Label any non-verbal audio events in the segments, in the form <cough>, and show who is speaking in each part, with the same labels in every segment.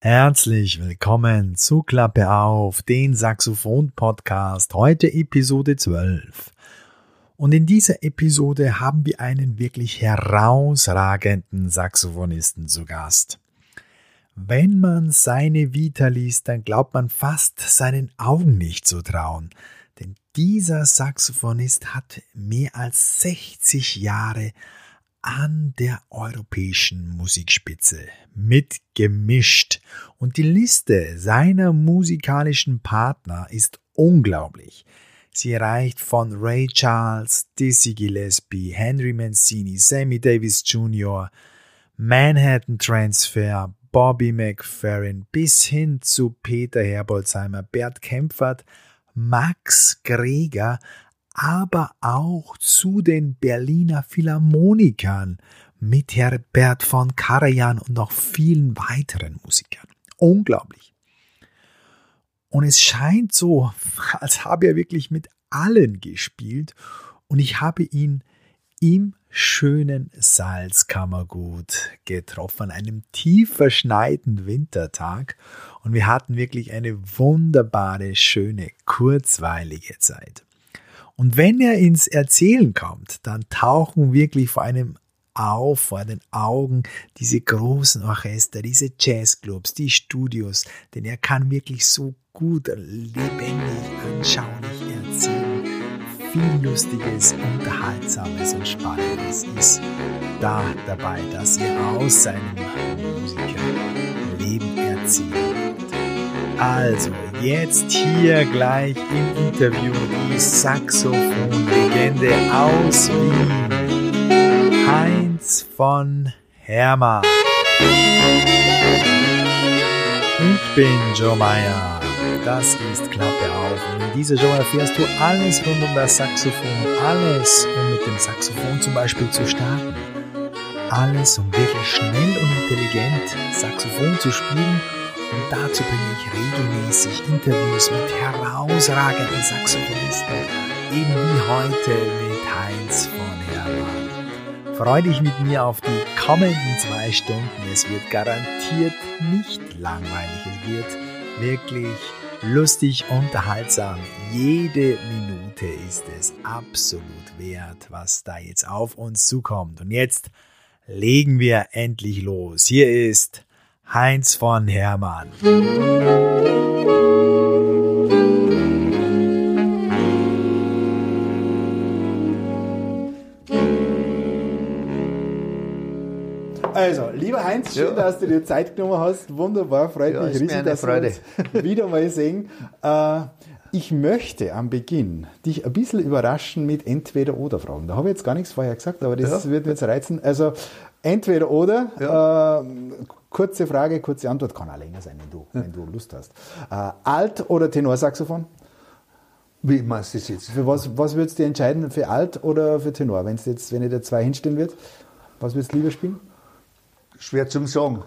Speaker 1: Herzlich willkommen zu Klappe auf, den Saxophon-Podcast, heute Episode 12. Und in dieser Episode haben wir einen wirklich herausragenden Saxophonisten zu Gast. Wenn man seine Vita liest, dann glaubt man fast seinen Augen nicht zu trauen. Denn dieser Saxophonist hat mehr als 60 Jahre an der europäischen Musikspitze mitgemischt. Und die Liste seiner musikalischen Partner ist unglaublich. Sie reicht von Ray Charles, Dizzy Gillespie, Henry Mancini, Sammy Davis Jr., Manhattan Transfer, Bobby McFerrin bis hin zu Peter Herbolzheimer, Bert Kempfert, Max Greger, aber auch zu den Berliner Philharmonikern mit Herbert von Karajan und noch vielen weiteren Musikern. Unglaublich. Und es scheint so, <laughs> als habe er wirklich mit allen gespielt und ich habe ihn im schönen Salzkammergut getroffen, einem tief verschneiten Wintertag und wir hatten wirklich eine wunderbare, schöne, kurzweilige Zeit. Und wenn er ins Erzählen kommt, dann tauchen wirklich vor einem auf, vor den Augen diese großen Orchester, diese Jazzclubs, die Studios, denn er kann wirklich so gut, lebendig, anschaulich erzählen. Viel Lustiges, Unterhaltsames und Spannendes ist da dabei, dass ihr aus seinem Musikerleben erzählt. Also, jetzt hier gleich im Interview die Saxophon-Legende aus Wien, Heinz von Hermann. Ich bin Joe Meyer. Das ist Klappe auf. Und in dieser Show erfährst du alles rund um das Saxophon. Alles, um mit dem Saxophon zum Beispiel zu starten. Alles, um wirklich schnell und intelligent Saxophon zu spielen und dazu bringe ich regelmäßig Interviews mit herausragenden Saxophonisten, eben wie heute mit Heinz von Hermann. Freu dich mit mir auf die kommenden zwei Stunden. Es wird garantiert nicht langweilig. Es wird wirklich lustig, unterhaltsam. Jede Minute ist es absolut wert, was da jetzt auf uns zukommt. Und jetzt legen wir endlich los. Hier ist Heinz von Hermann.
Speaker 2: Also, lieber Heinz, schön, ja. dass du dir Zeit genommen hast. Wunderbar, freut ja, mich riesig, dass Freude. wir uns wieder mal sehen. Äh, ich möchte am Beginn dich ein bisschen überraschen mit Entweder-Oder-Fragen. Da habe ich jetzt gar nichts vorher gesagt, aber das ja. wird mir jetzt reizen. Also, entweder oder, ja. äh, kurze Frage, kurze Antwort, kann auch länger sein, wenn du, wenn du Lust hast. Äh, Alt- oder Tenorsaxophon?
Speaker 3: Wie meinst du das jetzt?
Speaker 2: Für was, was würdest du dir für Alt oder für Tenor? Wenn's jetzt, wenn ich dir zwei hinstellen wird, was würdest du lieber spielen?
Speaker 3: Schwer zum sagen.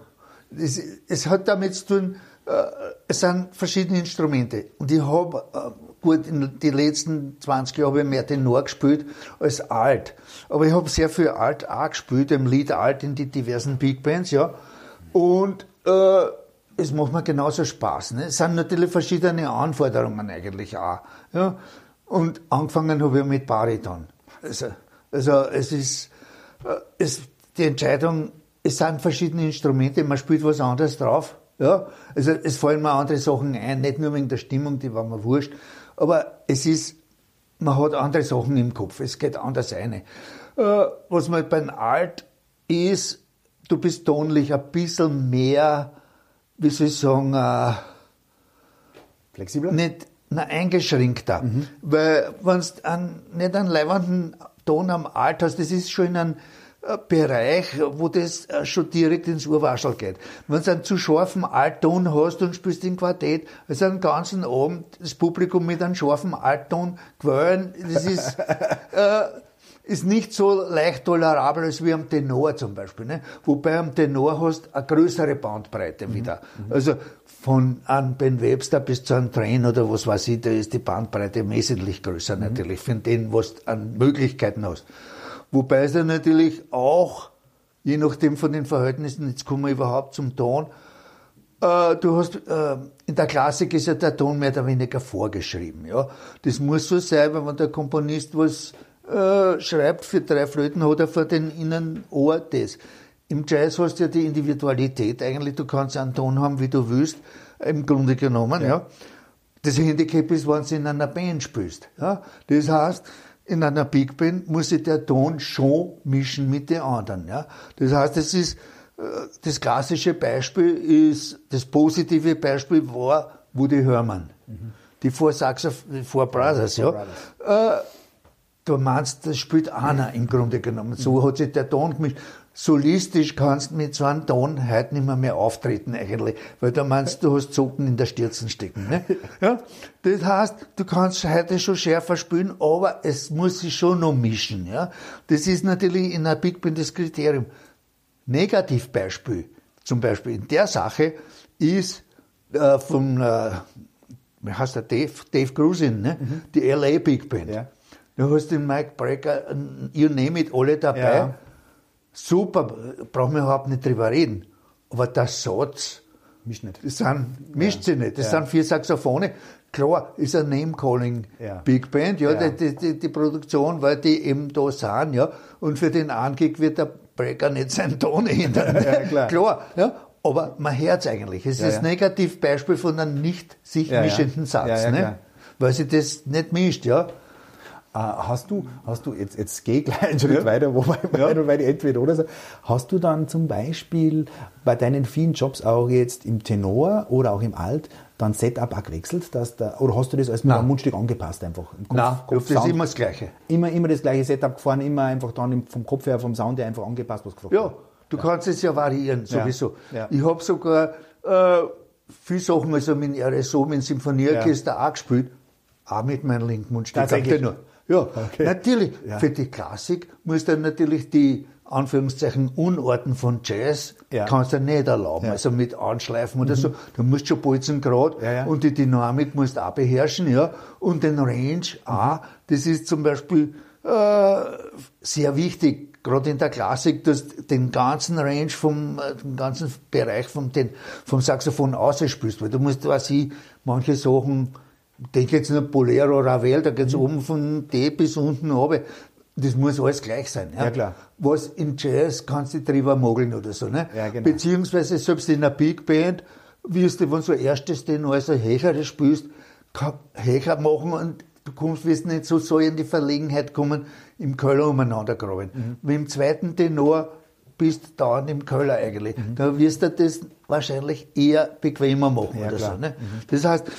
Speaker 3: Es, es hat damit zu tun, äh, es sind verschiedene Instrumente. Und ich habe, äh, gut, in den letzten 20 Jahren habe ich mehr Tenor gespielt als Alt. Aber ich habe sehr viel Alt auch gespielt, im Lied Alt in die diversen Big Bands, ja. Und äh, es macht mir genauso Spaß. Ne? Es sind natürlich verschiedene Anforderungen eigentlich auch. Ja? Und angefangen habe ich mit Bariton. Also, also es ist äh, es, die Entscheidung, es sind verschiedene Instrumente, man spielt was anderes drauf. Ja? Also es fallen mir andere Sachen ein, nicht nur wegen der Stimmung, die war mir wurscht, aber es ist, man hat andere Sachen im Kopf, es geht anders eine. Äh, was man beim Alt ist, du bist tonlich ein bisschen mehr, wie soll ich sagen, äh,
Speaker 2: flexibler?
Speaker 3: Nicht, na, eingeschränkter. Mhm. Weil, wenn du nicht einen leibenden Ton am Alt hast, das ist schon in einem äh, Bereich, wo das äh, schon direkt ins Urwaschel geht. Wenn du einen zu scharfen Altton hast und spielst im Quartett, also einen ganzen Abend das Publikum mit einem scharfen Altton quälen, das ist, <laughs> äh, ist nicht so leicht tolerabel als wie am Tenor zum Beispiel. Ne? Wobei am Tenor hast eine größere Bandbreite mhm. wieder. Mhm. Also von einem Ben Webster bis zu einem Train oder was weiß ich, da ist die Bandbreite wesentlich größer mhm. natürlich, von denen, was du an Möglichkeiten hast. Wobei es dann natürlich auch, je nachdem von den Verhältnissen, jetzt kommen wir überhaupt zum Ton, äh, du hast, äh, in der Klassik ist ja der Ton mehr oder weniger vorgeschrieben, ja. Das muss so sein, wenn der Komponist was äh, schreibt für drei Flöten, hat er vor den Innenohr das. Im Jazz hast du ja die Individualität eigentlich, du kannst einen Ton haben, wie du willst, im Grunde genommen, ja. ja. Das Handicap ist, wenn du in einer Band spielst, ja. Das heißt, in einer Big Band muss sich der Ton schon mischen mit den anderen, ja. Das heißt, es ist, äh, das klassische Beispiel ist, das positive Beispiel war Woody Herman. Mhm. Die Four Saxoph Four Brothers, ja. Brothers. Äh, du meinst, das spielt einer im Grunde genommen. So hat sich der Ton gemischt. Solistisch kannst du mit so einem Ton heute nicht mehr, mehr auftreten eigentlich, weil du meinst, du hast Zoten in der Stirzen stecken. Ne? Ja? Das heißt, du kannst heute schon schärfer spielen, aber es muss sich schon noch mischen. Ja? Das ist natürlich in einer Big Band das Kriterium. Negativbeispiel, zum Beispiel in der Sache, ist äh, vom, äh, wie heißt der, Dave, Dave Grusin, ne? Mhm. die LA Big Band. Ja. Du hast den Mike Brecker, you name it, alle dabei. Ja. Super, brauchen wir überhaupt nicht drüber reden. Aber der Satz, mischt nicht. Das sind, mischt ja. sich nicht. Das ja. sind vier Saxophone. Klar, ist ein Name-Calling ja. Big Band, ja, ja. Die, die, die, Produktion, weil die eben da sind, ja. Und für den Angig wird der Breaker nicht seinen Ton ändern. <laughs> ja, klar. klar, ja. Aber man hört es eigentlich. Es ist ein Negativbeispiel von einem nicht sich mischenden Satz, ne? Weil sie das nicht mischt, ja.
Speaker 1: Äh, hast du, hast du, jetzt, jetzt geh gleich einen Schritt ja. weiter, wobei ja. weil die entweder oder so. Hast du dann zum Beispiel bei deinen vielen Jobs auch jetzt im Tenor oder auch im Alt dann Setup auch gewechselt, dass da, oder hast du das als ein Mundstück angepasst einfach?
Speaker 3: Kopf, Nein, Kopf, das ist immer das Gleiche.
Speaker 1: Immer, immer das gleiche Setup gefahren, immer einfach dann vom Kopf her, vom Sound her einfach angepasst, was gefragt
Speaker 3: Ja, du ja. kannst es ja variieren, sowieso. Ich habe sogar äh, viele Sachen, also mit RSO, mit dem Symphonieorchester auch gespielt, auch mit meinem linken Mundstück.
Speaker 1: Tatsächlich.
Speaker 3: Ja, okay. natürlich. Ja. Für die Klassik muss dann natürlich die Anführungszeichen Unorten von Jazz ja. kannst du nicht erlauben. Ja. Also mit Anschleifen mhm. oder so. Du musst schon bolzen gerade ja, und die Dynamik musst du auch beherrschen, ja. Und den Range mhm. auch. Das ist zum Beispiel äh, sehr wichtig, gerade in der Klassik, dass den ganzen Range vom, äh, den ganzen Bereich vom, den, vom Saxophon ausspielst, weil du musst, was ich, manche Sachen denke jetzt nur Bolero, Ravel, da geht's mhm. oben von D bis unten runter. Das muss alles gleich sein. Ja,
Speaker 1: ja klar.
Speaker 3: Was in Jazz kannst du drüber mogeln oder so. Ne?
Speaker 1: Ja, genau.
Speaker 3: Beziehungsweise selbst in einer Big Band, wirst du, wenn du erstes Tenor, also Hecher spielst, Hecher machen und du kommst, wirst nicht so, so in die Verlegenheit kommen, im Keller umeinander graben. Mhm. Wie im zweiten Tenor bist du dauernd im Keller eigentlich. Mhm. Da wirst du das wahrscheinlich eher bequemer machen ja, oder klar. so. Ne? Mhm. Das heißt,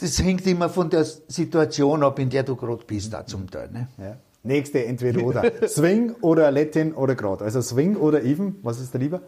Speaker 3: das hängt immer von der Situation ab, in der du gerade bist, da zum Teil. Ne?
Speaker 1: Ja. Nächste entweder oder. <laughs> Swing oder Latin oder Grad. Also Swing oder Even, was ist da lieber?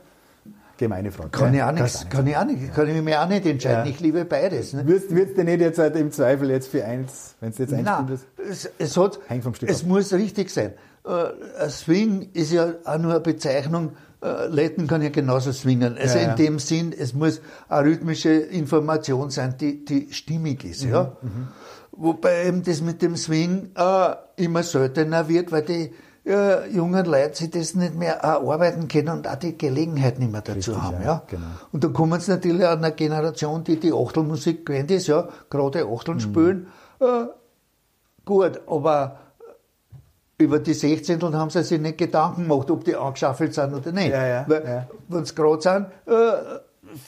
Speaker 1: Gemeine Frage.
Speaker 3: Kann ich auch nicht, kann ich auch nicht, kann ich mir auch nicht entscheiden. Ja. Ich liebe beides.
Speaker 1: Ne? Würdest, würdest du nicht jetzt halt im Zweifel jetzt für eins, wenn es jetzt eins
Speaker 3: Nein, es, es hat,
Speaker 1: Hängt vom Stück
Speaker 3: es ab. muss richtig sein. Äh, Swing ist ja auch nur eine Bezeichnung, äh, Letten kann ja genauso swingen. Also ja, ja. in dem Sinn, es muss eine rhythmische Information sein, die, die stimmig ist. Mhm, ja? Mhm. Wobei eben das mit dem Swing äh, immer seltener wird, weil die äh, jungen Leute sich das nicht mehr arbeiten können und auch die Gelegenheit nicht mehr dazu Richtig, haben. Ja, ja. Genau. Und dann kommen sie natürlich an eine Generation, die die Achtelmusik gewöhnt ist, ja, gerade Achteln mhm. spielen. Äh, gut, aber über die Sechzehnteln haben sie sich nicht Gedanken gemacht, ob die angeschaffelt sind oder nicht.
Speaker 1: Ja, ja,
Speaker 3: Weil, ja. wenn es gerade sind, äh,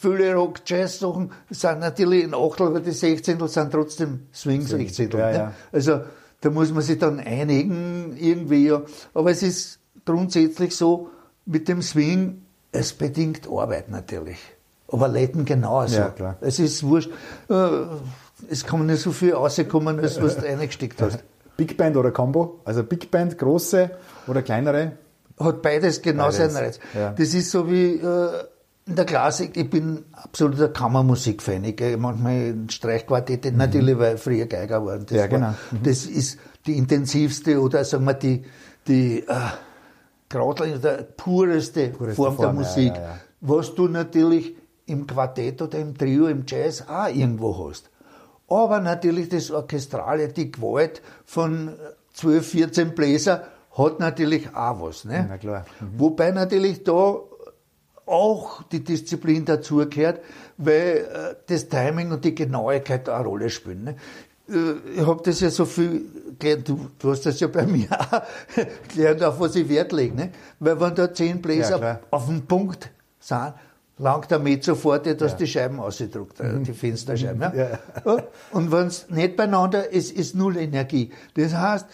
Speaker 3: viele Rock-Jazz-Sachen sind natürlich in Achtel, aber die Sechzehntel sind trotzdem Swing-Sechzehntel. Ja, ja. Also da muss man sich dann einigen irgendwie. Ja. Aber es ist grundsätzlich so, mit dem Swing, es bedingt Arbeit natürlich. Aber Letten genauso.
Speaker 1: Ja, klar.
Speaker 3: Es ist wurscht. Äh, es kann nicht so viel rauskommen, als was du <laughs> reingesteckt hast.
Speaker 1: Big Band oder Combo? Also Big Band, große oder kleinere?
Speaker 3: Hat beides genau beides. seinen Reiz. Ja. Das ist so wie äh, in der Klassik, ich bin absoluter Kammermusik-Fan. Ich gehe manchmal in Streichquartette, mhm. natürlich, weil ich früher Geiger war. Das,
Speaker 1: ja, genau.
Speaker 3: Mhm. das ist die intensivste oder sagen wir die, die äh, gerade der pureste, pureste Form, Form, der Musik, ja, was du natürlich im Quartett oder im Trio, im Jazz auch irgendwo hast aber natürlich das Orchestrale, die Gewalt von 12, 14 Bläser hat natürlich auch was. Ne?
Speaker 1: Na klar.
Speaker 3: Mhm. Wobei natürlich da auch die Disziplin dazugehört, weil äh, das Timing und die Genauigkeit eine Rolle spielen. Ne? Äh, ich habe das ja so viel gelernt, du, du, hast das ja bei <laughs> mir auch gelernt, auf was ich Wert lege. Ne? Weil wenn da zehn Bläser ja, auf den Punkt sind, langt der Met sofort, dass ja. die Scheiben ausgedruckt, mhm. die Fensterscheiben. Ja. ja. Und wenn es nicht beieinander ist, ist null Energie. Das heißt,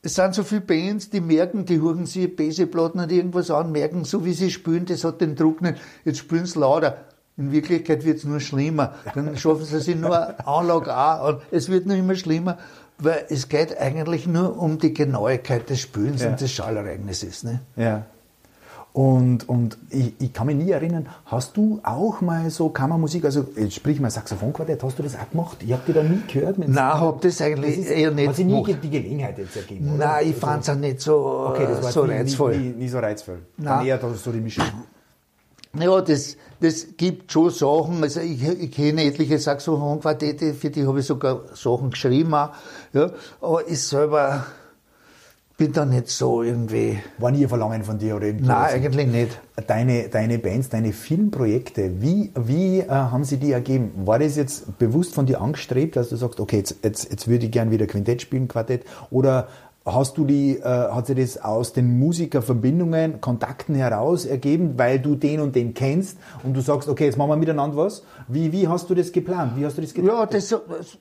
Speaker 3: es sind so viele Bands, die merken, die hören sich Baseplatten und irgendwas an, merken, so wie sie spielen, das hat den Druck nicht, jetzt spielen sie lauter. In Wirklichkeit wird es nur schlimmer. Dann schaffen sie sich nur Anlage an und es wird nur immer schlimmer, weil es geht eigentlich nur um die Genauigkeit des Spielens ja. und des Schallereignisses. Ne?
Speaker 1: Ja. Und, und ich, ich, kann mich nie erinnern, hast du auch mal so Kammermusik, also sprich mal Saxophonquartett, hast du das auch gemacht? Ich habe die da nie gehört.
Speaker 3: Nein, habe das eigentlich das ist, eher nicht
Speaker 1: Hat sich nie die Gelegenheit jetzt ergeben?
Speaker 3: Oder? Nein, ich also, fand es auch nicht so, okay, das war so nie, reizvoll.
Speaker 1: Nie, nie, nie, so reizvoll. Nein. Dann eher so die Mischung.
Speaker 3: Ja, das, das gibt schon Sachen, also ich, ich kenne etliche Saxophonquartette, für die habe ich sogar Sachen geschrieben auch, ja, aber ich selber bin da nicht so irgendwie.
Speaker 1: War nie ein Verlangen von dir oder
Speaker 3: irgendwie? Nein, eigentlich nicht.
Speaker 1: Deine, deine Bands, deine Filmprojekte, wie, wie äh, haben sie die ergeben? War das jetzt bewusst von dir angestrebt, dass du sagst, okay, jetzt, jetzt, jetzt würde ich gern wieder Quintett spielen, Quartett, oder Hast du die, äh, hat sich das aus den Musikerverbindungen, Kontakten heraus ergeben, weil du den und den kennst und du sagst, okay, jetzt machen wir miteinander was? Wie, wie hast du das geplant? Wie hast du das
Speaker 3: gedacht? Ja, das,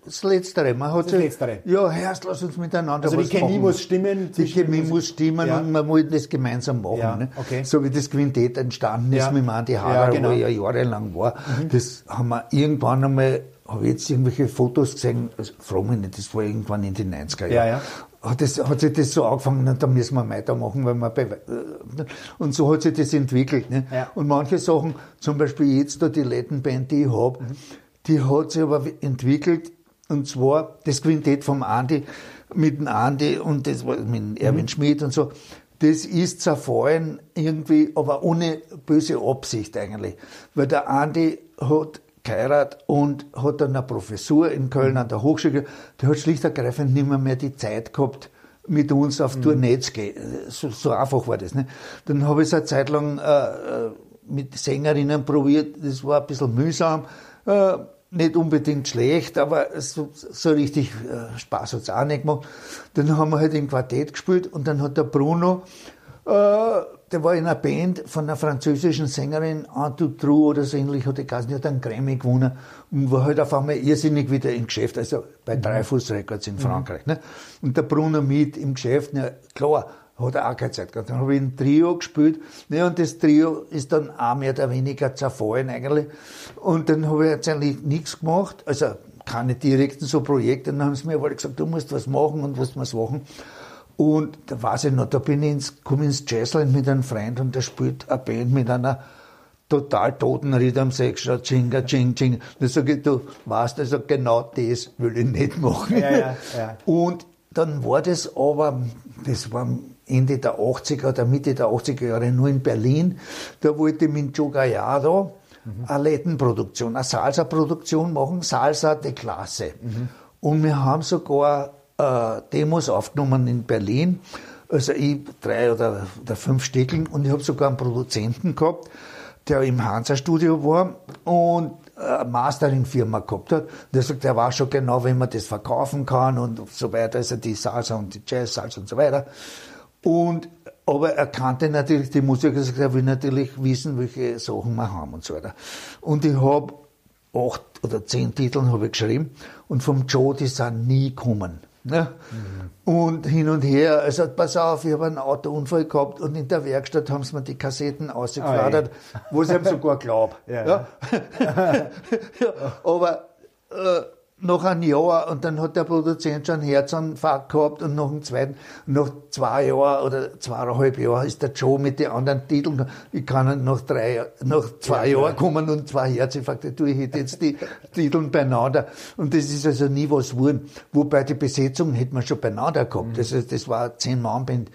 Speaker 3: das Letztere. Man hat
Speaker 1: das so, Letztere.
Speaker 3: Ja, Herrst, lass uns miteinander
Speaker 1: also was die Chemie muss stimmen.
Speaker 3: Die Chemie muss stimmen ja. und man muss das gemeinsam machen. Ja, ne? okay. So wie das Quintett entstanden ist ja. mit Mandy Hader, ja, genau. wo ich ja jahrelang war. Mhm. Das haben wir irgendwann einmal habe ich jetzt irgendwelche Fotos gesehen, also, frag mich nicht, das war irgendwann in den 90er Jahren. Ja, ja hat, das, hat sich das so angefangen, da müssen wir weitermachen, weil wir bei, und so hat sich das entwickelt. Ne? Ja. Und manche Sachen, zum Beispiel jetzt da die Lettenband, die ich habe, mhm. die hat sich aber entwickelt, und zwar das Quintett vom Andi, mit dem Andi und das war mit Erwin mhm. Schmidt und so, das ist zerfallen irgendwie, aber ohne böse Absicht eigentlich. Weil der Andi hat geheiratet und hat dann eine Professur in Köln an der Hochschule. Der hat schlicht und ergreifend nicht mehr, mehr die Zeit gehabt, mit uns auf mhm. Tournee zu gehen. So, so, einfach war das. Ne? Dann habe ich es eine Zeit lang äh, äh, mit Sängerinnen probiert. Das war ein bisschen mühsam. Äh, nicht unbedingt schlecht, aber so, so richtig äh, Spaß hat es auch nicht gemacht. Dann haben wir halt im Quartett gespielt und dann hat der Bruno äh, der war in einer Band von einer französischen Sängerin, Antou Trou oder so ähnlich, hat die die hat einen Grammy gewonnen und war halt auf einmal irrsinnig wieder im Geschäft, also bei. Dreifuß Records in mhm. Frankreich. Ne? Und der Bruno mit im Geschäft, na klar, hat er auch keine Zeit gehabt. Dann habe ich ein Trio gespielt, ne, und das Trio ist dann auch mehr oder weniger zerfallen eigentlich. Und dann habe ich jetzt eigentlich nichts gemacht, also keine direkten so Projekte, dann haben sie mir aber gesagt, du musst was machen und was was machen. Und da weiß ich noch, da bin ich ins, komme ins Jazzland mit einem Freund und der spielt eine Band mit einer total toten Rhythm Section, Chinga, Ching, Ching. Da sage ich, du weißt also genau das will ich nicht machen. Ja, ja, ja. Und dann war das aber, das war Ende der 80er oder Mitte der 80er Jahre nur in Berlin. Da wollte ich mit Joe Gallardo mhm. eine Lettenproduktion, eine Salsa-Produktion machen, Salsa de Klasse. Mhm. Und wir haben sogar äh, Demos aufgenommen in Berlin. Also ich drei oder, oder fünf Stückeln und ich habe sogar einen Produzenten gehabt, der im Hansa-Studio war und eine Mastering-Firma gehabt hat. Der sagt, er weiß schon genau, wie man das verkaufen kann und so weiter, also die Salsa und die Jazz-Salsa und so weiter. Und, aber er kannte natürlich die Musik, also er will natürlich wissen, welche Sachen wir haben und so weiter. Und ich habe acht oder zehn Titel habe ich geschrieben und vom Joe, die sind nie gekommen. Ne? Mhm. Und hin und her, also pass auf, ich habe einen Autounfall gehabt und in der Werkstatt haben sie mir die Kassetten ausgefladert, wo ich ihm sogar glaube. ja. ja. <laughs> ja. Aber äh, nach einem Jahr und dann hat der Produzent schon einen Herzanfall gehabt und nach dem zweiten, nach zwei Jahren oder zweieinhalb Jahren ist der Joe mit den anderen Titeln, ich kann nach drei, nach zwei ja, Jahren kommen und zwei Herzinfarkte, du, ich hätte jetzt die <laughs> Titeln beieinander und das ist also nie was geworden. Wobei die Besetzung hätte man schon beieinander gehabt. Mhm. Das, das war zehn Mann Band.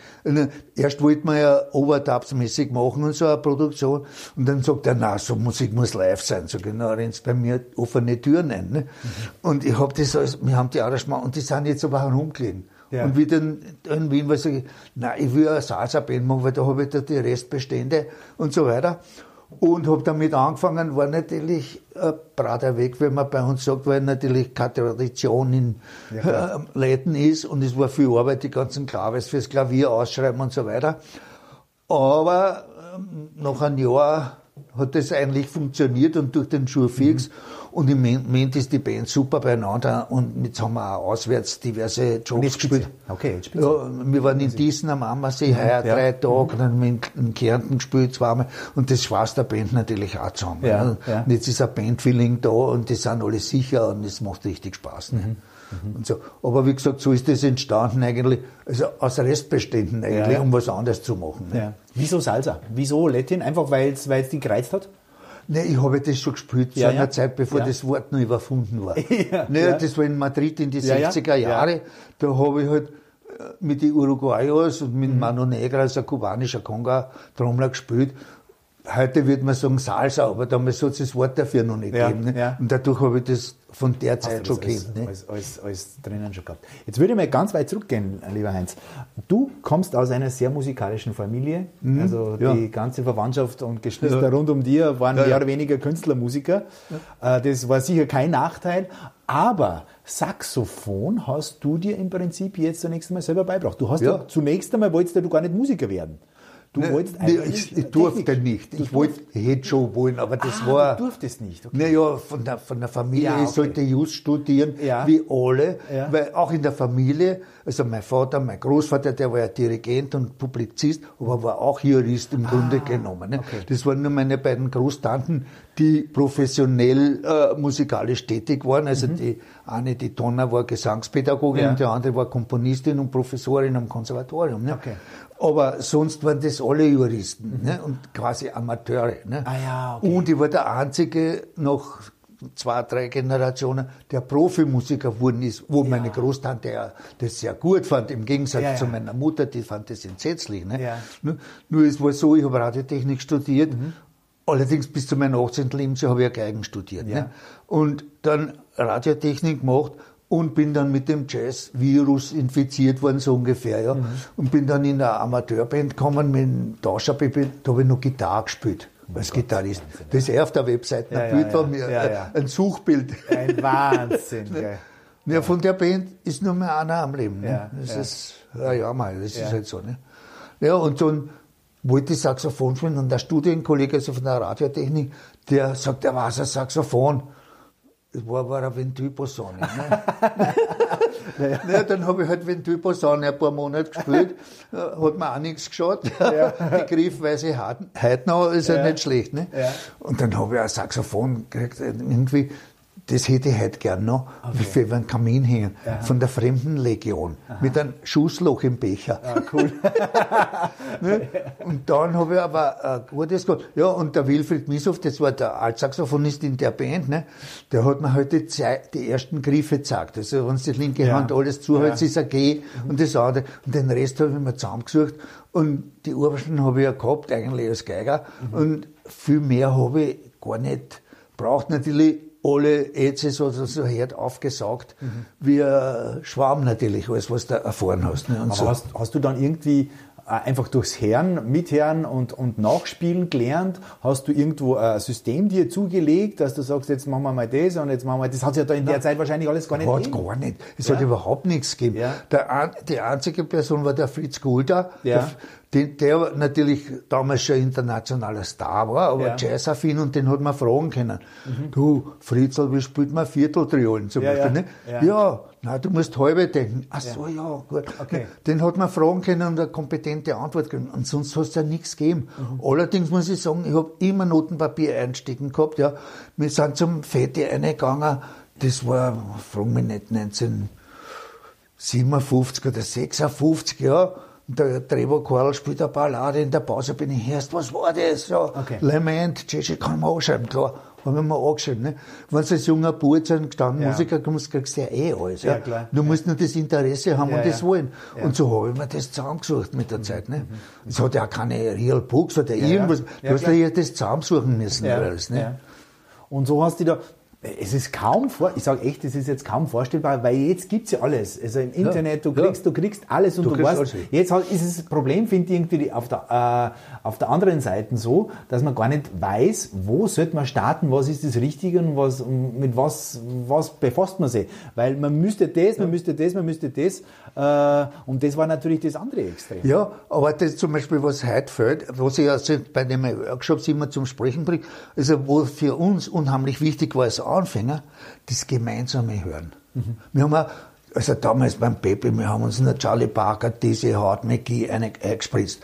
Speaker 3: Erst wollte man ja Overdubs-mäßig machen und so eine Produktion und dann sagt er, na, so Musik muss live sein. So genau, rennst bei mir offene Türen ein. Ne? Mhm. Und ich habe das alles, wir haben die Arrangement und die sind jetzt aber herumgelegen. Ja. Und wie dann in Wien war ich, nein, ich will eine Salsa-Band machen, weil da habe ich da die Restbestände und so weiter. Und habe damit angefangen, war natürlich ein brater Weg, wenn man bei uns sagt, weil natürlich keine Tradition in ja, äh, Läden ist und es war viel Arbeit, die ganzen Klaves fürs Klavier ausschreiben und so weiter. Aber ähm, nach einem Jahr hat das eigentlich funktioniert und durch den Schulfix. Mhm. Und im Moment ist die Band super beieinander und jetzt haben wir auch auswärts diverse Jobs gespielt.
Speaker 1: Okay,
Speaker 3: jetzt ja, wir waren in Diesen am Ammersee heuer ja. drei Tage, mhm. dann haben wir in Kärnten gespielt zweimal und das schweißt der Band natürlich auch zusammen. Ja, ne? ja. Und jetzt ist ein Bandfeeling da und die sind alle sicher und es macht richtig Spaß. Ne? Mhm. Mhm. Und so. Aber wie gesagt, so ist das entstanden eigentlich, also aus Restbeständen eigentlich, ja, ja. um was anderes zu machen.
Speaker 1: Ne? Ja. Wieso Salsa? Wieso Latin? Einfach weil es die gereizt hat?
Speaker 3: Nee, ich habe das schon gespielt zu einer Zeit, bevor das Wort noch überfunden war. <laughs> ja, nee, Das war in Madrid in die 60er Jahre. Da habe ich halt äh, mit den Uruguayos und mit mhm. Mano Negra, also ein kubanischer Conga-Trommler gespielt heute würde man sagen Salsa, aber damals hat es das Wort dafür noch nicht ja, gegeben. Ne? Ja. Und dadurch habe ich das von der Zeit schon kennt.
Speaker 1: Ne? Alles, alles, alles, drinnen schon gehabt. Jetzt würde ich mal ganz weit zurückgehen, lieber Heinz. Du kommst aus einer sehr musikalischen Familie. Mhm, also ja. die ganze Verwandtschaft und Geschwister rund um dir waren mehr oder weniger Künstler, Musiker. Äh, das war sicher kein Nachteil. Aber Saxophon hast du dir im Prinzip jetzt zunächst einmal selber beigebracht. Du hast ja, zunächst einmal wolltest du gar nicht Musiker werden.
Speaker 3: Du ne, wolltest ne, ich, ich durfte nicht. Ich wollte, hätte schon wollen, aber das ah, war.
Speaker 1: Du durftest nicht.
Speaker 3: Okay. Naja, von der, von der Familie, ja, okay. ich sollte Just studieren, ja. wie alle, ja. weil auch in der Familie, also mein Vater, mein Großvater, der war ja Dirigent und Publizist, aber war auch Jurist im ah, Grunde genommen. Ne? Okay. Das waren nur meine beiden Großtanten, die professionell äh, musikalisch tätig waren. Also mhm. die eine, die Tonner war Gesangspädagogin und die andere war Komponistin und Professorin am Konservatorium. Ne? Okay. Aber sonst waren das alle Juristen mhm. ne? und quasi Amateure. Ne?
Speaker 1: Ah, ja, okay.
Speaker 3: Und ich war der einzige noch zwei, drei Generationen, der Profimusiker geworden ist, wo ja. meine Großtante ja das sehr gut fand, im Gegensatz ja, zu meiner Mutter, die fand das entsetzlich. Ne? Nur, nur es war so, ich habe Radiotechnik studiert, mhm. Allerdings bis zu meinem 18. Lebensjahr habe ich ja Geigen studiert. Ne? Und dann Radiotechnik gemacht und bin dann mit dem Jazz-Virus infiziert worden, so ungefähr, ja. Mhm. Und bin dann in eine Amateurband gekommen, mit einem Tauscherbaby, da habe ich noch Gitarre gespielt. Oh als Gitarrist. Das ist auf der Webseite, ein ja, Bild ja, von mir, ja, ein Suchbild.
Speaker 1: Ein Wahnsinn. <laughs>
Speaker 3: Ja, von der Band ist nur mehr einer am Leben. Ne? das ist, ja, ja, mal, das ist halt so, ne. Ja, und dann wollte ich Saxophon spielen und der Studienkollege, also von der Radiotechnik, der sagt, er weiß ein Saxophon. Das war, war eine Ventylposaune. Ne? <laughs> naja. ja, dann habe ich halt Ventylposaune ein paar Monate gespielt, hat mir auch nichts geschaut. Ja. <laughs> Die Griffweise heute noch ist ja, ja nicht schlecht. Ne? Ja. Und dann habe ich ein Saxophon gekriegt, irgendwie das hätte ich heute gern noch, okay. für einen Kamin hängen, ja. von der Fremdenlegion, Aha. mit einem Schussloch im Becher. Ah, cool. <laughs> ne? Und dann habe ich aber ein gutes gehabt. Ja, und der Wilfried Mishoff, das war der Altsaxophonist in der Band, ne? der hat mir heute halt die, die, ersten Griffe gezeigt. Also wenn die linke ja. Hand alles zuhältst, ja. ist ein G mhm. und das andere. Und den Rest habe ich mir zusammengesucht. Und die Obersten habe ich ja gehabt, eigentlich als Geiger. Mhm. Und viel mehr habe ich gar nicht braucht natürlich alle jetzt so, hart aufgesaugt, mhm. wie ein Schwarm natürlich, alles, was du erfahren hast.
Speaker 1: Ne? Aber
Speaker 3: so.
Speaker 1: hast, hast du dann irgendwie äh, einfach durchs Hören, Mithören und, und Nachspielen gelernt? Hast du irgendwo ein System dir zugelegt, dass du sagst, jetzt machen wir mal das und jetzt machen wir das? Hat es ja da in der Zeit wahrscheinlich alles gar nicht
Speaker 3: hat gegeben. gar nicht. Es ja. hat überhaupt nichts gegeben. Ja. Der, die einzige Person war der Fritz Gulda, ja. der, den, der natürlich damals schon internationaler Star war, aber ja. Jazzaffin und den hat man fragen können. Mhm. Du, Fritzl, wie spielt man Vierteltriolen zum ja, Beispiel? Ja. Ne? ja, na, du musst halbe denken. Ach so, ja, gut. Okay. Den hat man fragen können und eine kompetente Antwort gegeben. Und sonst hast du ja nichts gegeben. Mhm. Allerdings muss ich sagen, ich habe immer Notenpapier einstecken gehabt. Ja. Wir sind zum Fete eingegangen, das war, frag mich nicht, 1957 oder 56, ja der Trevor Karl spielt eine Ballade, in der Pause bin ich erst, was war das? Ja, okay. Lament, Gigi kann man anschreiben, klar. Haben wir mal angeschrieben, ne? Wenn du als junger Bub zu einem gestandenen ja. Musiker kommst, kriegst du ja eh alles, ja. ja klar. Du musst nur das Interesse haben ja, und das wollen. Und so habe ich mir das zusammengesucht mit der mhm. Zeit, ne? Mhm. Es hat ja keine Real Books oder irgendwas. Du hast ja das zusammensuchen müssen, alles, ne?
Speaker 1: Und so hast du da, es ist kaum vor, ich sage echt, es ist jetzt kaum vorstellbar, weil jetzt gibt's ja alles. Also im Internet, du kriegst, ja. du kriegst alles und du, du weißt, alles. jetzt halt ist es das Problem, finde ich irgendwie auf der, äh, auf der anderen Seite so, dass man gar nicht weiß, wo sollte man starten, was ist das Richtige und was, mit was, was befasst man sich. Weil man müsste das, man müsste das, man müsste das, äh, und das war natürlich das andere Extrem.
Speaker 3: Ja, aber das zum Beispiel, was heute fällt, was ich also bei den Workshops immer zum Sprechen bringe, also wo für uns unheimlich wichtig war als Anfänger, das gemeinsame Hören. Mhm. Wir haben auch, also damals beim Pepe, wir haben uns in der Charlie Parker diese Hard McGee eingespritzt.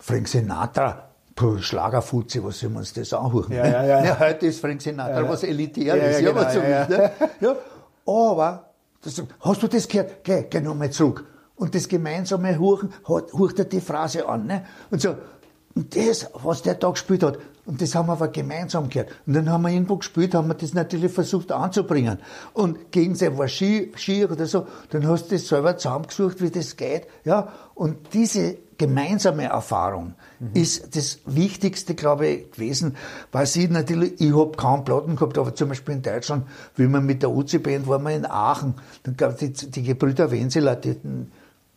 Speaker 3: Frank Sinatra, Puh, Schlagerfuzzi, was sollen wir uns das anhören? Ja, ja, ja. ja heute ist Frank Sinatra was Elitäres, ja, ja, genau, so ja, ne? ja. Aber, das, hast du das gehört? Geh, geh nochmal zurück. Und das gemeinsame Huchen, hört er die Phrase an, ne? Und so, und das, was der da gespielt hat, und das haben wir aber gemeinsam gehört. Und dann haben wir irgendwo gespielt, haben wir das natürlich versucht anzubringen. Und gegen sein war Ski, Ski oder so, dann hast du das selber zusammengesucht, wie das geht. Ja, und diese gemeinsame Erfahrung mhm. ist das Wichtigste, glaube ich, gewesen, weil sie natürlich, ich habe kaum Platten gehabt, aber zum Beispiel in Deutschland, wie wir mit der UC-Band waren wir in Aachen, dann gab es die, die Gebrüder Wenzeler, die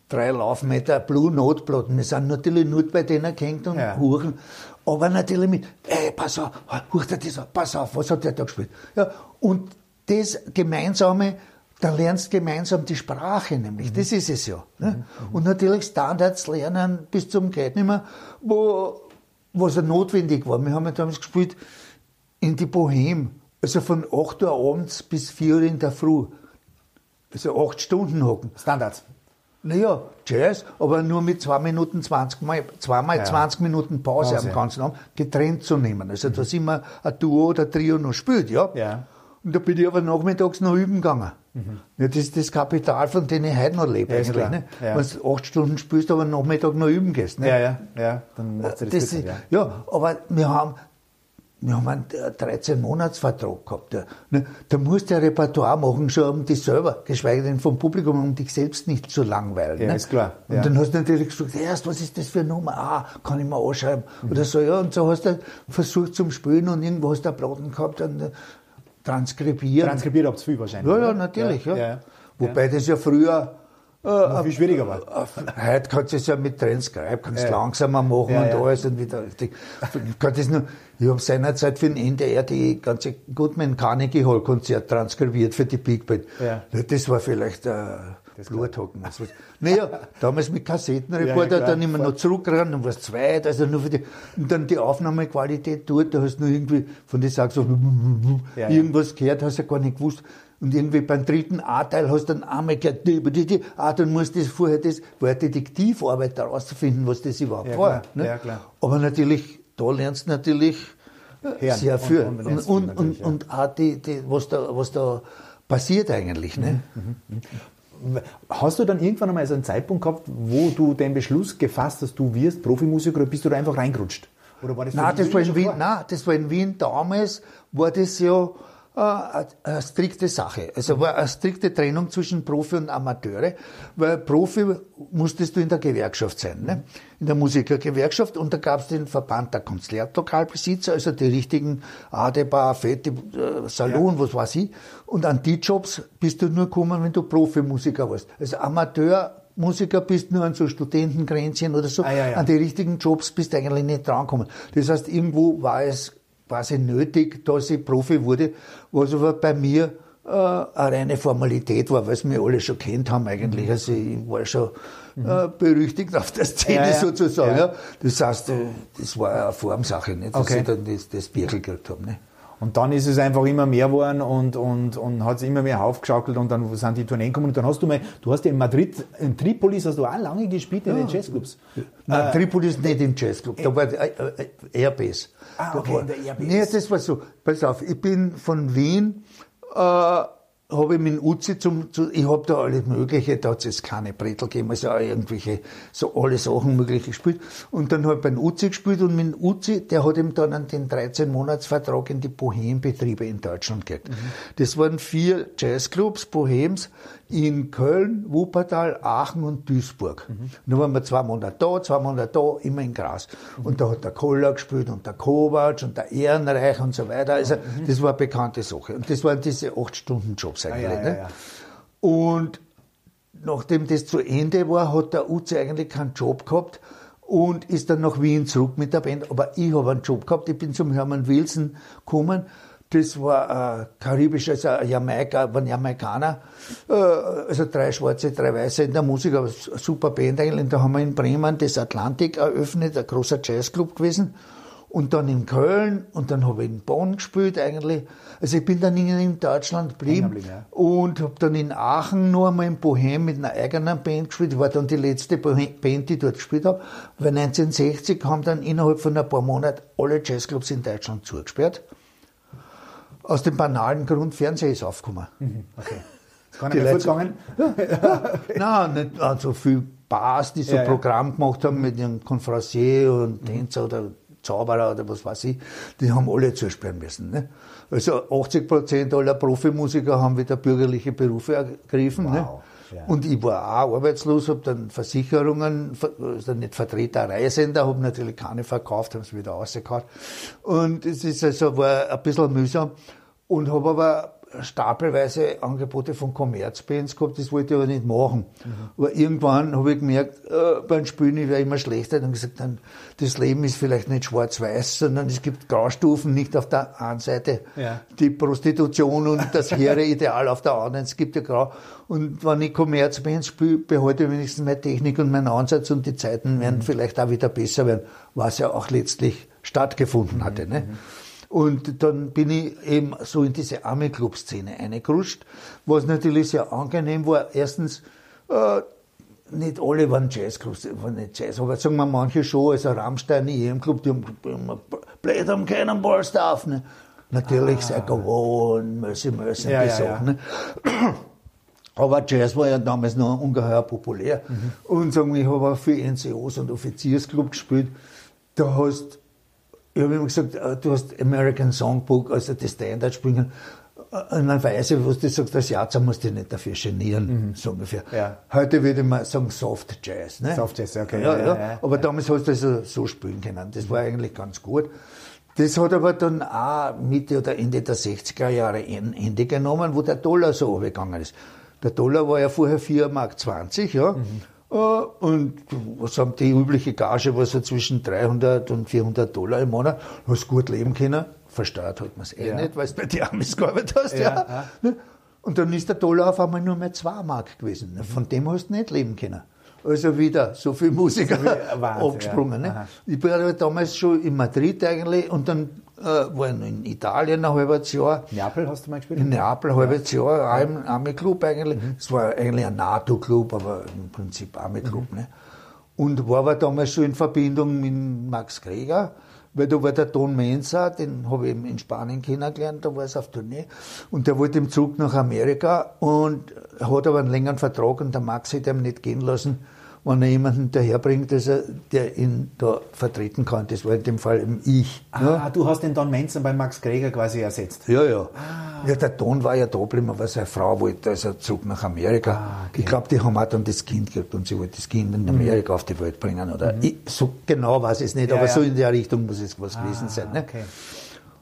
Speaker 3: drei Laufmeter Blue Note Platten. Wir sind natürlich nur bei denen gehängt und ja. Huren. Aber natürlich mit, ey, pass auf, hört er das pass auf, was hat der da gespielt? Ja, und das Gemeinsame, da lernst du gemeinsam die Sprache nämlich, mhm. das ist es ja. Ne? Mhm. Und natürlich Standards lernen bis zum Geht nicht mehr, wo, was ja notwendig war. Wir haben ja damals gespielt in die Bohème, also von 8 Uhr abends bis 4 Uhr in der Früh. Also 8 Stunden hocken.
Speaker 1: Standards.
Speaker 3: Naja, Jazz, aber nur mit zwei Minuten 20 mal, zweimal ja. 20 Minuten Pause, Pause am ganzen Abend getrennt zu nehmen. Also, mhm. dass immer ein Duo oder Trio noch spielt, ja. ja. Und da bin ich aber nachmittags noch üben gegangen. Mhm. Ja, das ist das Kapital, von dem ich heute noch lebe, ja, eigentlich. Ne? Ja. Wenn du acht Stunden spielst, aber Nachmittag noch üben gehst. Ne?
Speaker 1: Ja, ja, ja. Dann macht das,
Speaker 3: das ist, ja. ja, aber wir haben, wir haben einen 13-Monats-Vertrag gehabt. Ja. Ne, da musst du ein Repertoire machen, schon um dich selber, geschweige denn vom Publikum, um dich selbst nicht zu langweilen.
Speaker 1: Ja,
Speaker 3: ne?
Speaker 1: ist klar.
Speaker 3: Ja. Und dann hast du natürlich gesagt, erst, was ist das für eine Nummer? Ah, kann ich mal anschreiben. Mhm. Oder so, ja. Und so hast du versucht zum Spielen und irgendwo hast du einen Platten gehabt und äh, transkribieren.
Speaker 1: Transkribiert ihr viel wahrscheinlich.
Speaker 3: Ja, ja, natürlich. Ja. ja. Wobei das ja früher
Speaker 1: äh, viel schwieriger war.
Speaker 3: Heute kannst du es ja mit Transcribe, kannst ja. langsamer machen ja, und ja. alles und wieder. Ich, kann das nur, ich habe seinerzeit für den NDR die ganze Goodman Carnegie Hall Konzert transkribiert für die Big Band. Ja. Das war vielleicht äh, Bluthocken. naja, damals mit Kassettenrekorder, ja, dann immer noch zurückrennen, dann war es zweit, also nur für die, und dann die Aufnahmequalität dort, da hast du nur irgendwie von den Saxo ja, irgendwas gehört, hast du ja gar nicht gewusst. Und irgendwie beim dritten A-Teil hast du dann einmal gehört, ah, dann musst du vorher das, war eine Detektivarbeit herauszufinden, was das überhaupt ja, war. Ne? Ja, klar. Aber natürlich, da lernst du natürlich Herren. sehr viel. Und, und, und, und, ja. und auch die, die, was, da, was da passiert eigentlich. Ne? Mhm,
Speaker 1: mhm, mhm. Hast du dann irgendwann einmal so einen Zeitpunkt gehabt, wo du den Beschluss gefasst hast, du wirst Profimusiker oder bist du da einfach reingerutscht?
Speaker 3: Oder war das, nein, das war in Wien, nein, das war in Wien damals, war das ja eine, eine strikte Sache. Also war eine strikte Trennung zwischen Profi und Amateure, weil Profi musstest du in der Gewerkschaft sein, ne? in der Musikergewerkschaft und da gab es den Verband der Konzertlokalbesitzer, also die richtigen Adebar, Fette, äh, Salon, ja. was weiß ich. Und an die Jobs bist du nur gekommen, wenn du Profimusiker warst. Also Amateur Musiker bist, nur an so Studentengrenzchen oder so. Ah, ja, ja. An die richtigen Jobs bist du eigentlich nicht drankommen. Das heißt, irgendwo war es quasi nötig, dass ich Profi wurde, was aber bei mir äh, eine reine Formalität war, weil es mir alle schon kennt haben eigentlich. Also ich war schon äh, berüchtigt auf der Szene ja, ja. sozusagen. Ja. Das heißt, äh, das war eine Formsache, nicht, dass okay. ich dann das, das Birkel gekriegt habe. Nicht?
Speaker 1: Und dann ist es einfach immer mehr geworden und, und, und hat es immer mehr aufgeschaukelt und dann sind die Tourneen gekommen und dann hast du mal, du hast ja in Madrid, in Tripolis hast du auch lange gespielt in ja. den Jazzclubs.
Speaker 3: Nein, äh, Tripolis nicht im Jazzclub, da war äh, äh, Airbase. Ah, okay, in der Airbase. Nee, das war so, pass auf, ich bin von Wien äh, habe ich mit Uzi zum, zu, ich habe da alles Mögliche, da hat es keine Bretel gegeben, also auch irgendwelche, so alle Sachen mögliche gespielt. Und dann habe ich beim Uzi gespielt und mit Uzi, der hat ihm dann den 13-Monats-Vertrag in die Bohem-Betriebe in Deutschland gekriegt. Mhm. Das waren vier Jazzclubs, Bohems, in Köln, Wuppertal, Aachen und Duisburg. Mhm. Dann waren wir zwei Monate da, zwei Monate da, immer in Gras. Mhm. Und da hat der Koller gespielt und der Kovac und der Ehrenreich und so weiter. Also, mhm. das war eine bekannte Sache. Und das waren diese acht Stunden Jobs eigentlich. Ah, ja, ne? ja, ja. Und nachdem das zu Ende war, hat der Uzi eigentlich keinen Job gehabt und ist dann nach Wien zurück mit der Band. Aber ich habe einen Job gehabt. Ich bin zum Hermann Wilson gekommen das war äh, karibisch, also Jamaika, waren Jamaikaner, äh, also drei Schwarze, drei Weiße in der Musik, aber super Band eigentlich. Und da haben wir in Bremen das Atlantik eröffnet, ein großer Jazzclub gewesen. Und dann in Köln und dann habe ich in Bonn gespielt eigentlich. Also ich bin dann in, Deutschland geblieben ja. und habe dann in Aachen noch einmal in Bohem mit einer eigenen Band gespielt. Ich war dann die letzte Band, die ich dort gespielt habe. Weil 1960 haben dann innerhalb von ein paar Monaten alle Jazzclubs in Deutschland zugesperrt. Aus dem banalen Grund, Fernsehen ist aufgekommen. Mhm, okay. Ist gar nicht mehr gegangen? <laughs> Nein, nicht also viel Bars, die so ja, Programm ja. gemacht haben mit ihrem Conferencier und. Tänzer oder Zauberer oder was weiß ich, die haben alle zusperren müssen. Ne? Also 80 Prozent aller Profimusiker haben wieder bürgerliche Berufe ergriffen. Ne? Wow. Ne? Und ich war auch arbeitslos, habe dann Versicherungen, also nicht Vertreter, Reisender, habe natürlich keine verkauft, haben sie wieder rausgehauen. Und es ist also, war ein bisschen mühsam und habe aber stapelweise Angebote von Commerzbands gehabt, das wollte ich aber nicht machen. Mhm. Aber irgendwann habe ich gemerkt, äh, beim Spielen ich werde immer schlechter und gesagt, dann, das Leben ist vielleicht nicht schwarz-weiß, sondern es gibt Graustufen, nicht auf der einen Seite ja. die Prostitution und das hehre Ideal auf der anderen, es gibt ja Grau. Und wenn ich Commerzbands spiele, behalte ich wenigstens meine Technik und meinen Ansatz und die Zeiten werden mhm. vielleicht auch wieder besser werden, was ja auch letztlich stattgefunden hatte. Ne? Und dann bin ich eben so in diese Army-Club-Szene eingerutscht, was natürlich sehr angenehm war. Erstens, äh, nicht alle waren Jazzclubs, waren nicht Jazz, aber sagen wir manche schon, also Rammstein, EM-Club, die haben immer Blade am Cannonball Stuff, ne? Natürlich ah. Psycho One, Mercy Mercy, ja, die ja, Sachen, ja. ne? Aber Jazz war ja damals noch ungeheuer populär. Mhm. Und sagen wir, ich habe auch für NCOs und Offiziersclub gespielt. Da hast ich habe immer gesagt, äh, du hast American Songbook, also die Standard spielen. Äh, in einer Weise, wo du sagst, das Jahr musst du dich nicht dafür genieren, mhm. so ungefähr. Ja. Heute würde man sagen Soft Jazz. Ne?
Speaker 1: Soft Jazz, okay.
Speaker 3: Ja, ja, ja. Aber damals hast du also so spielen können. Das war eigentlich ganz gut. Das hat aber dann auch Mitte oder Ende der 60er Jahre ein Ende genommen, wo der Dollar so hochgegangen ist. Der Dollar war ja vorher 4,20 Mark, ja. Mhm. Und was haben die übliche Gage war so zwischen 300 und 400 Dollar im Monat. Du hast gut leben können. Versteuert hat man es eh ja. nicht, weil du bei dir Amis gearbeitet hast. Ja, ja. Ne? Und dann ist der Dollar auf einmal nur mehr 2 Mark gewesen. Von dem hast du nicht leben können. Also wieder so viel Musiker so abgesprungen. Ne? Ich war damals schon in Madrid eigentlich und dann äh, war in Italien ein halbes Jahr.
Speaker 1: Neapel hast du mal gespielt?
Speaker 3: In Neapel ein halbes Jahr, auch im Army-Club eigentlich. Mhm. Es war eigentlich ein NATO-Club, aber im Prinzip Army-Club. Mhm. Ne? Und war aber damals schon in Verbindung mit Max Greger, weil da war der Don Mensa, den habe ich in Spanien kennengelernt, da war es auf Tournee. Und der wollte im Zug nach Amerika und hat aber einen längeren Vertrag und der Max hätte ihm nicht gehen lassen wenn er jemanden daherbringt, also, der ihn da vertreten kann. Das war in dem Fall eben ich.
Speaker 1: Ah, ja. du hast den Don Menzen bei Max Greger quasi ersetzt.
Speaker 3: Ja, ja. Ah. ja der Don war ja da geblieben, aber seine Frau wollte also zurück nach Amerika. Ah, okay. Ich glaube, die haben auch dann das Kind gekriegt und sie wollte das Kind in Amerika mhm. auf die Welt bringen. Oder mhm. ich, so genau weiß ich es nicht, ja, aber ja. so in der Richtung muss es was ah, gewesen sein. Ne? Okay.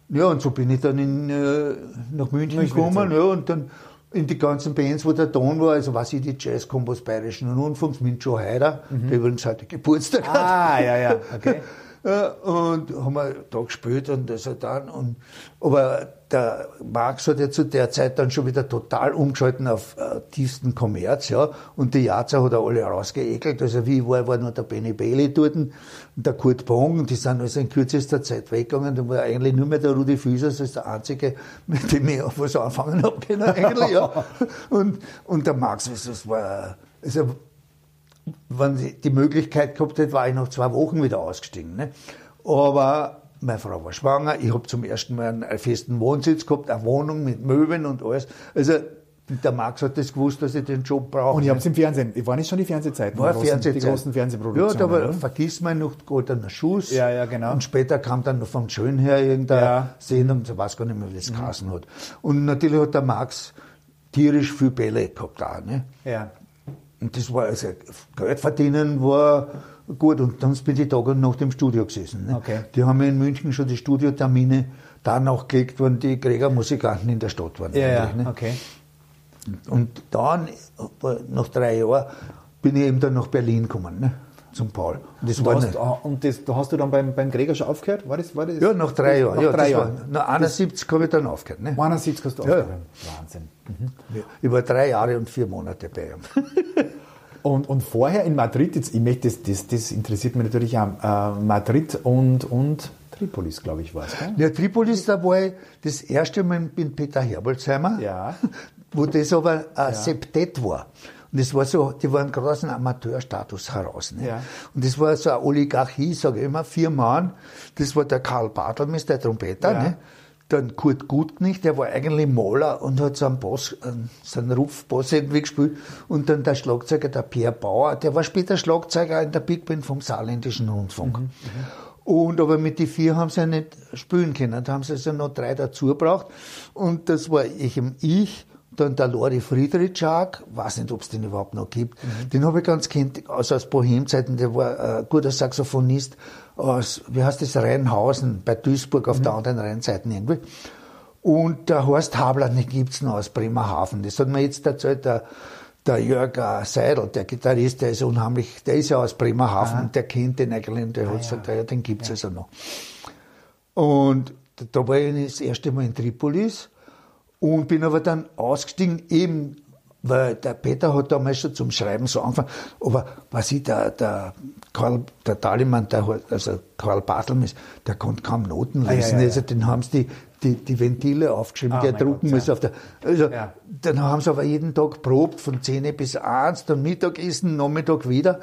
Speaker 3: Ja, und so bin ich dann in, äh, nach München, München gekommen, ja, und dann in die ganzen Bands, wo der Ton war, also was ich die Jazz-Kombos Bayerischen Rundfunks mit Joe Heider, mhm. der übrigens heute Geburtstag
Speaker 1: ah, hat. Ah, ja, ja, okay. <laughs>
Speaker 3: und haben wir da gespielt und das hat dann. Und, aber der Marx hat ja zu der Zeit dann schon wieder total umgeschalten auf äh, tiefsten Kommerz, ja. Und die Jaza hat er alle rausgeekelt. Also wie war, war nur der Benny Bailey dort und der Kurt Bong, die sind also in kürzester Zeit weggegangen. Da war eigentlich nur mehr der Rudi Füßers als der einzige, mit dem ich was anfangen habe können, eigentlich, ja. <laughs> Und, und der Marx, das war, also, wenn die Möglichkeit gehabt hätte, war ich nach zwei Wochen wieder ausgestiegen. Ne? Aber meine Frau war schwanger, ich habe zum ersten Mal einen festen Wohnsitz gehabt, eine Wohnung mit Möbeln und alles. Also der Max hat das gewusst, dass ich den Job brauche.
Speaker 1: Und ich habe es im Fernsehen, waren es schon die Fernsehzeiten?
Speaker 3: War die großen, Die
Speaker 1: großen Fernsehproduktionen.
Speaker 3: Ja, da war, vergiss mal noch Goldener Schuss.
Speaker 1: Ja, ja, genau.
Speaker 3: Und später kam dann noch vom Schön her irgendeine ja. Sendung, ich weiß gar nicht mehr, wie das mhm. hat. Und natürlich hat der Max tierisch viel Bälle gehabt da, ne?
Speaker 1: Ja.
Speaker 3: Und das war, also, Geld verdienen war gut. Und dann bin ich Tag und Nacht im Studio gesessen. Ne?
Speaker 1: Okay.
Speaker 3: Die haben in München schon die Studiotermine danach gelegt, wenn die Grägermusikanten in der Stadt waren.
Speaker 1: Ja, ja. Ne? okay.
Speaker 3: Und dann, nach drei Jahren, bin ich eben dann nach Berlin gekommen, ne? zum Paul.
Speaker 1: Und, das und, war hast, ah, und das, da hast du dann beim, beim Gregor schon aufgehört? War das, war das,
Speaker 3: ja, nach drei Jahren. Nach
Speaker 1: ja, drei Jahren.
Speaker 3: War, nach 71 habe ich dann aufgehört. Ne?
Speaker 1: 71 hast du aufgehört? Ja. Wahnsinn.
Speaker 3: Mhm. Ich war drei Jahre und vier Monate bei ihm. <laughs>
Speaker 1: und, und vorher in Madrid, jetzt, ich möchte, das, das, das interessiert mich natürlich auch, äh, Madrid und, und Tripolis, glaube ich, war es.
Speaker 3: Ja, Tripolis, da war ich das erste Mal mit Peter Herbolzheimer,
Speaker 1: ja. <laughs>
Speaker 3: wo das aber ein ja. Septett war. Und das war so, die waren dem Amateurstatus heraus. Ne?
Speaker 1: Ja.
Speaker 3: Und das war so eine Oligarchie, sage ich immer, vier Mann. Das war der Karl Bartelmes, der Trompeter. Ja. Ne? Dann Kurt Gutknecht, der war eigentlich Maler und hat so einen Boss, so einen Rufboss irgendwie gespielt. Und dann der Schlagzeuger, der Pierre Bauer, der war später Schlagzeuger in der Big Band vom Saarländischen Rundfunk. Mhm, mhm. Und aber mit die vier haben sie ja nicht spielen können. Da haben sie also noch drei dazu gebraucht. Und das war ich Ich, dann der Lori Friedrichak, weiß nicht, ob es den überhaupt noch gibt. Mhm. Den habe ich ganz kennt, also aus Bohemzeiten, der war ein guter Saxophonist aus, wie heißt das, Rheinhausen, bei Duisburg auf mhm. der anderen Rheinseite irgendwie. Und der Horst Habler, den gibt's noch aus Bremerhaven. Das hat mir jetzt erzählt, der der Jörg Seidel, der Gitarrist, der ist unheimlich, der ist ja aus Bremerhaven, Aha. der kennt den eigentlich, der ah, hat gesagt, ja. den gibt's ja. also noch. Und da war ich das erste Mal in Tripolis und bin aber dann ausgestiegen, eben, weil der Peter hat damals schon zum Schreiben so angefangen, aber was ich, der, der Karl, der Daliman, der, also Karl Bartelmes, der konnte kaum Noten lesen, ah, ja, also den haben sie die, die, die Ventile aufgeschrieben, ah, die er drucken Gott, muss ja. auf der. Also, ja. dann haben sie aber jeden Tag probt, von 10 bis 1, dann Mittagessen, Nachmittag wieder.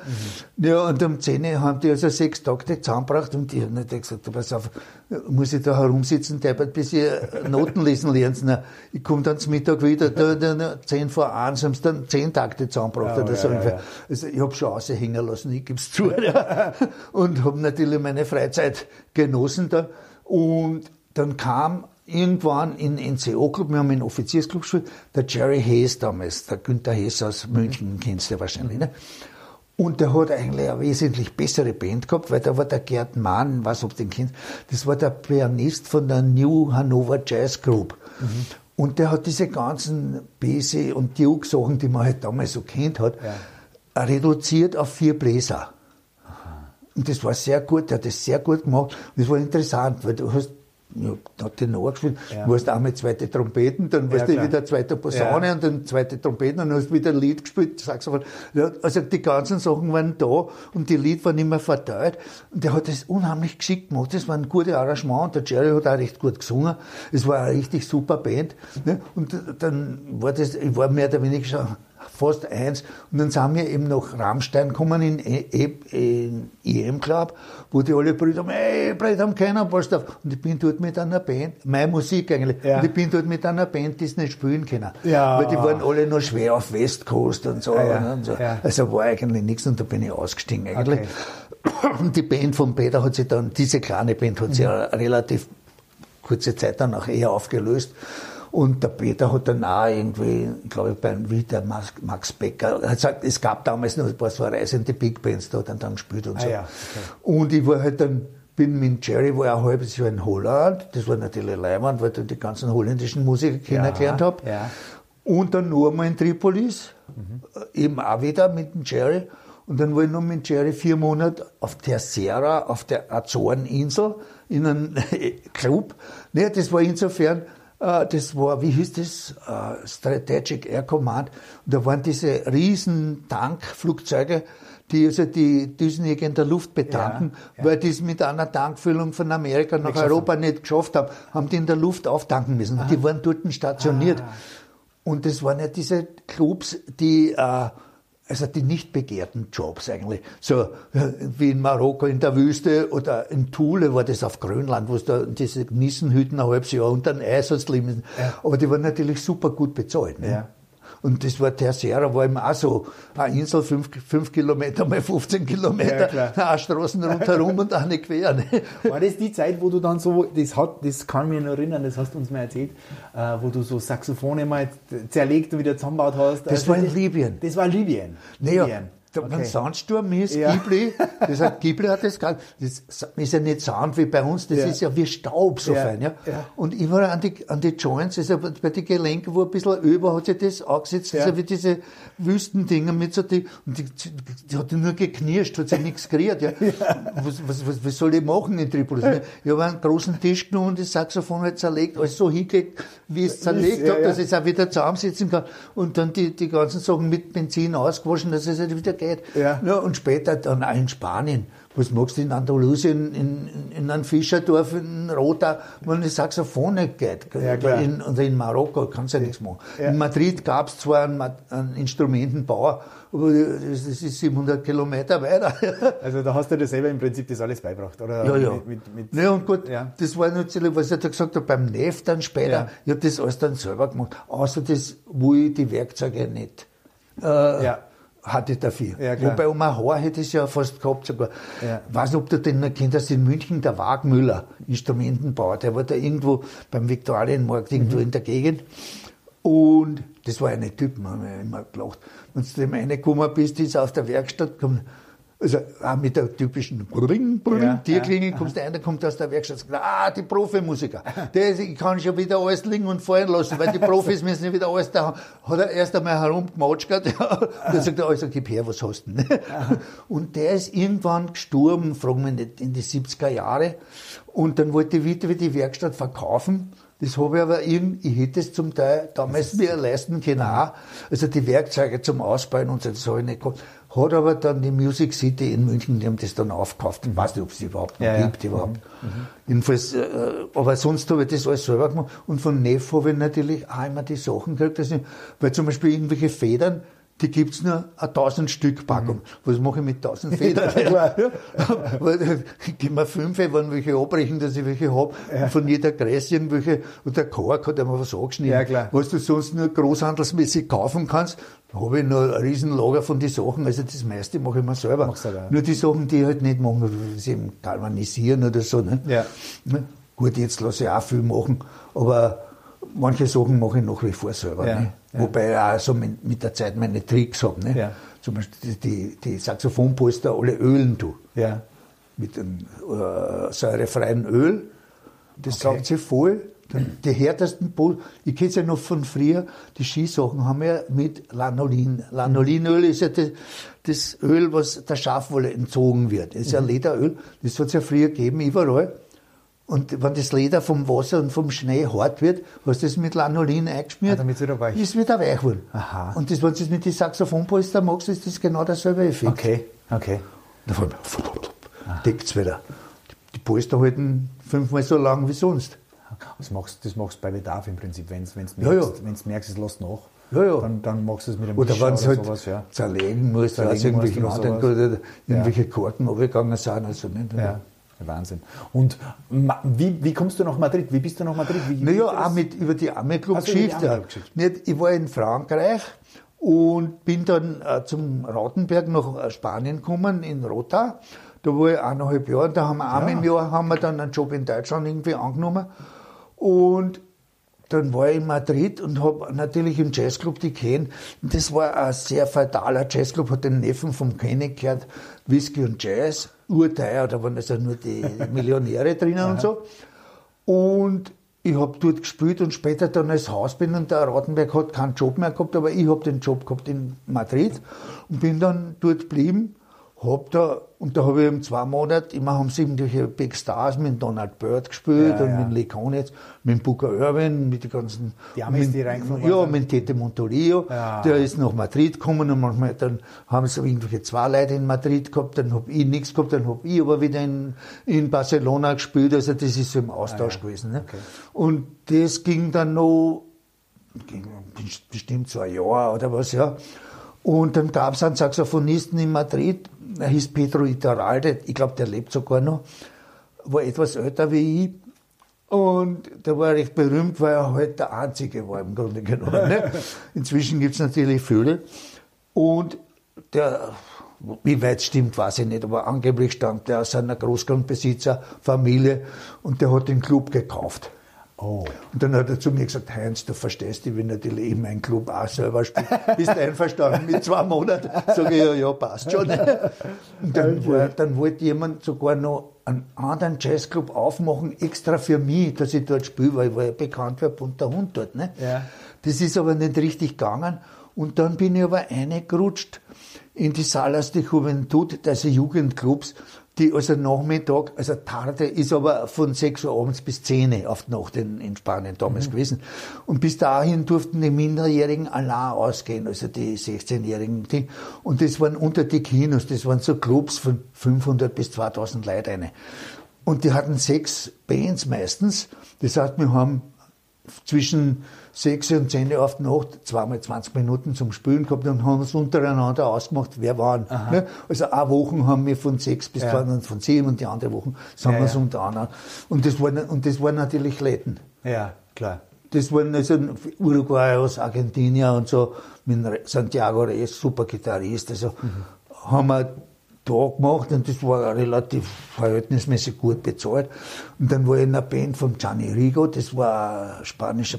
Speaker 3: Mhm. Ja, und um 10 haben die also sechs Takte zusammengebracht und die haben nicht gesagt, pass auf, muss ich da herumsitzen, deppert, bis ihr Noten lesen lernt. Na, ich komme dann zum Mittag wieder, da, da, da, 10 vor 1 haben sie dann 10 Takte zusammengebracht ja, oder so. Also ich habe schon aushängen lassen, ich gebe es zu. <laughs> und habe natürlich meine Freizeit genossen da. Und dann kam irgendwann in den NCO-Club, wir haben einen Offiziersclub gespielt, der Jerry Hayes damals, der Günther Hayes aus München, kennst du wahrscheinlich, ne? Und der hat eigentlich eine wesentlich bessere Band gehabt, weil da war der Gerd Mann, was ob den kennt, das war der Pianist von der New Hanover Jazz Group. Mhm. Und der hat diese ganzen Bese und Duke-Sachen, die man halt damals so kennt hat, ja. reduziert auf vier Bläser. Und das war sehr gut, der hat das sehr gut gemacht. Und das war interessant, weil du hast ja, hat Tenor gespielt. Ja. Du hast einmal zweite Trompeten, dann warst ja, du wieder zweite Posaune ja. und dann zweite Trompeten und dann hast wieder ein Lied gespielt, Saxophon. Ja, also die ganzen Sachen waren da und die Lied waren immer verteilt. Und der hat das unheimlich geschickt gemacht. Das war ein gutes Arrangement und der Jerry hat auch recht gut gesungen. Es war eine richtig super Band. Ne? Und dann war das, ich war mehr oder weniger schon fast eins. Und dann sind wir eben nach Rammstein gekommen in, in, EM Club, wo die alle Brüder haben, ey, Brüder haben keinen Post auf. Und ich bin dort mit einer Band, meine Musik eigentlich, ja. und ich bin dort mit einer Band, die es nicht spielen können.
Speaker 1: Ja.
Speaker 3: Weil die waren alle noch schwer auf West Coast und so.
Speaker 1: Ja,
Speaker 3: und so. Also war eigentlich nichts und da bin ich ausgestiegen eigentlich. Okay. Und die Band von Peter hat sich dann, diese kleine Band hat sich mhm. relativ kurze Zeit danach eher aufgelöst. Und der Peter hat dann auch irgendwie, glaube ich, beim wie der Max Becker, hat gesagt, es gab damals noch ein paar so reisende Big Bands, da hat er dann gespielt und ah, so.
Speaker 1: Ja, okay.
Speaker 3: Und ich war halt dann, bin mit Jerry, war ein halbes Jahr in Holland, das war natürlich Leimand, weil ich die ganzen holländischen Musiker kennengelernt habe.
Speaker 1: Ja.
Speaker 3: Und dann nur einmal in Tripolis, mhm. eben auch wieder mit dem Jerry. Und dann war ich noch mit Jerry vier Monate auf Tercera, auf der Azoreninsel, in einem <laughs> Club. Ne, das war insofern, das war, wie hieß das? Äh, Strategic Air Command. Und da waren diese riesen Tankflugzeuge, die also die Düsenjäger in der Luft betanken, ja, ja. weil die es mit einer Tankfüllung von Amerika nach nicht Europa nicht geschafft haben, haben die in der Luft auftanken müssen. Und die waren dort stationiert. Ah. Und das waren ja diese Clubs, die äh, also die nicht begehrten Jobs eigentlich. So äh, wie in Marokko in der Wüste oder in Thule war das auf Grönland, wo es da diese Nissenhütten ein halbes Jahr unter dem Eis leben. Ja. Aber die waren natürlich super gut bezahlt. Ne?
Speaker 1: Ja.
Speaker 3: Und das war Tercera, war eben auch so eine Insel, fünf, fünf Kilometer mal 15 Kilometer, ja, eine Straßen rundherum und eine quer. Ne?
Speaker 1: War das die Zeit, wo du dann so, das hat, das kann mich noch erinnern, das hast du uns mal erzählt, äh, wo du so Saxophone mal zerlegt und wieder zusammengebaut hast?
Speaker 3: Das also war in Libyen.
Speaker 1: Das war Libyen.
Speaker 3: Naja, Libyen da okay. ein Sandsturm ist, ja. Ghibli, <laughs> das hat, Ghibli hat das gehabt, das ist ja nicht Sand wie bei uns, das ja. ist ja wie Staub so ja. fein, ja? Und immer an die, an die Joints, also bei den Gelenken, wo ein bisschen über hat sich das angesetzt, ja. ja wie diese Wüstendinger mit so die, und die, die hat nur geknirscht, hat sich nichts gekriegt, <laughs> ja. Was, was, was, was soll ich machen in Tripolis? <laughs> Ich habe einen großen Tisch genommen und das Saxophon halt zerlegt, alles so hingelegt, wie es zerlegt hat, dass ich es auch wieder zusammensetzen kann und dann die, die ganzen Sachen mit Benzin ausgewaschen, dass es halt wieder geht. Ja. ja. und später dann auch in Spanien. Was magst du in Andalusien, in, in, in einem Fischerdorf, in Rota, wo eine Saxophon nicht geht? Ja, klar. In, und in Marokko kannst du ja nichts machen. Ja. In Madrid gab es zwar einen, einen Instrumentenbauer, aber das ist 700 Kilometer weiter. <laughs>
Speaker 1: Also da hast du dir selber im Prinzip das alles beibracht, oder?
Speaker 3: Ja, ja. Mit, mit, mit ja und gut, ja. das war natürlich, was ich da gesagt habe, beim Nef dann später, ja. ich habe das alles dann selber gemacht, außer das, wo ich die Werkzeuge nicht äh, ja hatte ich dafür. Ja, Wobei um ein Haar hätte ich es ja fast gehabt sogar. Ja. Weiß nicht, ob du den noch kennst, dass in München der Wagmüller, Instrumentenbauer, der war da irgendwo beim Viktualienmarkt, irgendwo mhm. in der Gegend. Und das war eine Typ, haben wir immer gelacht. Wenn du dem reingekommen bist, ist auf der Werkstatt gekommen, also auch mit der typischen Bring, Bring, ja, Tierklingel, ja, kommst du einer kommt aus der Werkstatt und sagt, ah, die Profimusiker, <laughs> der ich kann schon wieder alles liegen und fallen lassen, weil die Profis müssen ja wieder alles da haben. Hat er erst einmal herumgematschert, <laughs> ja, und dann sagt er, also gib her, was hast du denn? <laughs> Und der ist irgendwann gestorben, fragen wir nicht, in die 70er Jahre, und dann wollte ich wieder die Werkstatt verkaufen, das habe ich aber irgendwie, ich hätte es zum Teil damals mir leisten können auch. Also die Werkzeuge zum Ausbauen und so, das habe ich nicht gehabt. Hat aber dann die Music City in München, die haben das dann aufgekauft. Ich weiß nicht, ob es die überhaupt noch ja, gibt, ja. überhaupt. Mhm. mhm. Jedenfalls, äh, aber sonst habe ich das alles selber gemacht. Und von Neff habe ich natürlich auch immer die Sachen gekriegt, ich, weil zum Beispiel irgendwelche Federn, die gibt's nur eine 1000 Stück Packung. Mhm. Was mache ich mit 1000 Federn? <laughs> ja, weil, gib mir fünf, wenn welche abbrechen, dass ich welche hab. Ja. Von jeder Größe irgendwelche, und der Kork hat einmal was angeschnitten. Ja, klar. Was du sonst nur großhandelsmäßig kaufen kannst, da habe ich noch ein Riesenlager von den Sachen. Also das meiste mache ich mir selber. selber. Nur die Sachen, die ich halt nicht machen, sie eben galvanisieren oder so. Ne? Ja. Ne? Gut, jetzt lasse ich auch viel machen, aber manche Sachen mache ich nach wie vor selber. Ja. Ne? Ja. Wobei ich auch so mit, mit, der Zeit meine Tricks habe. Ne? Ja. Zum Beispiel die, die Saxophonpolster alle ölen tue. Ja. Mit einem äh, säurefreien Öl. Das okay. saugt sich voll. Dann die härtesten Polster, ich kenne es ja noch von früher, die Skisachen haben ja mit Lanolin. Lanolinöl ist ja das, das Öl, was der Schafwolle entzogen wird. Das ist ja mhm. Lederöl. Das hat es ja früher gegeben, überall. Und wenn das Leder vom Wasser und vom Schnee hart wird, hast du das mit Lanolin eingeschmiert, ah,
Speaker 1: damit wieder weich.
Speaker 3: ist wieder weich geworden. Aha. Und das, wenn du das mit den Saxophonpolster machst, ist das genau derselbe Effekt.
Speaker 1: Okay, okay.
Speaker 3: Da deckt es wieder. Die Polster halten fünfmal so lang wie sonst.
Speaker 1: Das machst, das machst du bei Bedarf im Prinzip, wenn du merkst, ja, ja. merkst, es lässt nach. Ja, ja. Dann, dann machst du es mit einem
Speaker 3: Oder wenn es halt sowas, ja. zerlegen musst, zerlegen irgendwelche anderen, irgendwelche ja. Karten runtergegangen sind. Also nicht,
Speaker 1: ja. Wahnsinn. Und wie, wie kommst du nach Madrid? Wie bist du nach Madrid? Wie,
Speaker 3: naja, auch mit, über die Arme-Club-Geschichte. Also ich war in Frankreich und bin dann äh, zum Rautenberg nach äh, Spanien gekommen, in Rota. Da war ich eineinhalb Jahre. Da haben wir einmal ja. im Jahr haben wir dann einen Job in Deutschland irgendwie angenommen. Und dann war ich in Madrid und habe natürlich im Jazzclub die kennen. Das war ein sehr fataler Jazzclub, hat den Neffen vom Kenny gehört, Whisky und Jazz urteuer, da waren also nur die <laughs> Millionäre drinnen und so. Und ich habe dort gespielt und später dann als Hausband und der Rattenberg hat keinen Job mehr gehabt, aber ich habe den Job gehabt in Madrid und bin dann dort geblieben hab da, und da habe ich eben zwei Monate, immer haben sie irgendwelche Big Stars mit Donald Byrd gespielt ja, und ja. mit Lee Konitz, mit Booker Irwin, mit den ganzen.
Speaker 1: Die haben mit, die reingefahren?
Speaker 3: Ja, mit Tete Montolio. Ja. Der ist nach Madrid gekommen und manchmal, dann haben sie irgendwelche zwei Leute in Madrid gehabt, dann hab ich nichts gehabt, dann hab ich aber wieder in, in Barcelona gespielt, also das ist so im Austausch ah, gewesen. Ne? Okay. Und das ging dann noch, ging bestimmt so ein Jahr oder was, ja. Und dann gab es einen Saxophonisten in Madrid, er hieß Pedro Itaralde, ich glaube, der lebt sogar noch, war etwas älter wie ich. Und der war recht berühmt, weil er halt der Einzige war im Grunde genommen. Ne? <laughs> Inzwischen gibt es natürlich viele. Und der, wie weit stimmt, weiß ich nicht, aber angeblich stammt der aus einer Großgrundbesitzerfamilie und der hat den Club gekauft. Oh. Und dann hat er zu mir gesagt, Heinz, du verstehst, ich will natürlich in meinen Club auch selber spielen. Bist einverstanden mit zwei Monaten? Sag ich, ja, ja, passt schon. Und dann, war, dann wollte jemand sogar noch einen anderen Jazzclub aufmachen, extra für mich, dass ich dort spiele, weil ich war ja bekannt für bunter Hund dort. Ne? Ja. Das ist aber nicht richtig gegangen. Und dann bin ich aber reingerutscht in die Salas de Juventud, also Jugendclubs, die also Nachmittag, also Tarde ist aber von 6 Uhr abends bis 10 Uhr auf die Nacht in, in Spanien damals mhm. gewesen. Und bis dahin durften die Minderjährigen allein ausgehen, also die 16-Jährigen. Und das waren unter die Kinos, das waren so Clubs von 500 bis 2000 Leute eine. Und die hatten sechs Bands meistens. Das heißt, wir haben zwischen 6 und 10 Uhr auf die Nacht zweimal 20 Minuten zum Spülen gehabt und haben uns untereinander ausgemacht, wer waren. Ne? Also eine Woche haben wir von 6 bis ja. von 7 und die andere Woche sind ja, wir es ja. untereinander. Und das, waren, und das waren natürlich Läden.
Speaker 1: Ja, klar.
Speaker 3: Das waren also Uruguay aus Argentinien und so, mit Santiago Reyes, super Gitarrist. Also mhm. haben wir da gemacht und das war relativ verhältnismäßig gut bezahlt. Und dann war ich in einer Band von Gianni Rigo, das war ein spanischer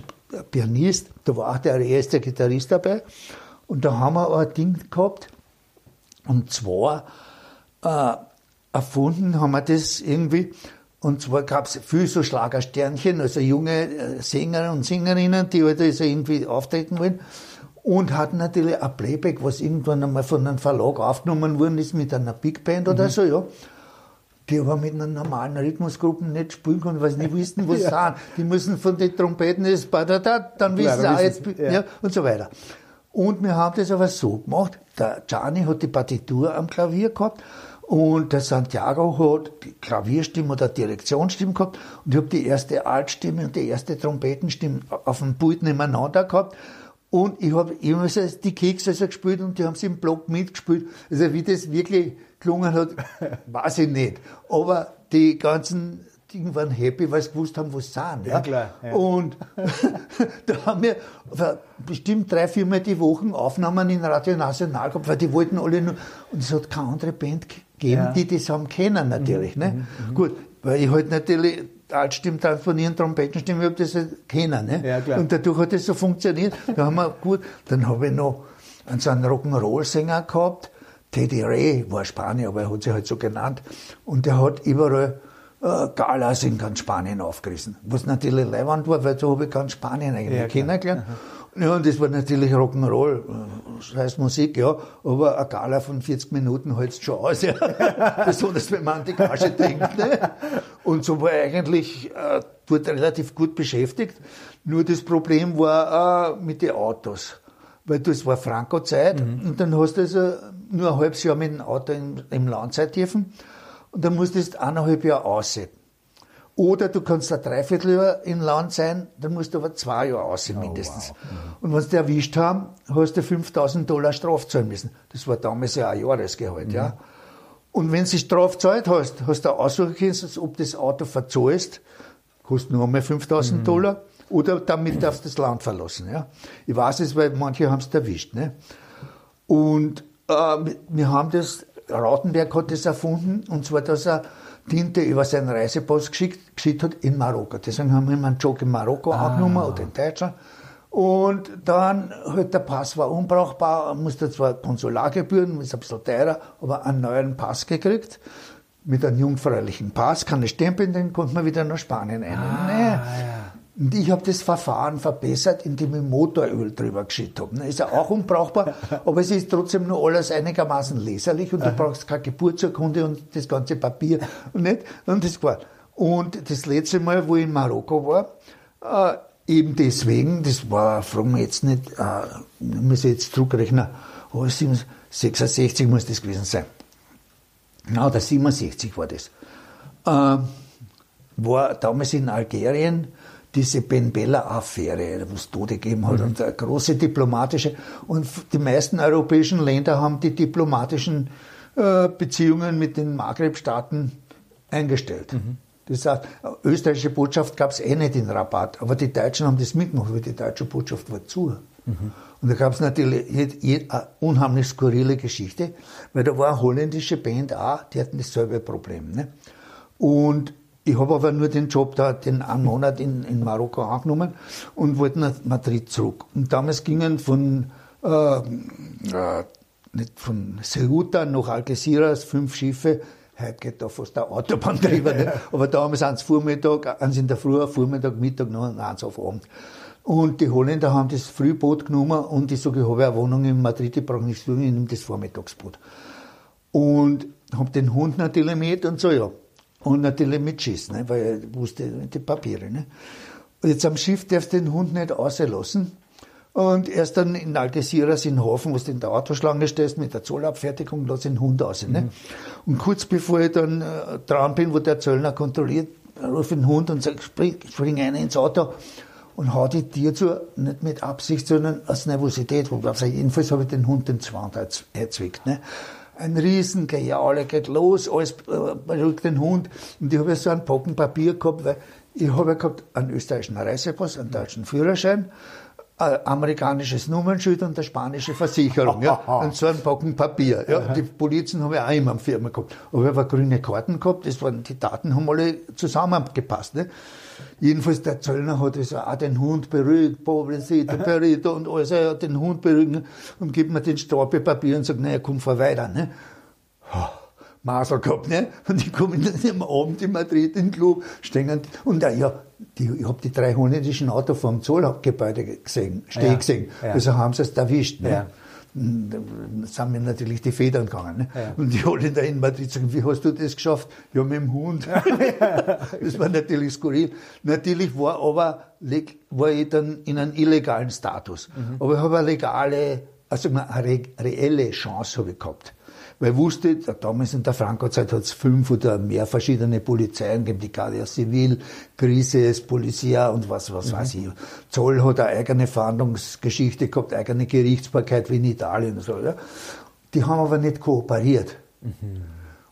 Speaker 3: Pianist, da war auch der erste Gitarrist dabei. Und da haben wir ein Ding gehabt, und zwar äh, erfunden haben wir das irgendwie, und zwar gab es viel so Schlagersternchen, also junge äh, Sänger und Sängerinnen, die halt also irgendwie auftreten wollen und hatten natürlich ein Playback, was irgendwann einmal von einem Verlag aufgenommen worden ist mit einer Big Band oder mhm. so, ja. Die aber mit einer normalen Rhythmusgruppe nicht spielen können, weil sie nicht wissen, was <laughs> ja. sind. Die müssen von den Trompeten ist, dann wissen sie auch jetzt, ja. ja. und so weiter. Und wir haben das aber so gemacht, der Gianni hat die Partitur am Klavier gehabt und der Santiago hat die Klavierstimme oder Direktionsstimme gehabt und ich habe die erste Altstimme und die erste Trompetenstimme auf dem Pult nebeneinander gehabt und ich habe immer so die Kekse also gespielt und die haben sie im Block mitgespielt. Also wie das wirklich gelungen hat, <laughs> weiß ich nicht. Aber die ganzen Dinge waren happy, weil sie gewusst haben, was sie sind. Ja, ja klar. Ja. Und <laughs> da haben wir bestimmt drei, viermal die Wochen Aufnahmen in Radio National gehabt, weil die wollten alle nur, und es hat keine andere Band gegeben, ja. die das haben kennen natürlich. Mhm, ne? Mhm. mhm. Gut, weil ich halt natürlich Altstimmen transponieren, Trompetenstimmen, ich habe das halt kennen. Ne? Ja, klar. Und dadurch hat das so funktioniert. Da haben wir gut, dann habe ich noch einen, so einen Rock'n'Roll-Sänger gehabt, Teddy Ray, war Spanier, aber er hat sich halt so genannt. Und der hat überall äh, Galas in ganz Spanien aufgerissen. Was natürlich leibend war, weil so habe ich ganz Spanien eigentlich ja, kennengelernt. Ja, und das war natürlich Rock'n'Roll, das heißt Musik, ja, aber eine Gala von 40 Minuten hältst schon aus, ja. <laughs> Besonders wenn man an die Gage denkt. Ne? Und so war ich eigentlich äh, dort relativ gut beschäftigt. Nur das Problem war äh, mit den Autos. Weil das war Franco-Zeit mhm. und dann hast du also nur ein halbes Jahr mit dem Auto im, im Land sein dürfen und dann musstest du eineinhalb Jahre aussehen. Oder du kannst ein Dreivierteljahr im Land sein, dann musst du aber zwei Jahre aussehen oh, mindestens. Wow. Mhm. Und wenn sie dich erwischt haben, hast du 5000 Dollar Straf zahlen müssen. Das war damals ja ein Jahresgehalt, mhm. ja. Und wenn du Straf zahlt hast, hast du aussuchen können, ob das Auto verzahlst, kostet nur einmal 5000 mhm. Dollar, oder damit darfst du das Land verlassen, ja. Ich weiß es, weil manche haben es erwischt, ne. Und wir haben das, Rautenberg hat das erfunden, und zwar, dass er Tinte über seinen Reisepass geschickt, geschickt hat in Marokko. Deswegen haben wir ihm einen Job in Marokko ah. angenommen oder in Deutschland. Und dann halt der Pass war unbrauchbar, musste zwar Konsulargebühren, ist ein bisschen teurer, aber einen neuen Pass gekriegt. Mit einem jungfräulichen Pass, keine Stempel, den konnte man wieder nach Spanien einnehmen. Ah, ja. Und ich habe das Verfahren verbessert, indem ich Motoröl drüber geschüttet habe. Ist ja auch unbrauchbar, <laughs> aber es ist trotzdem nur alles einigermaßen leserlich und du brauchst keine Geburtsurkunde und das ganze Papier und nicht. Und das war. Und das letzte Mal, wo ich in Marokko war, äh, eben deswegen, das war, fragen wir jetzt nicht, äh, muss ich jetzt zurückrechnen, oh, 66 muss das gewesen sein. Na, oder 67 war das. Äh, war damals in Algerien, diese Ben Bella-Affäre, wo es Tode gegeben hat, mhm. und eine große diplomatische. Und die meisten europäischen Länder haben die diplomatischen äh, Beziehungen mit den Maghreb-Staaten eingestellt. Mhm. Das heißt, österreichische Botschaft gab es eh nicht in Rabat, aber die Deutschen haben das mitgemacht, weil die deutsche Botschaft war zu. Mhm. Und da gab es natürlich eine unheimlich skurrile Geschichte, weil da war eine holländische Band auch, die hatten dasselbe Problem. Ne? Und ich habe aber nur den Job da, den einen Monat in, in Marokko angenommen und wollte nach Madrid zurück. Und damals gingen von, äh, äh, nicht von Ceuta nach Algeciras fünf Schiffe. Heute geht da fast der Autobahn <laughs> drüber. Ne? Aber damals eins Vormittag, eins in der Früh, Vormittag, Mittag, noch eins auf Abend. Und die Holländer haben das Frühboot genommen und ich sage, ich habe eine Wohnung in Madrid, ich brauche nichts tun, ich nehme das Vormittagsboot. Und habe den Hund natürlich mit und so, ja. Und natürlich mit Schiss, ne, weil ich wusste die Papiere. Ne. Und jetzt am Schiff darfst du den Hund nicht auslassen. Und erst dann in Algeciras in Hafen, wo du in der Autoschlange stehst mit der Zollabfertigung, lass den Hund aus. Ne? Mhm. Und kurz bevor ich dann äh, dran bin, wo der Zöllner kontrolliert, rufe ich den Hund und sage, spring, spring einer ins Auto und hau die Tier zu, nicht mit Absicht, sondern aus Nervosität. Jedenfalls habe ich den Hund den Zwang erzwickt. Ne? Ein riesen Gejaule geht los, alles äh, beruhigt den Hund. Und ich habe so ein Packen Papier gehabt, weil ich habe gehabt einen österreichischen Reisepass, einen deutschen Führerschein, ein amerikanisches Nummernschild und eine spanische Versicherung. ja, <laughs> und so ein Packen Papier. Ja. Die Polizen habe ich auch immer am Firma gehabt. Aber ich habe grüne Karten gehabt, das waren, die Daten haben alle zusammengepasst. Ne? Jedenfalls der Zöllner hat also auch den Hund beruhigt, Pobrecito, Perito und alles, er hat den Hund beruhigt und gibt mir den Stapel Papier und sagt, naja, komm, fahr weiter. Ne? Masel gehabt, ne? Und ich komme am Abend in Madrid in den Club, stehen und ja, die, ich habe die drei holländischen Autos vom Zollgebäude gesehen, stehen ja, gesehen. Ja. Also haben sie es erwischt. Ne? Ja da sind mir natürlich die Federn gegangen. Ne? Ja. Und die Holländer in Madrid sagen, wie hast du das geschafft? Ja, mit dem Hund. <laughs> das war natürlich skurril. Natürlich war aber, war ich dann in einem illegalen Status. Mhm. Aber ich habe eine legale, also eine reelle Chance habe ich gehabt. Weil ich wusste, damals in der Franco-Zeit hat es fünf oder mehr verschiedene Polizeien gegeben, die Guardia Civil, Crisis, Policia und was, was mhm. weiß ich. Zoll hat eine eigene Verhandlungsgeschichte gehabt, eigene Gerichtsbarkeit wie in Italien und so. Ja. Die haben aber nicht kooperiert. Mhm.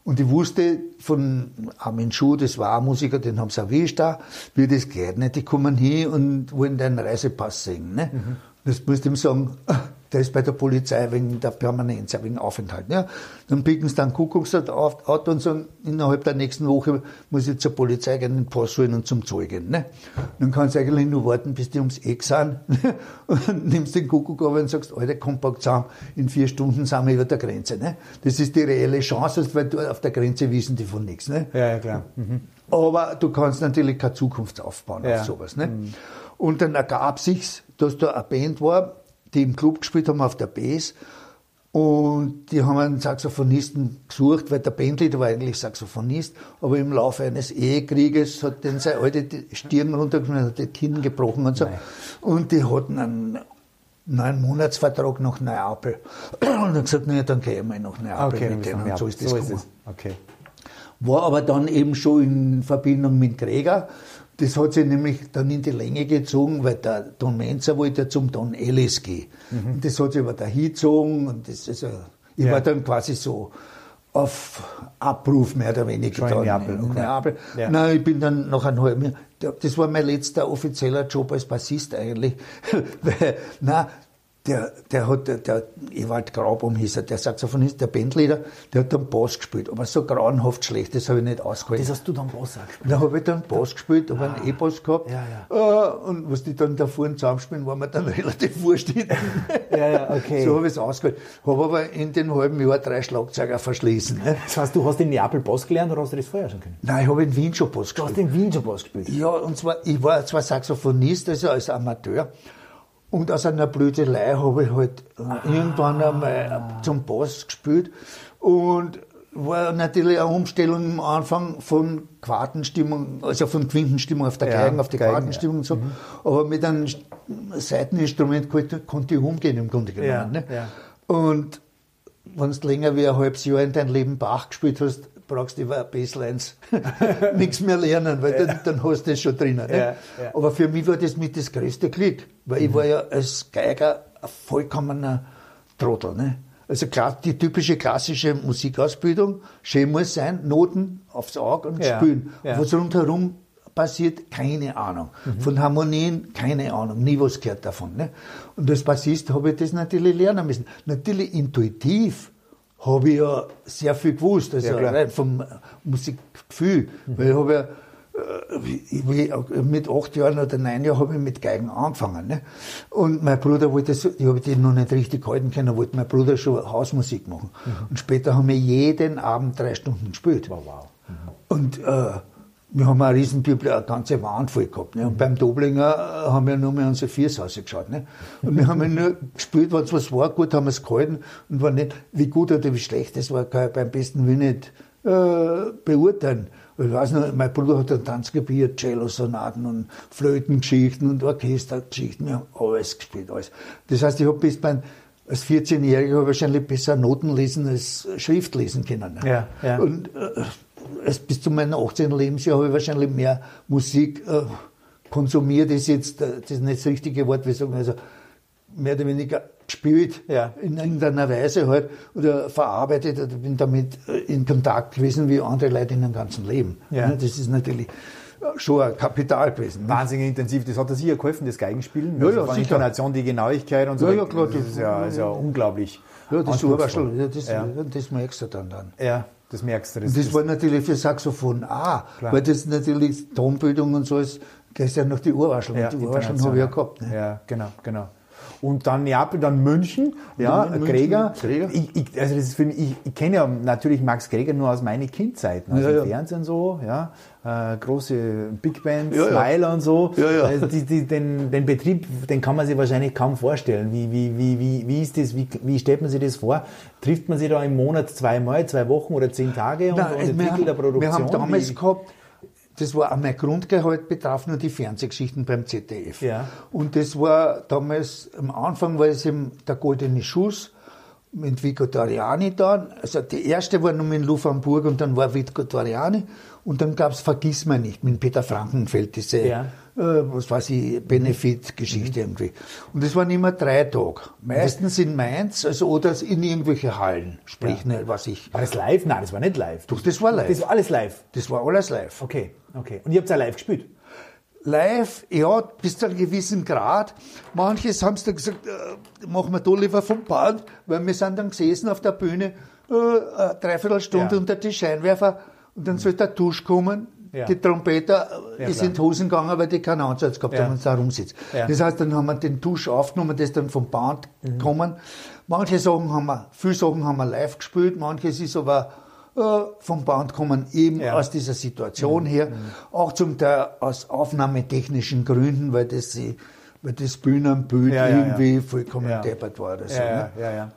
Speaker 3: Und ich wusste von Armin Schuh, das war ein Musiker, den haben sie erwischt da, wie das geht nicht. Die kommen hin und wollen deinen Reisepass sehen. Ne? Mhm. Das musst du ihm sagen, <laughs> der ist bei der Polizei wegen der Permanenz, wegen Aufenthalt. Ja. Dann picken sie dann Kuckucksauto und sagen, innerhalb der nächsten Woche muss ich zur Polizei gehen, den Pass holen und zum Zeugen. Ne. Dann kannst du eigentlich nur warten, bis die ums Eck sind <laughs> und nimmst den Kuckuck ab und sagst, Alter, kompakt zusammen, in vier Stunden sind wir über der Grenze. Ne. Das ist die reelle Chance, weil du auf der Grenze wissen die von nichts. Ne.
Speaker 1: Ja, ja, klar. Mhm.
Speaker 3: Aber du kannst natürlich keine Zukunft aufbauen ja. auf sowas. Ne. Mhm. Und dann ergab sich's, dass da eine Band war, die im Club gespielt haben auf der Bass. Und die haben einen Saxophonisten gesucht, weil der Bandleader war eigentlich Saxophonist, aber im Laufe eines Ehekrieges hat den seine alte Stirn runtergenommen, hat die Kinn gebrochen und so. Nein. Und die hatten einen neun Monatsvertrag nach Neapel. Und dann gesagt, naja, dann gehen wir nach Neapel okay, mit denen. Und so ist das so gekommen. Okay. War aber dann eben schon in Verbindung mit Gregor. Das hat sich nämlich dann in die Länge gezogen, weil der Don Menzer wollte zum Don Ellis gehen. Mhm. Und das hat sich aber dahin gezogen und das ist, ich ja. war dann quasi so auf Abruf mehr oder weniger.
Speaker 1: Schon in Neapel.
Speaker 3: Okay. Neapel. Ja. Nein, ich bin dann nach einem halben Jahr, das war mein letzter offizieller Job als Bassist eigentlich. <laughs> weil, nein, der, der hat, der, der Ewald Graubum hieß er, der Saxophonist, der Bandleader, der hat dann Bass gespielt, aber so grauenhaft schlecht, das habe ich nicht ausgehalten.
Speaker 1: Das hast du dann Bass auch
Speaker 3: gespielt? Da habe ich dann Bass gespielt, habe ah. einen E-Bass gehabt, ja, ja. Äh, und was die dann da vorne zusammenspielen, war mir dann <laughs> relativ wurscht.
Speaker 1: ja, ja, okay.
Speaker 3: So habe ich es ausgehalten. Habe aber in den halben Jahr drei Schlagzeuger verschließen.
Speaker 1: Ne? Das heißt, du hast in Neapel Bass gelernt oder hast du das vorher schon können?
Speaker 3: Nein, ich habe in Wien schon Bass gespielt.
Speaker 1: Du hast in Wien schon Bass gespielt?
Speaker 3: Ja, und zwar, ich war zwar Saxophonist, also als Amateur, und aus einer Blödelei habe ich halt äh, irgendwann einmal zum Bass gespielt und war natürlich eine Umstellung am Anfang von Quartenstimmung, also von Quintenstimmung auf der Geigen, ja, auf die Geigen, Quartenstimmung ja. und so. Mhm. Aber mit einem Seiteninstrument konnte, konnte ich umgehen im Grunde genommen. Ja, ne? Und wenn du länger wie ein halbes Jahr in dein Leben Bach gespielt hast, brauchst du über Basslines <laughs> nichts mehr lernen, weil ja. dann, dann, hast du es schon drinnen. Ne? Ja, ja. Aber für mich war das mit das größte Glück, weil mhm. ich war ja als Geiger ein vollkommener Trottel. Ne? Also die typische klassische Musikausbildung, schön muss sein, Noten aufs Auge und spielen. Ja. Was rundherum passiert, keine Ahnung. Mhm. Von Harmonien, keine Ahnung, nie was gehört davon. Ne? Und als Bassist habe ich das natürlich lernen müssen. Natürlich intuitiv habe ich ja sehr viel gewusst, also ja, rein vom Musikgefühl. Mhm. Weil ich habe ja äh, mit acht Jahren oder neun Jahren habe ich mit Geigen angefangen. Ne? Und mein Bruder wollte das, ich habe den noch nicht richtig halten können, wollte mein Bruder schon Hausmusik machen. Mhm. Und später haben wir jeden Abend drei Stunden gespielt. Wow, wow. Mhm. Und äh, wir haben eine riesen Bibel, eine ganze Wand voll gehabt. Ne? Und mhm. beim Doblinger äh, haben wir nur mehr unsere Viers geschaut. Ne? Und wir haben nur gespielt, wenn es was war, gut haben wir es gehalten. Und wenn nicht, wie gut oder wie schlecht das war, kann ich beim besten Willen nicht äh, beurteilen. Ich weiß noch, mein Bruder hat ein Tanzgebiet, Cello-Sonaten und Flötengeschichten und Orchestergeschichten. Wir haben alles gespielt, alles. Das heißt, ich habe bis beim als 14-Jähriger wahrscheinlich besser Noten lesen als Schrift lesen können. Ne? Ja, ja. Und äh, erst bis zu meinem 18. Lebensjahr habe ich wahrscheinlich mehr Musik äh, konsumiert, ist jetzt äh, das ist nicht das richtige Wort, wir sagen also mehr oder weniger gespielt, ja. in irgendeiner Weise halt, oder verarbeitet oder bin damit äh, in Kontakt gewesen wie andere Leute in ihrem ganzen Leben. Ja. Das ist natürlich schon ein Kapital gewesen.
Speaker 1: Wahnsinnig intensiv. Das hat er sicher geholfen, das Geigenspielen. Ja, ja, also sicher. Intonation, die Genauigkeit und so. Ja, ja, klar. Das ist ja, ist ja unglaublich.
Speaker 3: Ja, das Urwaschel, ja, das, ja. das merkst du dann dann.
Speaker 1: Ja, das merkst du.
Speaker 3: Das, das, das war natürlich für Saxophon auch, klar. weil das natürlich Tonbildung und so ist, ja noch die Urwaschel. Ja, die Urwaschel habe ich ja gehabt.
Speaker 1: Ne? Ja, genau, genau und dann Neapel, dann München, ja, München, Gregor. Gregor. Ich, ich, also das ist für mich, ich, ich kenne ja natürlich Max Gregor nur aus meinen Kindzeiten, aus ja, ja. Fernsehen so, ja, äh, große Big Band, ja, Smiler und so. Ja, ja. Also die, die, den, den Betrieb, den kann man sich wahrscheinlich kaum vorstellen. Wie, wie, wie, wie, wie ist das, wie, wie stellt man sich das vor? Trifft man sich da im Monat zweimal, zwei Wochen oder zehn Tage
Speaker 3: und, Nein, und entwickelt der Produktion? Wir haben damals gehabt, das war auch mein Grundgehalt, betraf nur die Fernsehgeschichten beim ZDF. Ja. Und das war damals, am Anfang war es eben der Goldene Schuss mit Vico Toriani dann. Also die erste war nur mit Lufanburg und dann war Vico Toriani. Und dann gab es Vergiss mir nicht mit Peter Frankenfeld, diese, ja. Äh, was weiß ich, Benefit-Geschichte mhm. irgendwie. Und das waren immer drei Tage. Meistens in Mainz, also oder in irgendwelche Hallen. Sprich, ja. ne, was ich.
Speaker 1: War das live? Nein, das war nicht live.
Speaker 3: Doch, das war live.
Speaker 1: Das war alles live.
Speaker 3: Das war alles live.
Speaker 1: Okay. Okay. Und ihr habt ja live gespielt?
Speaker 3: Live, ja, bis zu einem gewissen Grad. Manches haben dann gesagt, äh, machen wir da lieber vom Band, weil wir sind dann gesessen auf der Bühne, äh, eine Dreiviertelstunde ja. unter die Scheinwerfer und dann soll der Tusch kommen. Ja. Die Trompeter ja, ist in die Hosen gegangen, weil die keinen Ansatz gehabt ja. haben und da rumsitzt. Das heißt, dann haben wir den Tusch aufgenommen, das dann vom Band mhm. gekommen. Manche Sachen haben wir, viele Sachen haben wir live gespielt, manches ist aber äh, vom Band kommen, eben aus dieser Situation mhm. her, mhm. auch zum Teil aus aufnahmetechnischen Gründen, weil das, weil das Bühnenbild irgendwie vollkommen deppert war oder so. Ne?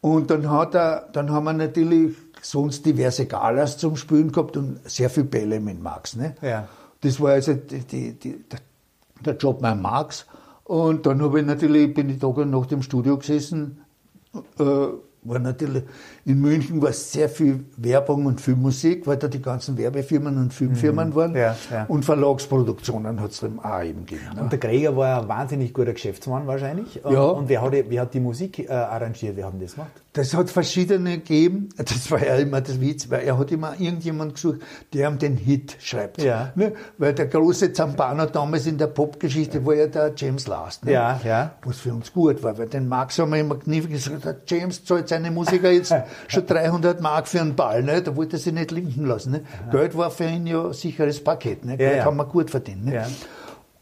Speaker 3: Und dann hat er, dann haben wir natürlich sonst diverse Galas zum Spielen gehabt und sehr viel Bälle mit Max. Ne? Ja. Das war also die, die, die, der Job mit Max. Und dann habe ich natürlich, bin ich Tag und Nacht im Studio gesessen, äh, war natürlich, in München war sehr viel Werbung und viel Musik, weil da die ganzen Werbefirmen und Filmfirmen mhm. waren. Ja, ja. Und Verlagsproduktionen hat es dann auch eben gegeben.
Speaker 1: Ne? Und der Gregor war ein wahnsinnig guter Geschäftsmann wahrscheinlich. Ja. Und wer hat, wer hat die Musik äh, arrangiert? Wer hat das gemacht?
Speaker 3: Das hat verschiedene gegeben. Das war ja immer das Witz, weil er hat immer irgendjemand gesucht, der ihm den Hit schreibt. Ja. Ne? Weil der große Zampano damals in der Popgeschichte war ja der James Last. Ne? Ja, ja. Was für uns gut war, weil den Max haben wir immer kniffig gesagt, James zahlt seine Musiker jetzt <laughs> schon 300 Mark für einen Ball. Ne? Da wollte er sich nicht linken lassen. Ne? Geld war für ihn ja sicheres Paket. Ne? Geld ja, haben wir gut verdient. Ne? Ja.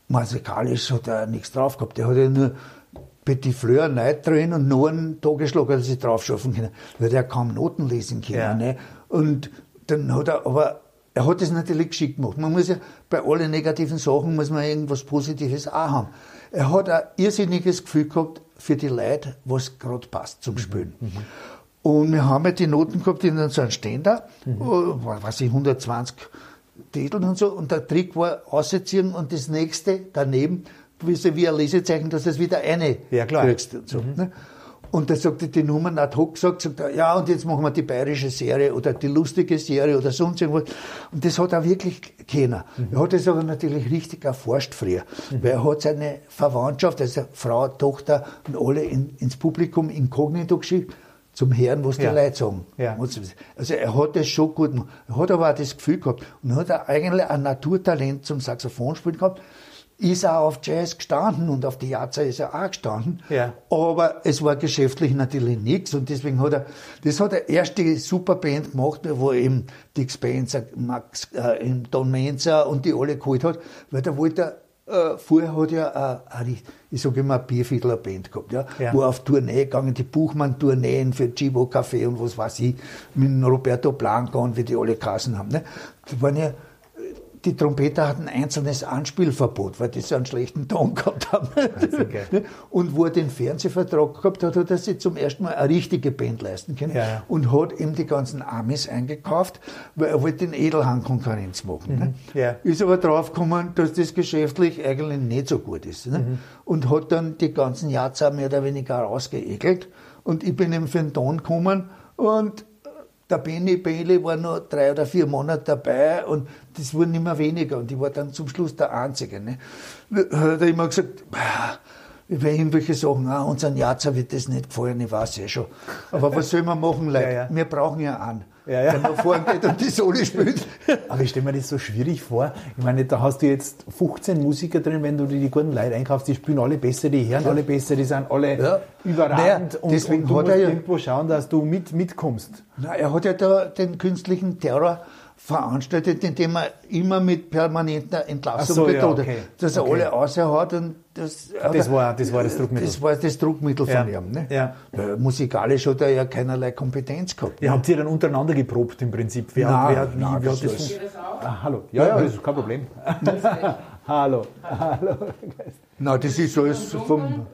Speaker 3: Musikalisch hat er nichts drauf gehabt. Der hat ja nur Petit Fleur neu drin und nur einen Tagesschlag hat er sich drauf schaffen können, weil er kaum Noten lesen können. Ja. Ne? Und dann hat er, aber er hat es natürlich geschickt gemacht. Man muss ja bei allen negativen Sachen muss man irgendwas Positives auch haben. Er hat ein irrsinniges Gefühl gehabt für die Leute, was gerade passt zum Spielen. Mhm. Und wir haben ja die Noten gehabt in so einem Ständer, mhm. was ich, 120 Titel und so. Und der Trick war ausziehen und das nächste daneben wie ein Lesezeichen, dass du es wieder eine ja, klar. kriegst. Und, so, mhm. ne? und da sagte die Nummer ad hoc gesagt, sagt er, ja, und jetzt machen wir die bayerische Serie oder die lustige Serie oder sonst irgendwas. Und das hat er wirklich keiner. Mhm. Er hat es aber natürlich richtig erforscht früher, mhm. weil er hat seine Verwandtschaft, also Frau, Tochter und alle in, ins Publikum inkognito geschickt zum Hören, was die ja. Leute sagen. Ja. Also er hat das schon gut gemacht. Er hat aber auch das Gefühl gehabt und hat er eigentlich ein Naturtalent zum Saxophonspielen gehabt. Ist auch auf Jazz gestanden und auf die Jazzer ist er auch gestanden. Ja. Aber es war geschäftlich natürlich nichts und deswegen hat er, das hat er erst die Superband gemacht, wo eben Dick Spencer, Max, äh, Don Menzer und die alle geholt hat, weil da wollte er äh, vorher hat ja eine, ich sage immer, eine Bierviertler Band gehabt, ja, ja. wo auf Tournee gegangen, die Buchmann-Tourneen für Chibo Café und was weiß ich, mit Roberto Blanco und wie die alle Kassen haben. Ne? Das waren ja die Trompeter hatten ein einzelnes Anspielverbot, weil die so einen schlechten Ton <laughs> gehabt haben. und wo er den Fernsehvertrag gehabt hat, hat er sich zum ersten Mal eine richtige Band leisten können ja, und hat eben die ganzen Amis eingekauft, weil er wollte den Edelhang Konkurrenz machen. Ne? Mhm. Ja. Ist aber draufgekommen, dass das geschäftlich eigentlich nicht so gut ist. Ne? Mhm. Und hat dann die ganzen Jahre mehr oder weniger rausgeekelt. Und ich bin eben für den Ton gekommen und der Benny Bailey war noch drei oder vier Monate dabei und das wurden immer weniger und ich war dann zum Schluss der Einzige. Ne? Hat er immer gesagt, über irgendwelche Sachen, ah, unseren Jatzer wird das nicht gefallen, ich weiß ja schon. Aber was soll man machen, Leute? Ja, ja. Wir brauchen ja einen ja, ja. der nach vorne geht und die Soli spielt.
Speaker 1: Aber ich stelle mir das so schwierig vor. Ich meine, da hast du jetzt 15 Musiker drin, wenn du dir die guten Leute einkaufst, die spielen alle besser, die hören ja. alle besser, die sind alle ja. überragend.
Speaker 3: Naja, deswegen und, und du musst
Speaker 1: ja irgendwo schauen, dass du mit, mitkommst.
Speaker 3: Na, er hat ja da den künstlichen Terror veranstaltet, indem er immer mit permanenter Entlassung so, bedroht ja, okay. dass er okay. alle außerhaut und das,
Speaker 1: das, war, das war das Druckmittel.
Speaker 3: Das war das Druckmittel ja. von ihm. Ne? Ja. Musikalisch hat er ja keinerlei Kompetenz gehabt.
Speaker 1: Ihr ne? habt ihr dann untereinander geprobt im Prinzip? Wer,
Speaker 3: nein,
Speaker 1: wer, wie,
Speaker 3: nein,
Speaker 1: wie hat das, das ah, Hallo. Ja, ja, das ist kein Problem. <laughs> hallo. hallo.
Speaker 3: Nein, das ist alles vom.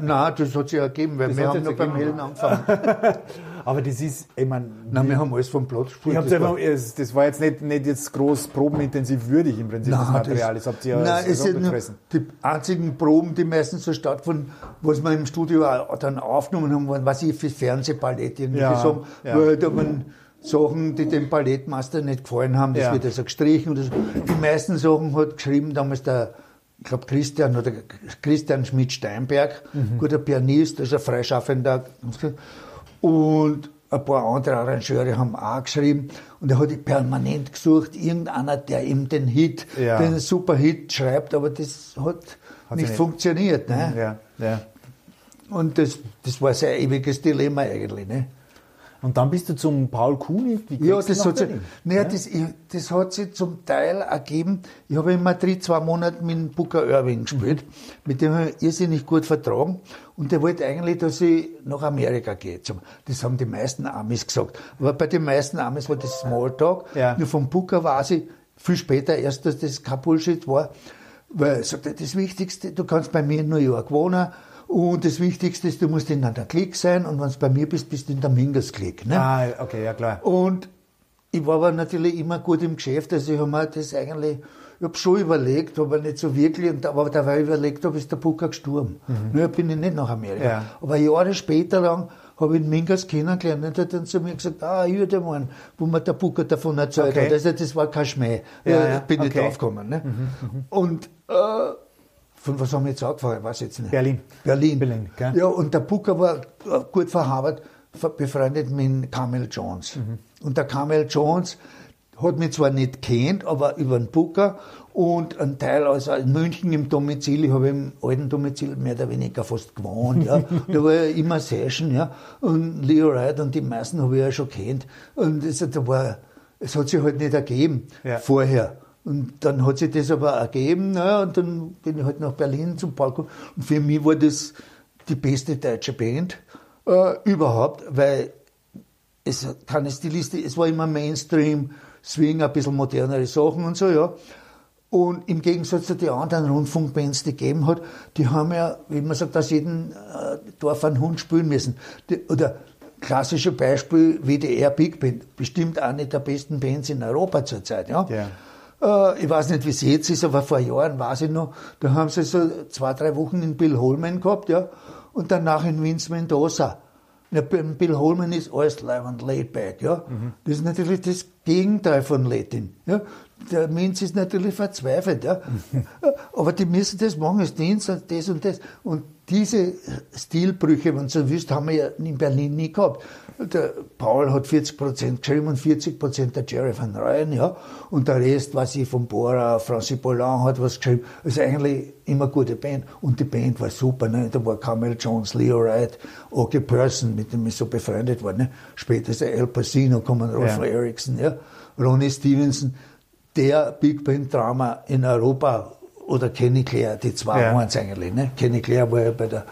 Speaker 3: Nein, das hat sich ergeben, weil das wir haben noch beim Hellen angefangen. <laughs>
Speaker 1: Aber das ist, ich meine.
Speaker 3: Nein, wir haben alles vom Platz
Speaker 1: gespielt. Das, war, das war jetzt nicht, nicht jetzt groß probenintensiv würdig im Prinzip, nein, das Material. Das, habt ihr ja
Speaker 3: nein, es sind die einzigen Proben, die meistens so stattfinden, was wir im Studio dann aufgenommen haben, waren, was ich für Fernsehballett irgendwie ja, so, ja. wo da man Sachen, die dem Ballettmaster nicht gefallen haben, das ja. wird also gestrichen. So. Die meisten Sachen hat geschrieben damals der, ich glaube Christian oder Christian Schmidt-Steinberg, mhm. guter Pianist, also freischaffender. Und ein paar andere Arrangeure haben auch geschrieben. Und er hat permanent gesucht, irgendeiner, der ihm den Hit, ja. den super Hit schreibt, aber das hat, hat nicht, nicht, funktioniert. Ne? Ja, ja. Und das, das war sein ewiges Dilemma eigentlich. Ne?
Speaker 1: Und dann bist du zum Paul Kuhn.
Speaker 3: Ja, das hat, sich, naja, ja? Das, das hat sich zum Teil ergeben. Ich habe in Madrid zwei Monate mit Booker Irving gespielt, mhm. mit dem habe ich irrsinnig gut vertragen. Und der wollte eigentlich, dass ich nach Amerika gehe. Das haben die meisten Amis gesagt. Aber bei den meisten Amis war das Smalltalk. Ja. Nur vom Booker weiß ich viel später erst, dass das kein Bullshit war. Weil er sagte, das Wichtigste, du kannst bei mir in New York wohnen und das Wichtigste ist, du musst in der Klick sein und wenn du bei mir bist, bist du in der Mingus Klick. Ne?
Speaker 1: Ah, okay, ja klar.
Speaker 3: Und ich war aber natürlich immer gut im Geschäft, also ich habe mir das eigentlich, ich habe schon überlegt, aber nicht so wirklich, und, aber dabei überlegt habe, ist der Pucker gestorben. Mhm. Nur bin ich nicht nach Amerika. Ja. Aber Jahre später lang habe ich den Mingas kennengelernt und hat dann zu mir gesagt, ah, hier der Mann, wo mir der Pucker davon erzählt okay. hat. Also das war kein Schmäh. Ja, ja. Bin okay. ich draufgekommen. Ne? Mhm, mhm. Und äh, von was haben wir jetzt angefangen? Ich weiß jetzt nicht.
Speaker 1: Berlin.
Speaker 3: Berlin. Berlin gell? Ja, und der Booker war gut verhabert, befreundet mit Camel Jones. Mhm. Und der Camel Jones hat mich zwar nicht kennt, aber über den Booker und ein Teil, also in München im Domizil, ich habe im alten Domizil mehr oder weniger fast gewohnt, ja. <laughs> da war ja immer Session, ja. Und Leo Wright und die meisten habe ich ja schon kennt. Und es, da war, es hat sich halt nicht ergeben ja. vorher. Und dann hat sich das aber ergeben, naja, und dann bin ich halt nach Berlin zum Palko. Und für mich war das die beste deutsche Band äh, überhaupt, weil es keine Stiliste, es war immer Mainstream, Swing, ein bisschen modernere Sachen und so, ja. Und im Gegensatz zu den anderen Rundfunkbands, die gegeben hat, die haben ja, wie man sagt, aus jedem äh, Dorf einen Hund spielen müssen. Die, oder klassische Beispiel WDR Big Band, bestimmt eine der besten Bands in Europa zurzeit, ja. ja. Äh, ich weiß nicht, wie es jetzt ist, aber vor Jahren weiß ich noch, da haben sie so zwei, drei Wochen in Bill Holman gehabt, ja, und danach in Vince Mendoza. Ja, Bill Holman ist alles live und laid back, ja. Mhm. Das ist natürlich das Gegenteil von Latin, ja. Der Mensch ist natürlich verzweifelt, ja. <laughs> Aber die müssen das machen, das Dienst und das und das. Und diese Stilbrüche, wenn du so willst, haben wir ja in Berlin nie gehabt. Der Paul hat 40 Prozent geschrieben und 40 Prozent der Jerry van Ryan, ja. Und der Rest, was ich von Bora, Francis Bolland hat was geschrieben. Also eigentlich immer eine gute Band. Und die Band war super, ne. Da war Camille Jones, Leo Wright, Oki Person, mit dem ich so befreundet war, ne. Später ist der El Pacino, kommen Rolf ja. Erickson, ja. Ronnie Stevenson der Big Band Drama in Europa oder Kenny Clare, die zwei ja. waren es eigentlich. Ne? Kenny Clare war ja bei der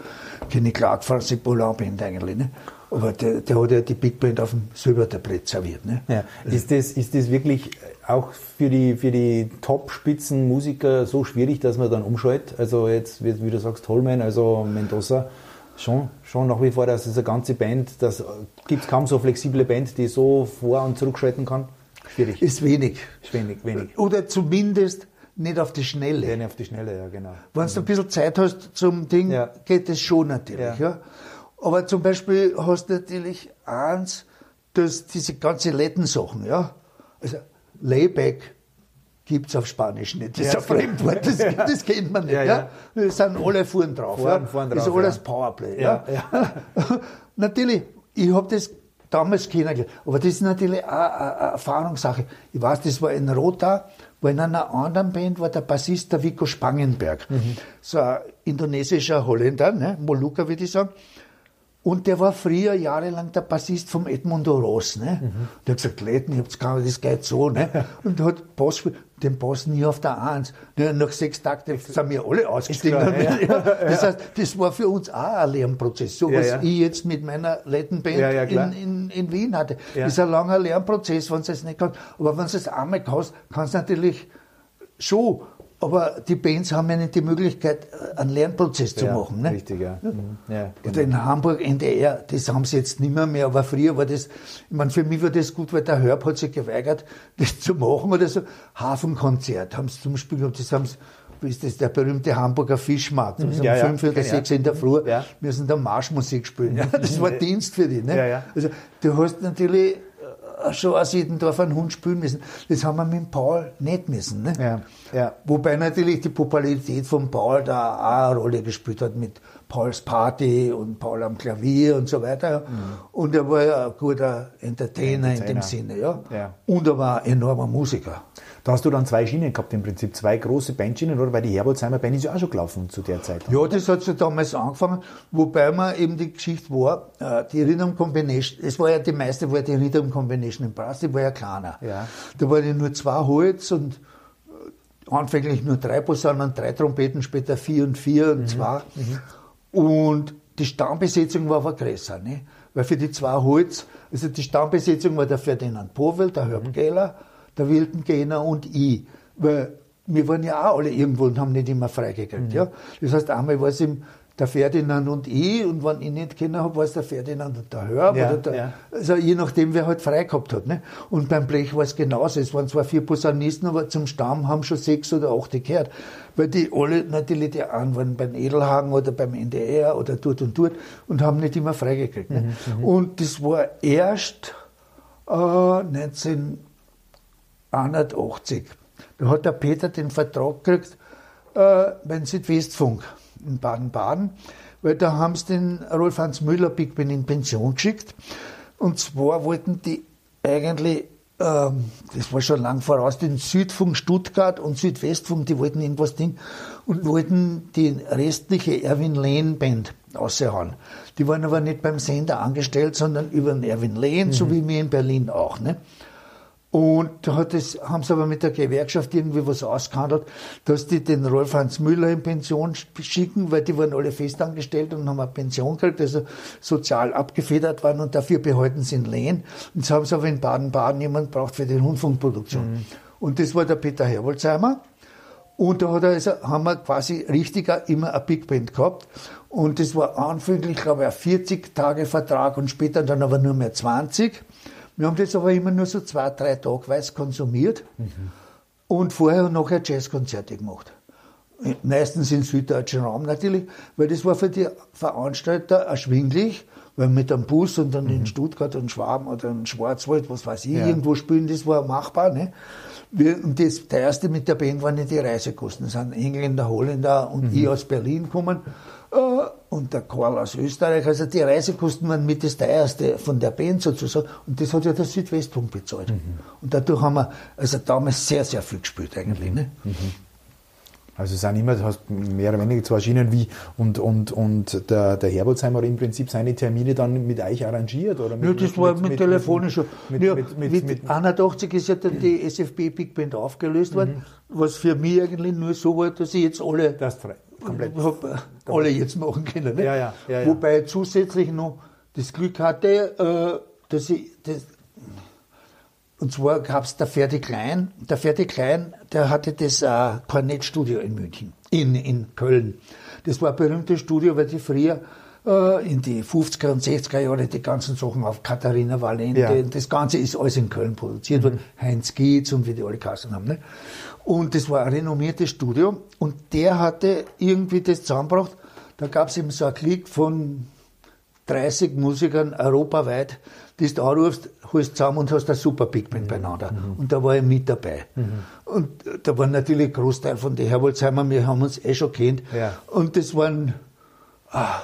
Speaker 3: Kenny Clark Francis Poulin Band eigentlich. Ne? Aber der, der hat ja die Big Band auf dem Silbertablett serviert. Ne?
Speaker 1: Ja. Ist, das, ist das wirklich auch für die, für die Top-Spitzenmusiker so schwierig, dass man dann umschaltet? Also jetzt, wie, wie du sagst, Holman, also Mendoza, schon, schon nach wie vor, dass diese ganze Band, das gibt es kaum so flexible Band, die so vor- und zurückschalten kann?
Speaker 3: Schwierig. Ist wenig.
Speaker 1: Ist wenig, wenig.
Speaker 3: Oder zumindest nicht auf die Schnelle.
Speaker 1: Ja, nicht auf die Schnelle, ja, genau.
Speaker 3: Wenn du ein bisschen Zeit hast zum Ding, ja. geht es schon natürlich, ja. ja. Aber zum Beispiel hast du natürlich eins, dass diese ganze Letten-Sachen, ja. Also, Layback gibt es auf Spanisch nicht. Das ist ein Fremdwort, das, <laughs> das kennt man nicht, ja. ja. Das sind alle vorn drauf, vorn, ja. Vorn drauf, das ist alles Powerplay, ja. <laughs> natürlich, ich habe das damals kennengelernt. Aber das ist natürlich auch eine Erfahrungssache. Ich weiß, das war in Rota, wo in einer anderen Band war der Bassist der Vico Spangenberg. Mhm. So ein indonesischer Holländer, ne? Molucca würde ich sagen. Und der war früher jahrelang der Bassist vom Edmundo Ross. Ne? Mhm. Der hat gesagt, Leuten, ich gar das geht so. Ne? <laughs> Und hat Bass, den Bass nie auf der Eins. Nach sechs Tagen sind wir alle ausgestiegen. Klar, ja. <laughs> Das heißt, das war für uns auch ein Lernprozess. So ja, was ja. ich jetzt mit meiner Lettenband in, in, in, Wien hatte. Das ist ein langer Lernprozess, wenn es nicht kannst. Aber wenn du es einmal kannst, kannst du natürlich schon aber die Bands haben ja nicht die Möglichkeit, einen Lernprozess zu
Speaker 1: ja,
Speaker 3: machen. Ne?
Speaker 1: Richtig, ja. Mhm. ja
Speaker 3: genau. Oder in Hamburg NDR, das haben sie jetzt nicht mehr, mehr, aber früher war das, ich meine, für mich war das gut, weil der Hörb hat sich geweigert, <laughs> das zu machen oder so. Hafenkonzert haben sie zum Beispiel gehabt, das haben sie, wie ist das, der berühmte Hamburger Fischmarkt. Mhm. Um ja, fünf oder sechs in der Früh ja. müssen da Marschmusik spielen. Ja, <laughs> das war Dienst für die. Ne? Ja, ja. Also, du hast natürlich schon aus jedem Dorf einen Hund spülen müssen. Das haben wir mit Paul nicht müssen. Ne? Ja, ja. Wobei natürlich die Popularität von Paul da auch eine Rolle gespielt hat mit Pauls Party und Paul am Klavier und so weiter. Mhm. Und er war ja ein guter Entertainer, Entertainer. in dem Sinne. Ja? ja. Und er war ein enormer Musiker.
Speaker 1: Da hast du dann zwei Schienen gehabt im Prinzip, zwei große Bandschienen, oder? Weil die Herbolzheimer Band ist ja auch schon gelaufen zu der Zeit.
Speaker 3: Ja, das hat so damals angefangen, wobei man eben die Geschichte war, äh, die Rhythm Combination, es war ja die meiste war die Rhythm Combination in Brass, die war ja kleiner. Ja. Da waren ja nur zwei Holz und äh, anfänglich nur drei Posaunen, drei Trompeten, später vier und vier und mhm. zwei. Mhm. Und die Stammbesetzung war aber größer, ne? Weil für die zwei Holz, also die Stammbesetzung war der Ferdinand Powell, der Herb mhm. Der Wildengener und ich. Weil wir waren ja auch alle irgendwo und haben nicht immer freigekriegt. Mhm. Ja? Das heißt, einmal war es im der Ferdinand und ich, und wenn ich nicht kennen habe, war es der Ferdinand und der Hörb, ja, der, ja. also je nachdem, wer halt frei gehabt hat. Ne? Und beim Blech war es genauso. Es waren zwar vier Posaunisten, aber zum Stamm haben schon sechs oder acht gehört. Weil die alle natürlich die einen waren beim Edelhagen oder beim NDR oder dort und dort und haben nicht immer freigekriegt. Ne? Mhm, mhm. und das war erst äh, 19 180. Da hat der Peter den Vertrag gekriegt äh, beim Südwestfunk in Baden-Baden, weil da haben sie den Rolf Hans Müller Big Ben in Pension geschickt. Und zwar wollten die eigentlich, ähm, das war schon lang voraus, den Südfunk Stuttgart und Südwestfunk, die wollten irgendwas Ding und wollten die restliche Erwin Lehn Band raushauen. Die waren aber nicht beim Sender angestellt, sondern über den Erwin Lehn, mhm. so wie wir in Berlin auch. Ne? Und da hat das, haben sie aber mit der Gewerkschaft irgendwie was ausgehandelt, dass die den Rolf Hans Müller in Pension schicken, weil die waren alle festangestellt und haben eine Pension gekriegt, also sozial abgefedert waren und dafür behalten sie in Lehn. Und jetzt haben sie aber in Baden-Baden jemand braucht für die Rundfunkproduktion. Mhm. Und das war der Peter Herbolzheimer. Und da hat er also, haben wir quasi richtiger immer eine Big Band gehabt. Und das war anfänglich, glaube ich, ein 40 Tage Vertrag und später dann aber nur mehr 20. Wir haben das aber immer nur so zwei, drei Tage weiß konsumiert mhm. und vorher und nachher Jazzkonzerte gemacht. meistens im süddeutschen Raum natürlich, weil das war für die Veranstalter erschwinglich, weil mit einem Bus und dann mhm. in Stuttgart und Schwaben oder in Schwarzwald, was weiß ich, ja. irgendwo spielen, das war machbar. Ne? Wir, und das teuerste mit der Band waren nicht die Reisekosten. Das sind Engländer, Holländer und mhm. ich aus Berlin gekommen und der Karl aus Österreich. Also die Reisekosten waren mit das teuerste von der Band sozusagen. Und das hat ja der Südwestpunkt bezahlt. Mhm. Und dadurch haben wir also damals sehr, sehr viel gespielt eigentlich. Ne? Mhm.
Speaker 1: Also es sind immer, du hast mehr oder weniger zwei Schienen wie und, und, und der, der Herbolzheimer hat im Prinzip seine Termine dann mit euch arrangiert? Oder mit,
Speaker 3: ja, das war mit, mit telefonischer. Mit, ja, mit, mit, mit, 81 ist ja dann die SFB Big Band aufgelöst worden, mhm. was für mich eigentlich nur so war, dass ich jetzt alle,
Speaker 1: das komplett.
Speaker 3: Alle jetzt machen können.
Speaker 1: Ne? Ja, ja, ja,
Speaker 3: Wobei ich zusätzlich noch das Glück hatte, äh, dass ich das, und zwar gab es der Ferdi Klein. Der Ferdi Klein, der hatte das äh, Kornettstudio in München, in, in Köln. Das war ein berühmtes Studio, weil die früher äh, in die 50er und 60er Jahre die ganzen Sachen auf Katharina Valente, das Ganze ist alles in Köln produziert worden. Mhm. Heinz Gietz und wie die alle Kassen haben. Ne? Und das war ein renommiertes Studio und der hatte irgendwie das zusammengebracht. Da gab es eben so einen Klick von 30 Musikern europaweit, die du anrufst, holst zusammen und hast ein super Big Band mhm. beieinander. Mhm. Und da war ich mit dabei. Mhm. Und da war natürlich ein Großteil von den Herbolzheimer, wir haben uns eh schon kennt. Ja. Und das waren ah,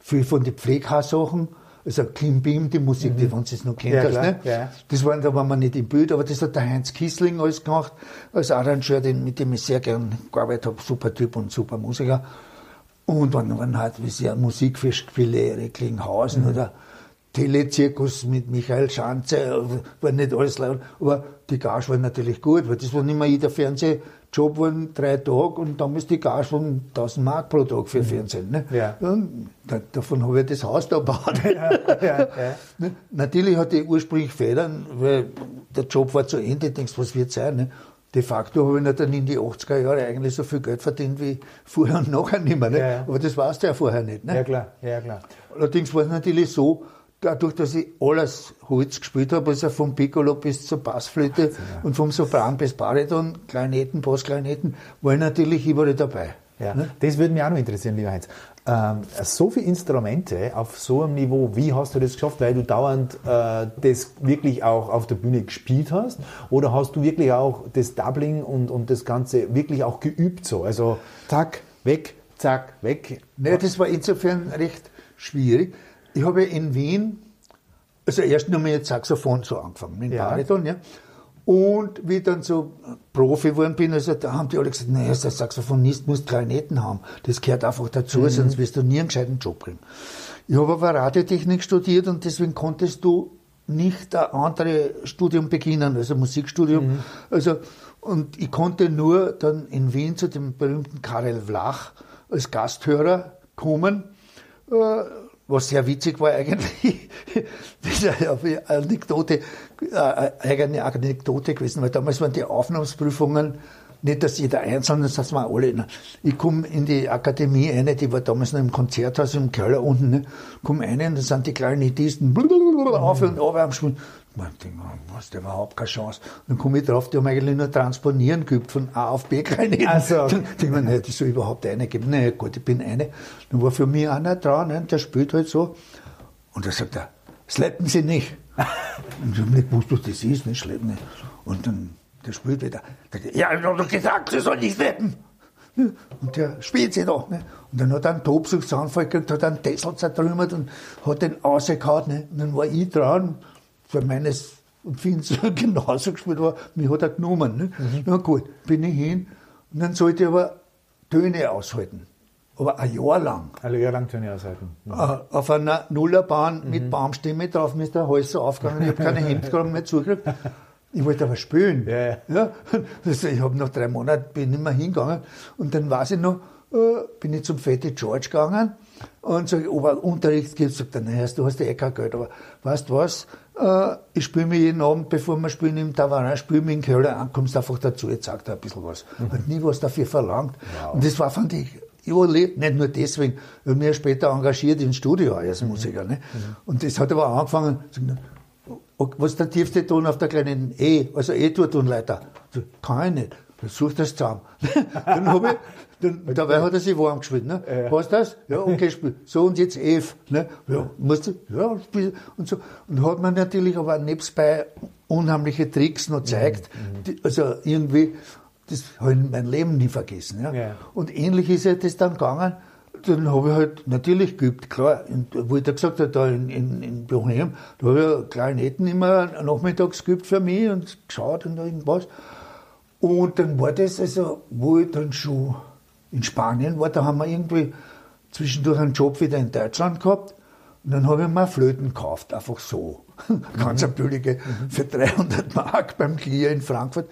Speaker 3: viel von den Pfleghaussachen, also Clean Beam, die Musik, mhm. die, wenn du es noch kennt ja, hast, ne? Ja. Das waren, da waren wir nicht im Bild, aber das hat der Heinz Kissling alles gemacht, als Arrangeur, den, mit dem ich sehr gern gearbeitet habe, super Typ und super Musiker. Und dann waren halt, wie sehr Musikfestspiele, Recklinghausen mhm. oder Telezirkus mit Michael Schanze, war nicht alles laut, aber die Gage war natürlich gut, weil das war nicht mehr jeder Fernsehjob, waren drei Tage und damals die Gage von 1000 Mark pro Tag für mhm. Fernsehen. Ne? Ja. Und davon habe ich das Haus da gebaut. Ja, ja. Ne? Natürlich hatte ich ursprünglich Federn, weil der Job war zu Ende, ich denkst, was wird sein? Ne? De facto habe ich dann in die 80er Jahre eigentlich so viel Geld verdient wie vorher und nachher nicht mehr. Ne? Aber das weißt du ja vorher nicht. Ne?
Speaker 1: Ja, klar. Ja, klar.
Speaker 3: Allerdings war es natürlich so, dadurch, dass ich alles Holz gespielt habe, also vom Piccolo bis zur Bassflöte Wahnsinn, ja. und vom Sopran bis Bariton, Kleineten, Basskleineten, war ich natürlich überall dabei.
Speaker 1: Ja, ne? Das würde mich auch noch interessieren, lieber Heinz. Ähm, so viele Instrumente auf so einem Niveau, wie hast du das geschafft? Weil du dauernd äh, das wirklich auch auf der Bühne gespielt hast? Oder hast du wirklich auch das Doubling und, und das Ganze wirklich auch geübt so? Also zack, weg, zack, weg?
Speaker 3: Nee, das war insofern recht schwierig ich habe in Wien, also erst nur mit Saxophon so angefangen, mit ja. Bariton, ja. Und wie ich dann so Profi geworden bin, also da haben die alle gesagt, naja, der Saxophonist muss Klarinetten haben. Das gehört einfach dazu, mhm. sonst wirst du nie einen gescheiten Job kriegen. Ich habe aber Radiotechnik studiert und deswegen konntest du nicht ein anderes Studium beginnen, also Musikstudium. Mhm. Also, und ich konnte nur dann in Wien zu dem berühmten Karel Vlach als Gasthörer kommen. Was sehr witzig war eigentlich, <laughs> das ist eine Anekdote, eine äh, eigene Anekdote gewesen, weil damals waren die Aufnahmsprüfungen nicht, dass jeder einzelne, das waren alle. Ich komme in die Akademie eine, die war damals noch im Konzerthaus im Keller unten, ne, komme rein und da sind die Klarinettisten <laughs> auf und ab am Spielen. Man denkt, du hast überhaupt keine Chance. dann komme ich drauf, die haben eigentlich nur Transponieren geübt von A auf B Kleineten. Also. Dann denke ich mir, nee, das soll überhaupt eine geben. Na gut, ich bin eine. Dann war für mich einer dran, ne, der spielt halt so. Und da sagt er, schleppen Sie nicht. <laughs> und ich habe nicht gewusst, was das ist, nicht schleppen. Und dann, der spielt wieder. Ja, ich habe doch gesagt, Sie sollen nicht schleppen. Und der spielt sie doch. Ne? Und dann hat er einen Tobsuchtsanfall gekriegt, hat einen Tessel zertrümmert und hat den rausgehauen. Ne? Und dann war ich dran für meines Empfindens <laughs> genauso gespielt war, mich hat er genommen. Ne? Mhm. Na gut, bin ich hin und dann sollte ich aber Töne aushalten. Aber ein Jahr lang.
Speaker 1: Ein Jahr lang Töne aushalten.
Speaker 3: Mhm. Auf einer Nullerbahn mhm. mit Baumstimme drauf, mir ist der Hals so aufgegangen, ich habe keine <laughs> Hemdkragen mehr zugekriegt. Ich wollte aber spielen. Ja, ja. ja. <laughs> Also ich habe nach drei Monaten bin nicht mehr hingegangen und dann weiß ich noch, äh, bin ich zum Fette George gegangen und sage, ob er Unterricht gibt, sagt er, naja, du hast ja eh kein Geld, aber weißt du was, äh, ich spiele mir jeden Abend, bevor wir spielen im Tavarin, spiele mir in Köln an, kommst einfach dazu, jetzt sagt er ein bisschen was. Mhm. Hat nie was dafür verlangt. Wow. Und das war, fand ich, überlebt, nicht nur deswegen, weil mir später engagiert ins Studio als mhm. Musiker. Ne? Mhm. Und das hat aber angefangen, was ist der tiefste Ton auf der kleinen E, also E-Dur-Tonleiter? Kann ich nicht. such das zusammen. <laughs> dann habe ich, dann, dabei hat er sich warm gespielt, ne? Ja. Hast du das? Ja, okay, spiel. So und jetzt F, ne? Ja, musst du, ja, spiel, und so. Und hat man natürlich aber nebstbei unheimliche Tricks noch gezeigt, mhm. die, also irgendwie, das habe ich mein Leben nie vergessen, ja? ja. Und ähnlich ist ja das dann gegangen, dann habe ich halt natürlich geübt, klar. Und wo ich da gesagt habe, da in, in, in Bochum, da habe ich ja Klarinetten immer nachmittags geübt für mich und geschaut und irgendwas. Und dann war das also, wo ich dann schon in Spanien war, da haben wir irgendwie zwischendurch einen Job wieder in Deutschland gehabt. Und dann habe ich mir Flöten gekauft, einfach so. <laughs> Ganz eine billige, für 300 Mark beim Clear in Frankfurt.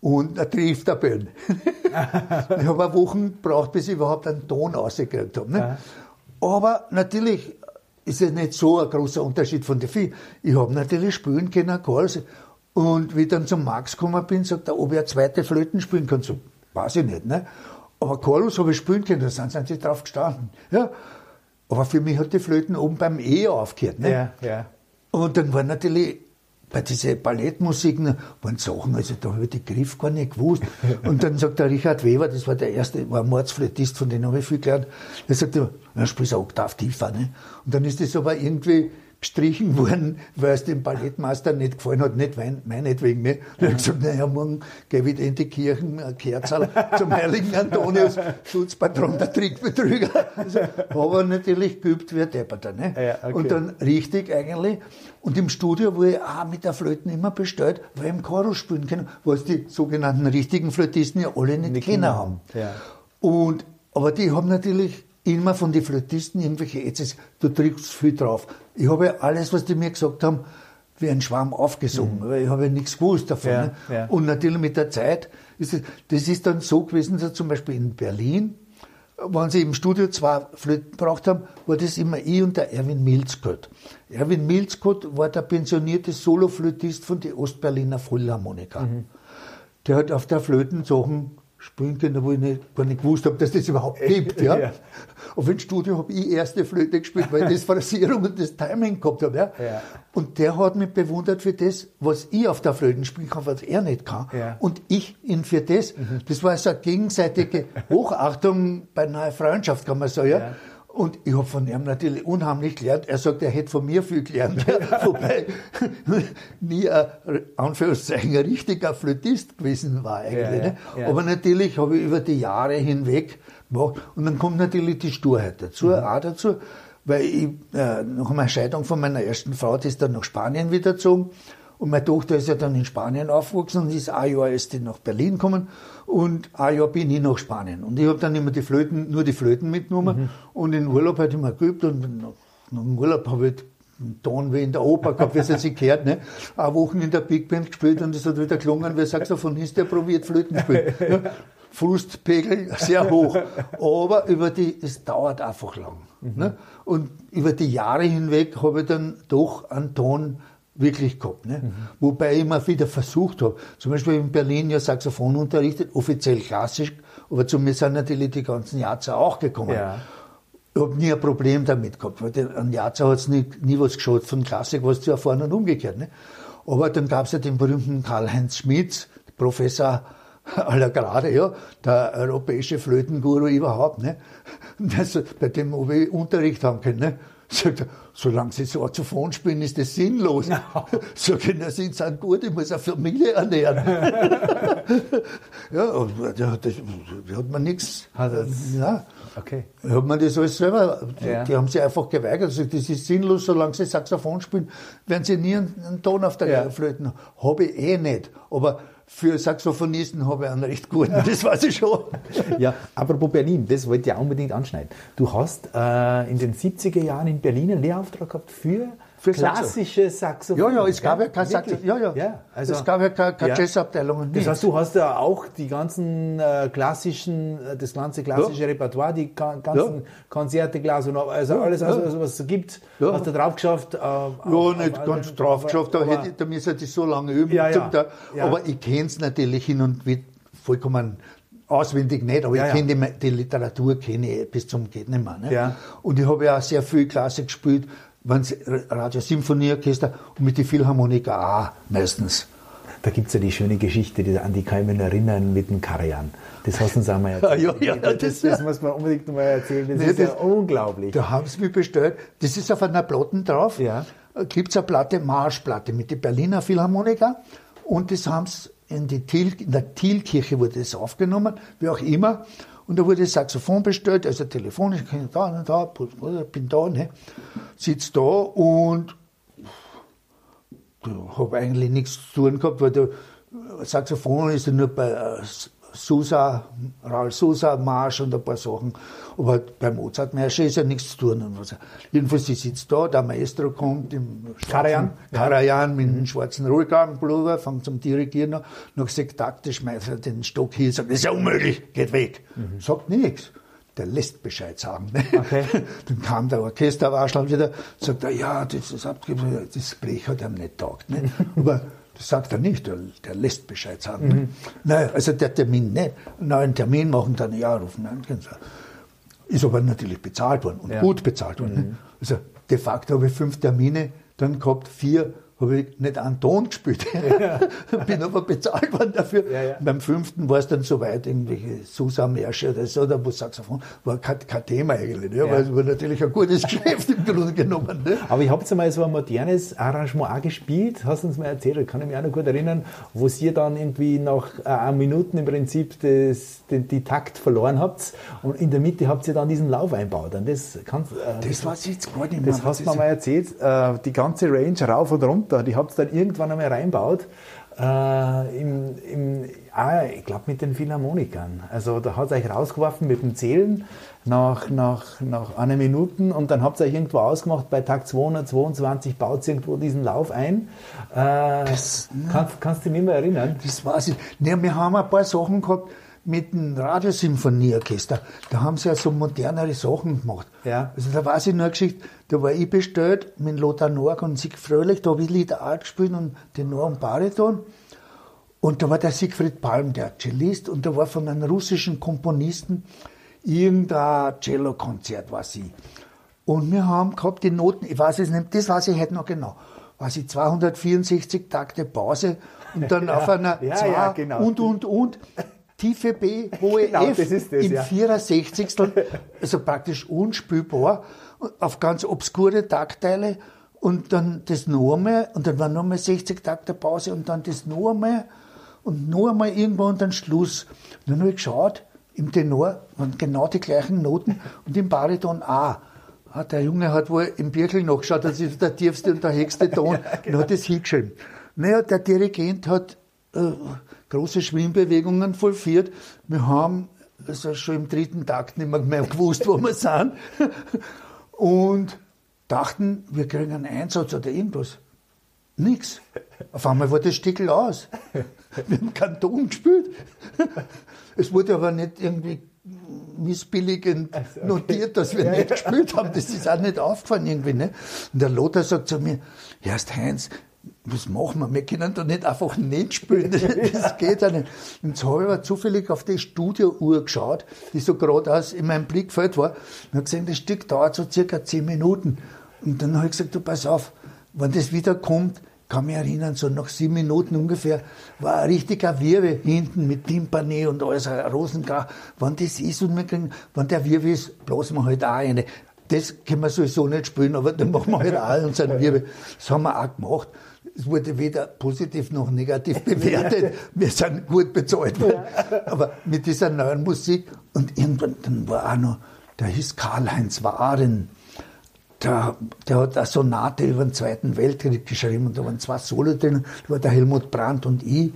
Speaker 3: Und eine Trieftabelle. <laughs> ich habe eine Woche gebraucht, bis ich überhaupt einen Ton rausgekriegt habe. Ne? Aber natürlich ist es nicht so ein großer Unterschied von den vier. Ich habe natürlich spielen können, Calls. Und wie ich dann zum Max gekommen bin, sagt er, ob ich eine zweite Flöten spielen kann. So, weiß ich nicht. Ne? Aber Chorus habe ich spielen können, da sind, sie drauf gestanden. Ja? Aber für mich hat die Flöten oben beim E aufgehört. Ne? Ja, ja. Und dann waren natürlich bei diesen Ballettmusiken waren Sachen, also da habe ich den Griff gar nicht gewusst. <laughs> Und dann sagt der Richard Weber, das war der erste, war ein Mordsflötist, von dem habe ich viel gelernt, der sagte, ja, spielst du Oktav tiefer. Ne? Und dann ist das aber irgendwie gestrichen <laughs> worden, weil es dem Ballettmeister nicht gefallen hat, nicht meinetwegen. Ne? Er hat gesagt, naja, morgen gehe ich in die Kirchen, ein Kerzal <laughs> zum heiligen Antonius, Schutzpatron der Trickbetrüger. Also, aber natürlich geübt wie Depperter. Ne? Ja, okay. Und dann richtig eigentlich. Und im Studio, wo ich auch mit der Flöten immer bestellt, weil ich im Chorus spielen können, was die sogenannten richtigen Flötisten ja alle nicht, nicht kennen haben. Ja. Und, aber die haben natürlich immer von den Flötisten irgendwelche Ätzes, du trinkst viel drauf. Ich habe alles, was die mir gesagt haben, wie ein Schwamm aufgesungen, mhm. weil ich habe ja nichts gewusst davon. Ja, ne? ja. Und natürlich mit der Zeit, ist es, das ist dann so gewesen, dass zum Beispiel in Berlin, wenn sie im Studio zwei Flöten gebraucht haben, war das immer ich und der Erwin Milzkott. Erwin Milzkott war der pensionierte Soloflötist von der Ostberliner Philharmoniker. Mhm. Der hat auf der Flöten Sachen spielen können, wo ich nicht, gar nicht gewusst habe, dass das überhaupt gibt. Ja? <laughs> ja. Auf dem Studio habe ich erste Flöte gespielt, weil ich das Phrasierung und das Timing gehabt habe. Ja? ja? Und der hat mich bewundert für das, was ich auf der Flöte spielen kann, was er nicht kann. Ja. Und ich ihn für das. Mhm. Das war so eine gegenseitige Hochachtung bei einer Freundschaft, kann man sagen. Ja? Und ich habe von ihm natürlich unheimlich gelernt. Er sagt, er hätte von mir viel gelernt. <laughs> Wobei <laughs> nie ein, Anführungszeichen, ein richtiger Flötist gewesen war eigentlich. Ja, ne? ja. Aber natürlich habe ich über die Jahre hinweg gemacht. Und dann kommt natürlich die Sturheit dazu, mhm. auch dazu. Weil ich, äh, nach meiner Scheidung von meiner ersten Frau, die ist dann nach Spanien wiedergezogen. Und meine Tochter ist ja dann in Spanien aufgewachsen und ist ein Jahr erst nach Berlin gekommen und ein Jahr bin ich nach Spanien. Und ich habe dann immer die Flöten, nur die Flöten mitgenommen mhm. und in Urlaub halt immer geübt und dem Urlaub habe ich einen Ton wie in der Oper gehabt, wie es sich gehört, ne? Eine Woche in der Big Band gespielt und es hat wieder gelungen, wie Saxophonist, der probiert Flöten spielen. <laughs> Ja? Frustpegel sehr hoch. Aber über die, es dauert einfach lang. Mhm. Ne? Und über die Jahre hinweg habe ich dann doch einen Ton wirklich gehabt. Ne? Mhm. Wobei ich immer wieder versucht habe, zum Beispiel in Berlin ja Saxophon unterrichtet, offiziell klassisch, aber zu mir sind natürlich die ganzen Jahre auch gekommen. Ja. Ich habe nie ein Problem damit gehabt, weil an Jahre hat es nie, nie was geschaut von Klassik, was zu erfahren und umgekehrt. Ne? Aber dann gab es ja den berühmten Karl-Heinz Schmitz, Professor <laughs> aller Grade, ja, der europäische Flötenguru überhaupt, ne? Das, <laughs> bei dem wir Unterricht haben können, ne? Sagt er, solange Sie Saxophon spielen, ist das sinnlos. No. Sag ich, na, Sie sind gut, ich muss eine Familie ernähren. <laughs> ja, und da, das, da hat man nichts. Ja. Okay. Hat man das alles selber, ja. die haben sich einfach geweigert. Also, das ist sinnlos, solange Sie Saxophon spielen, werden Sie nie einen, einen Ton auf der ja. Flöten. Habe ich eh nicht. Aber für Saxophonisten habe ich einen recht guten, das weiß ich schon.
Speaker 1: ja, apropos Berlin, das wollte ich auch unbedingt anschneiden. Du hast äh, in den 70er Jahren in Berlin einen Lehrauftrag gehabt für für klassische Saxophon.
Speaker 3: Ja, ja, es gab ja, keine Saxophon. Ja, ja. ja also, es gab ja keine, keine ja. Jazzabteilungen.
Speaker 1: Das heißt, du hast ja auch die ganzen äh, klassischen, äh, das ganze klassische ja. Repertoire, die ganzen ja. Konzerte, Glas und also alles, also, was es gibt, hast du drauf geschafft. Äh,
Speaker 3: ja, auf, nicht auf, ganz drauf geschafft, da, hätte, da müsste ich so lange üben. Ja, ja. Da, aber ich kenne es natürlich hin und wieder vollkommen auswendig nicht, aber ja, ich kenne die, die, Literatur kenne ich bis zum geht nicht mehr. Ne? Ja. Und ich habe ja auch sehr viel Klassik gespielt, wenn Radio Symphonieorchester und mit den Philharmoniker auch meistens.
Speaker 4: Da gibt es ja die schöne Geschichte, die, an die kann ich mich erinnern, mit dem Karajan. Das hast du uns einmal erzählt. <laughs>
Speaker 3: ja, ja,
Speaker 4: das, das, das, muss man unbedingt nochmal erzählen. Das nee, ist das, ja unglaublich.
Speaker 3: Da haben sie mich bestellt. Das ist auf einer Platte drauf. Ja. Gibt es eine Platte, Marschplatte mit den Berliner Philharmoniker. Und das haben sie in, die Thiel, in der Thielkirche wurde das aufgenommen, wie auch immer. Und da wurde das Saxophon bestellt, also telefonisch, ich bin da, da, bin da, ne, sitze da und habe eigentlich nichts zu tun gehabt, weil der Saxophon ist ja nur bei äh, Sousa, Raul Sousa Marsch und ein paar Sachen. Aber bei Mozart Märsche ist ja nichts zu tun. Und was. Jedenfalls, ich sitze da, der Maestro kommt im
Speaker 4: Karajan,
Speaker 3: Karajan mit mhm. einem schwarzen Rollkragenpullover, fängt zum Dirigieren an. Noch gesagt, taktisch schmeißt er den Stock hin, sagt, das ist ja unmöglich, geht weg. Mhm. Sagt nichts der lässt Bescheid sagen. Ne? Okay. <laughs> Dann kam der Orchesterwarschland wieder, sagt er, ja, das ist abgegeben, das Blech hat ihm nicht taugt. Ne? <laughs> Aber das sagt er nicht, der, der lässt Bescheid sagen. Ne? Mhm. Nein, also der Termin nicht. Einen neuen Termin machen, dann ja rufen an. Ist aber natürlich bezahlt worden und ja. gut bezahlt worden. Ne? Mhm. Also de facto habe ich fünf Termine dann gehabt, vier habe ich nicht einen Ton gespielt. Ja. <laughs> <laughs> Bin aber bezahlt worden dafür. Ja, ja. Beim fünften war es dann soweit, irgendwelche Susa-Märsche oder so, da wo Saxophon, war kein, kein Thema eigentlich, ne? weil es war natürlich ein gutes <laughs> Geschäft im Grunde genommen. Ne?
Speaker 4: Aber ich habe jetzt mal so ein modernes Arrangement auch gespielt, hast du uns mal erzählt, kann ich mich auch noch gut erinnern, wo ihr dann irgendwie nach äh, Minuten im Prinzip das, die, die, Takt verloren habt und in der Mitte habt ihr dann diesen Lauf einbaut. Und das kannst,
Speaker 3: äh, das weiß ich jetzt gar nicht
Speaker 4: mehr. Das hast du mir mal erzählt, äh, die ganze Range rauf und runter runter. Die habe es dann irgendwann einmal reinbaut. Äh, im, im, ah, ich glaube mit den Philharmonikern. Also da hat es euch rausgeworfen mit dem Zählen nach, nach, nach einer Minute und dann habt ihr euch irgendwo ausgemacht, bei Tag 222 baut es irgendwo diesen Lauf ein. Äh, das, kannst, kannst du dich nicht mehr erinnern?
Speaker 3: Das weiß ich. Nee, wir haben ein paar Sachen gehabt, mit dem Radiosymphonieorchester, da haben sie ja so modernere Sachen gemacht. Ja. Also da weiß ich nur eine Geschichte, da war ich bestellt mit Lothar Norg und Sieg Fröhlich, da habe ich Lieder Art gespielt und Tenor und Bariton. Und da war der Siegfried Palm, der Cellist, und da war von einem russischen Komponisten irgendein Cello-Konzert, weiß ich. Und wir haben gehabt die Noten, ich weiß es nicht, das weiß ich heute noch genau, weiß ich, 264 Takte Pause und dann <laughs> ja, auf einer ja, zwei ja, genau. und, und, und tiefe B, hohe <laughs> genau, F das das, im ja. 64. also praktisch unspielbar, auf ganz obskure Taktteile und dann das noch einmal und dann war noch einmal 60 Takte Pause und dann das noch einmal und noch einmal irgendwo und dann Schluss. Und dann habe ich geschaut, im Tenor waren genau die gleichen Noten und im Bariton A. Ah, der Junge hat wohl im Birkel nachgeschaut, das ist der tiefste und der höchste Ton <laughs> ja, genau. und hat das hingeschrieben. Naja, der Dirigent hat äh, große Schwimmbewegungen vollführt. Wir haben also schon im dritten Takt nicht mehr, gewusst, wo wir sind. Und dachten, wir kriegen einen Einsatz oder irgendwas. Nix. Auf einmal war das Stickel aus. Wir haben keinen Ton gespielt. Es wurde aber nicht irgendwie missbilligend also, okay. notiert, dass wir ja, nicht ja. gespielt haben. Das ist auch nicht aufgefallen irgendwie. Ne? Und der Lothar sagt zu mir, erst Heinz, was machen wir? Wir können da nicht einfach nicht spielen. <laughs> Das geht ja nicht. Und jetzt habe ich aber zufällig auf die Studiouhr geschaut, die so gerade aus in meinem Blickfeld war. Und habe gesehen, das Stück dauert so circa zehn Minuten. Und dann habe ich gesagt, du pass auf, wenn das wieder kommt, kann mich erinnern, so nach sieben Minuten ungefähr, war ein richtiger Wirbel hinten mit Timpani und alles, ein Rosengrau. Wenn das ist und wir kriegen, wenn der Wirbel ist, blasen wir halt auch eine. Das können wir sowieso nicht spielen, aber dann machen wir halt auch unseren Wirbel. Das haben wir auch gemacht es wurde weder positiv noch negativ <laughs> bewertet. Wir sind gut bezahlt worden. <laughs> Aber mit dieser neuen Musik und irgendwann, dann war auch noch, der hieß Karl-Heinz Waren. Der, der hat eine Sonate über den Zweiten Weltkrieg geschrieben und da waren zwei Solo drin. Da war der Helmut Brandt und ich.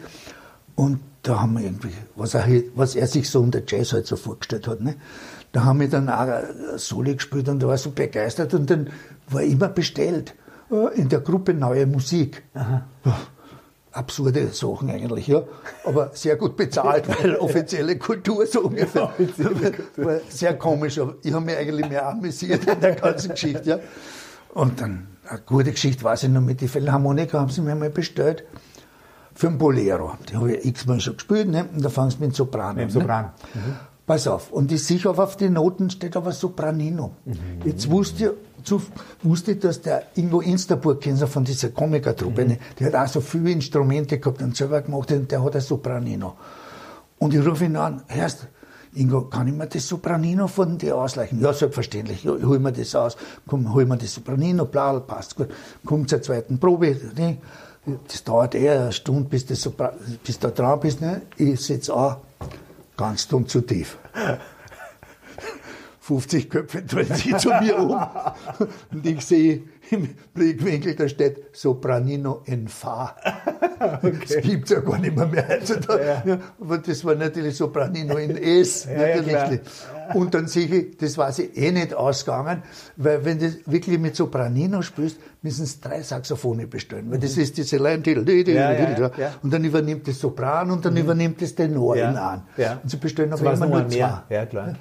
Speaker 3: Und da haben wir irgendwie, was er, was er sich so unter Jazz halt so vorgestellt hat, ne? da haben wir dann auch Solo gespielt und da war so begeistert und dann war immer bestellt. Äh, in der Gruppe Neue Musik. Aha. Absurde Sachen eigentlich, ja. Aber sehr gut bezahlt, <laughs> weil offizielle Kultur so ungefähr. War sehr komisch, aber ich habe mich eigentlich mehr amüsiert in der ganzen Geschichte, ja. Und dann, eine gute Geschichte weiß ich noch, mit den Philharmoniker haben sie mir mal bestellt. Für ein Bolero. Die habe ich x-mal schon gespielt, ne? Und da fangst du mit dem Sopran
Speaker 4: an. Mit dem Sopran. Ne?
Speaker 3: Mhm. Pass auf. Und ich sehe auf die Noten steht aber Sopranino. Mhm. Jetzt wusste ich, dazu wusste ich, dass der Ingo Instaburg, kennen Sie von dieser Komikertruppe, mhm. der hat auch so viele Instrumente gehabt und selber gemacht und der hat ein Sopranino. Und ich rufe ihn an, hörst Ingo, kann ich mir das Sopranino von dir ausleichen? Ja, selbstverständlich, ich hol mir das aus, komm, hol mir das Sopranino, bla, passt gut, komm zur zweiten Probe, ne? das dauert eher eine Stunde, bis, das Sopran bis du da dran bist, ne? ich setze an, ganz dumm zu tief. 50 Köpfe drehen sich zu mir um <laughs> und ich sehe im Blickwinkel, da steht Sopranino in Fa. Okay. Das gibt es ja gar nicht mehr, mehr heutzutage. Ja. Aber das war natürlich Sopranino in S. Ja, natürlich. Ja, und dann sehe ich, das war sie eh nicht ausgegangen, weil wenn du wirklich mit Sopranino spielst, müssen es drei Saxophone bestellen, weil das mhm. ist diese Leimtitel. Und dann übernimmt das Sopran und dann mhm. übernimmt das Tenor in an. Und sie bestellen aber immer nur zwei. Ja, klar.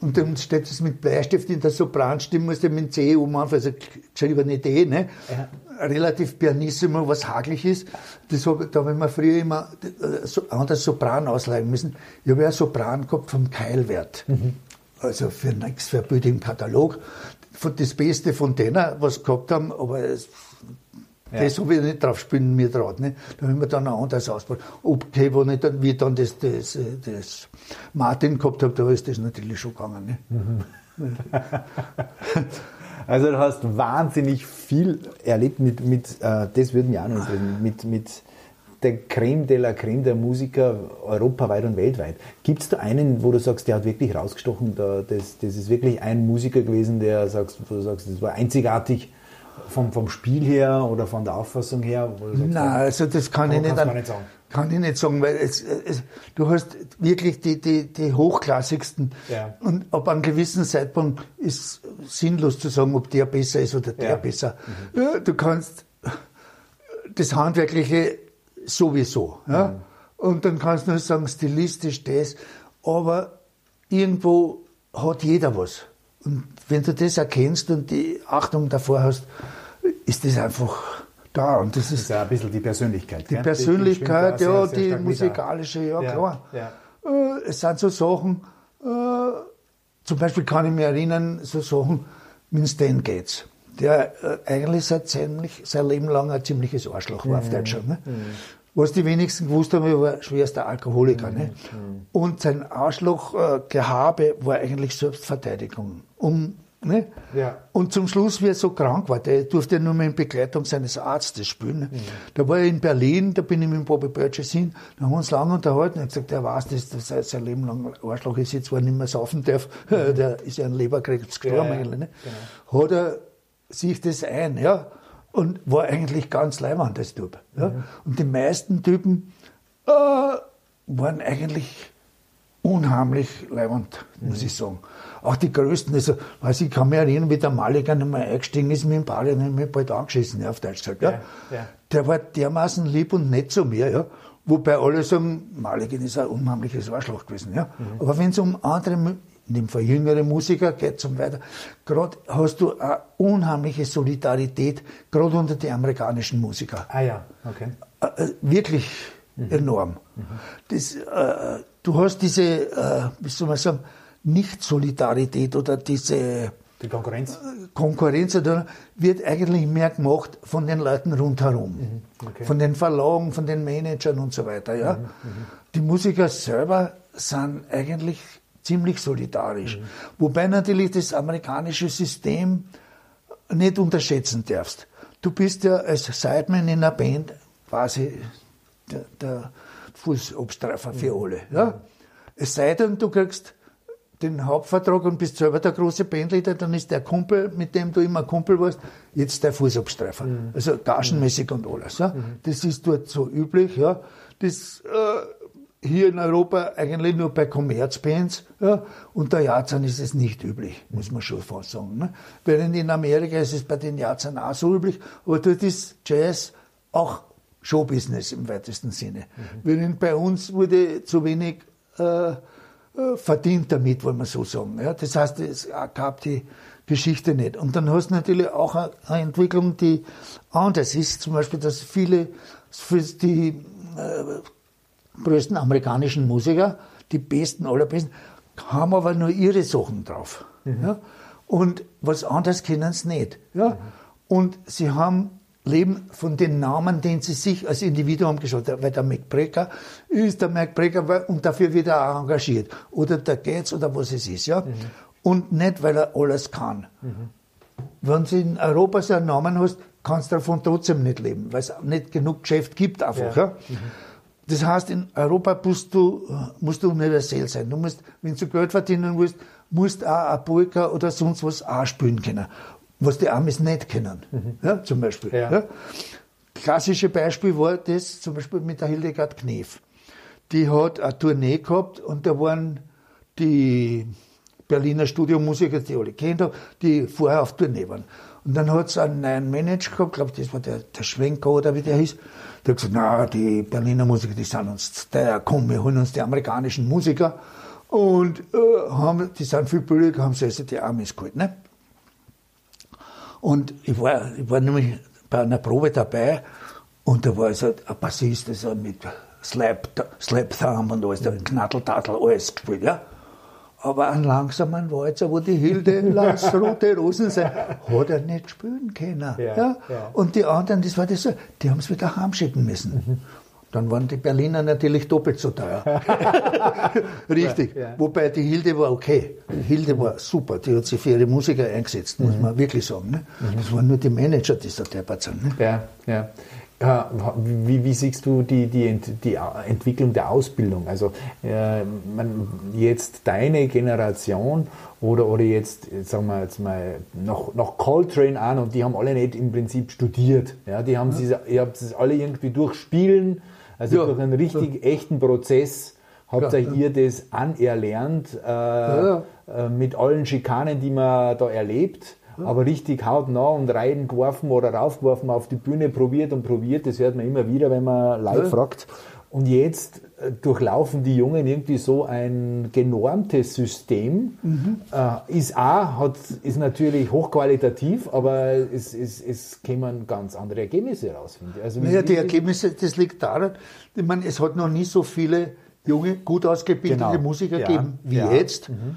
Speaker 3: Und dann steht das mit Bleistift in der Sopranstimme, musst du mit C um anfangen, also geschrieben eine Idee, ne? Ja. relativ pianissimo, was haglich ist. Das hab, da haben wir früher immer äh, so, anders Sopran ausleihen müssen. Ich habe ja Sopran gehabt vom Keilwert. Mhm. Also für nichts für Bild im Katalog. Das Beste von denen, was gehabt haben, aber es, ja. Das habe ich nicht drauf spielen mir traut. Ne? Da haben wir dann ein anderes ausprobiert. Okay, wo ich dann, wie ich dann das, das, das Martin gehabt habe, da ist das natürlich schon gegangen. Ne? Mhm. <laughs>
Speaker 4: Also du hast wahnsinnig viel erlebt mit, mit äh, das würden wir auch noch mit, mit der Creme de la Creme der Musiker europaweit und weltweit. Gibt es da einen, wo du sagst, der hat wirklich rausgestochen, da, das, das ist wirklich ein Musiker gewesen, der sagst, wo du sagst, das war einzigartig vom, vom Spiel her oder von der Auffassung her?
Speaker 3: Nein, also das kann ich nicht, an, nicht sagen. Kann ich nicht sagen, weil es, es, du hast wirklich die, die, die hochklassigsten. Ja. Und ab einem gewissen Zeitpunkt ist sinnlos zu sagen, ob der besser ist oder der ja. besser. Mhm. Du kannst das Handwerkliche sowieso. Ja? Mhm. Und dann kannst du nur sagen, stilistisch das. Aber irgendwo hat jeder was. Und wenn du das erkennst und die Achtung davor hast, ist das einfach da. Und das, das ist,
Speaker 4: ja ein bisschen die Persönlichkeit.
Speaker 3: Die Persönlichkeit, die, die ja, sehr, sehr die musikalische, ja, ja klar. Ja. Äh, es sind so Sachen, äh, zum Beispiel kann ich mich erinnern, so Sachen mit Stan Gates, der äh, eigentlich seit ziemlich, sein Leben lang ein ziemliches Arschloch war mhm. auf Deutschland. Ne? Mhm. Was die wenigsten gewusst haben, er war schwerster Alkoholiker. Mhm. Ne? Mhm. Und sein Arschlochgehabe äh, war eigentlich Selbstverteidigung. Um Ne? Ja. Und zum Schluss, wie er so krank war, der durfte nur mehr in Begleitung seines Arztes spielen. Ne? Mhm. Da war er in Berlin, da bin ich mit dem Bobby Burgess hin, da haben wir uns lange unterhalten. Er hat gesagt, er weiß, dass das sein Leben lang Arschloch ist, jetzt, wo er nicht mehr saufen darf. <laughs> Mhm. der ist ja an Leberkrebs gestorben. Ja, ja. Ne? Genau. Hat er sich das ein, ja. Und war eigentlich ganz leibend, das Typ. Ja? Mhm. Und die meisten Typen äh, waren eigentlich unheimlich leibend, muss mhm. ich sagen auch die Größten, also, weiß ich, kann mich erinnern, wie der Maliger nochmal eingestiegen ist mit dem Ball und mich bald angeschissen, ja, auf Deutsch gesagt, ja. ja, ja. Der war dermaßen lieb und nett zu mir, ja. Wobei alle sagen, Maliger ist ein unheimliches Arschloch gewesen, ja. Mhm. Aber wenn es um andere, in dem Fall jüngere Musiker geht zum weiter, gerade hast du eine unheimliche Solidarität, gerade unter den amerikanischen Musikern.
Speaker 4: Ah ja, okay. Äh,
Speaker 3: äh, wirklich mhm. enorm. Mhm. Das, äh, du hast diese, äh, wie soll man sagen, nicht-Solidarität oder diese
Speaker 4: die Konkurrenz?
Speaker 3: Konkurrenz wird eigentlich mehr gemacht von den Leuten rundherum. Mhm, okay. Von den Verlagen, von den Managern und so weiter. Ja? Mhm, mhm. die Musiker selber sind eigentlich ziemlich solidarisch. Mhm. Wobei natürlich das amerikanische System nicht unterschätzen darfst. Du bist ja als Sideman in einer Band quasi der, der Fußabstreifer für mhm. alle. Ja? Es sei denn, du kriegst den Hauptvertrag und bist selber der große Bandleader, dann ist der Kumpel, mit dem du immer Kumpel warst, jetzt der Fußabstreifer. Mhm. Also gagenmäßig und alles. Ja. Mhm. Das ist dort so üblich. Ja. Das äh, hier in Europa eigentlich nur bei Commerzbands. Ja. Unter Jazzern ist es nicht üblich, muss man schon fast sagen. Ne. Während in Amerika ist es bei den Jazzern auch so üblich, aber dort ist Jazz auch Showbusiness im weitesten Sinne. Mhm. Während bei uns wurde zu wenig äh, äh, verdient damit, wollen wir so sagen. Ja, das heißt, es gab die Geschichte nicht. Und dann hast du natürlich auch eine Entwicklung, die anders ist. Zum Beispiel, dass viele, die äh, größten amerikanischen Musiker, die besten, allerbesten, haben aber nur ihre Sachen drauf. Mhm. Ja? Und was anderes kennen sie nicht. Ja? Mhm. Und sie haben leben von den Namen, den sie sich als Individuum geschaut haben. Weil der McBreaker ist der McBreaker und dafür wird er auch engagiert. Oder der Gates oder was es ist. Ja? Mhm. Und nicht, weil er alles kann. Mhm. Wenn du in Europa so einen Namen hast, kannst du davon trotzdem nicht leben, weil es nicht genug Geschäft gibt einfach. Ja. ja? Mhm. Das heißt, in Europa musst du, musst du universell sein. Du musst, wenn du Geld verdienen willst, musst auch ein Polka oder sonst was auch spielen können was die Amis nicht kennen. Mhm. Ja, zum Beispiel. Ja. Ja. Klassische Beispiel war das zum Beispiel mit der Hildegard Knef. Die hat eine Tournee gehabt und da waren die Berliner Studiomusiker, die alle kennt die vorher auf Tournee waren. Und dann hat es einen neuen Manager gehabt, glaube das war der, der Schwenker oder wie der hieß. Der hat gesagt, na, die Berliner Musiker, die sind uns, der, komm, wir holen uns die amerikanischen Musiker. Und äh, haben, die sind viel billiger, haben sie also die Amis geholt. Ne? Und ich war, ich war nämlich bei einer Probe dabei und da war also ein Bassist, also mit Slap, Slap Thumb und alles, der mhm. Knatteltattel, alles gespielt, ja. Aber einen langsamen Walzer, wo die Hilde Landsrote <laughs> Rosen sein, hat er nicht spielen können. Ja, ja. ja. Und die anderen, das war das so, die haben es wieder heimschicken müssen. Mhm. Dann waren die Berliner natürlich doppelt so teuer. <laughs> Richtig. Ja. Wobei die Hilde war okay. Die Hilde war super. Die hat sich für ihre Musiker eingesetzt, muss mhm. man wirklich sagen. Ne? Mhm. Das waren nur die Manager, die da deppert sind. Ne?
Speaker 1: Ja, ja. Wie, wie, siehst du die, die, die, Entwicklung der Ausbildung? Also äh, man, jetzt deine Generation oder, oder jetzt, sagen wir jetzt mal, noch, noch Coltrane an und die haben alle nicht im Prinzip studiert. Ja, die haben ja. sie, ihr habt es alle irgendwie durchspielen also ja. durch einen richtig echten Prozess habt ja, ihr das anerlernt äh, äh, mit allen Schikanen, die man da erlebt. Aber richtig hautnah und reingeworfen oder raufgeworfen auf die Bühne, probiert und probiert, das hört man immer wieder, wenn man live fragt. Und jetzt äh, durchlaufen die Jungen irgendwie so ein genormtes System. Mhm. Äh, ist auch, hat, ist natürlich hochqualitativ, aber es, es, es kämen ganz andere Ergebnisse raus, finde
Speaker 3: ich. Also, naja, die Ergebnisse, das liegt daran, ich meine, es hat noch nie so viele junge, gut ausgebildete genau. Musiker ja. gegeben wie ja. jetzt. Mhm.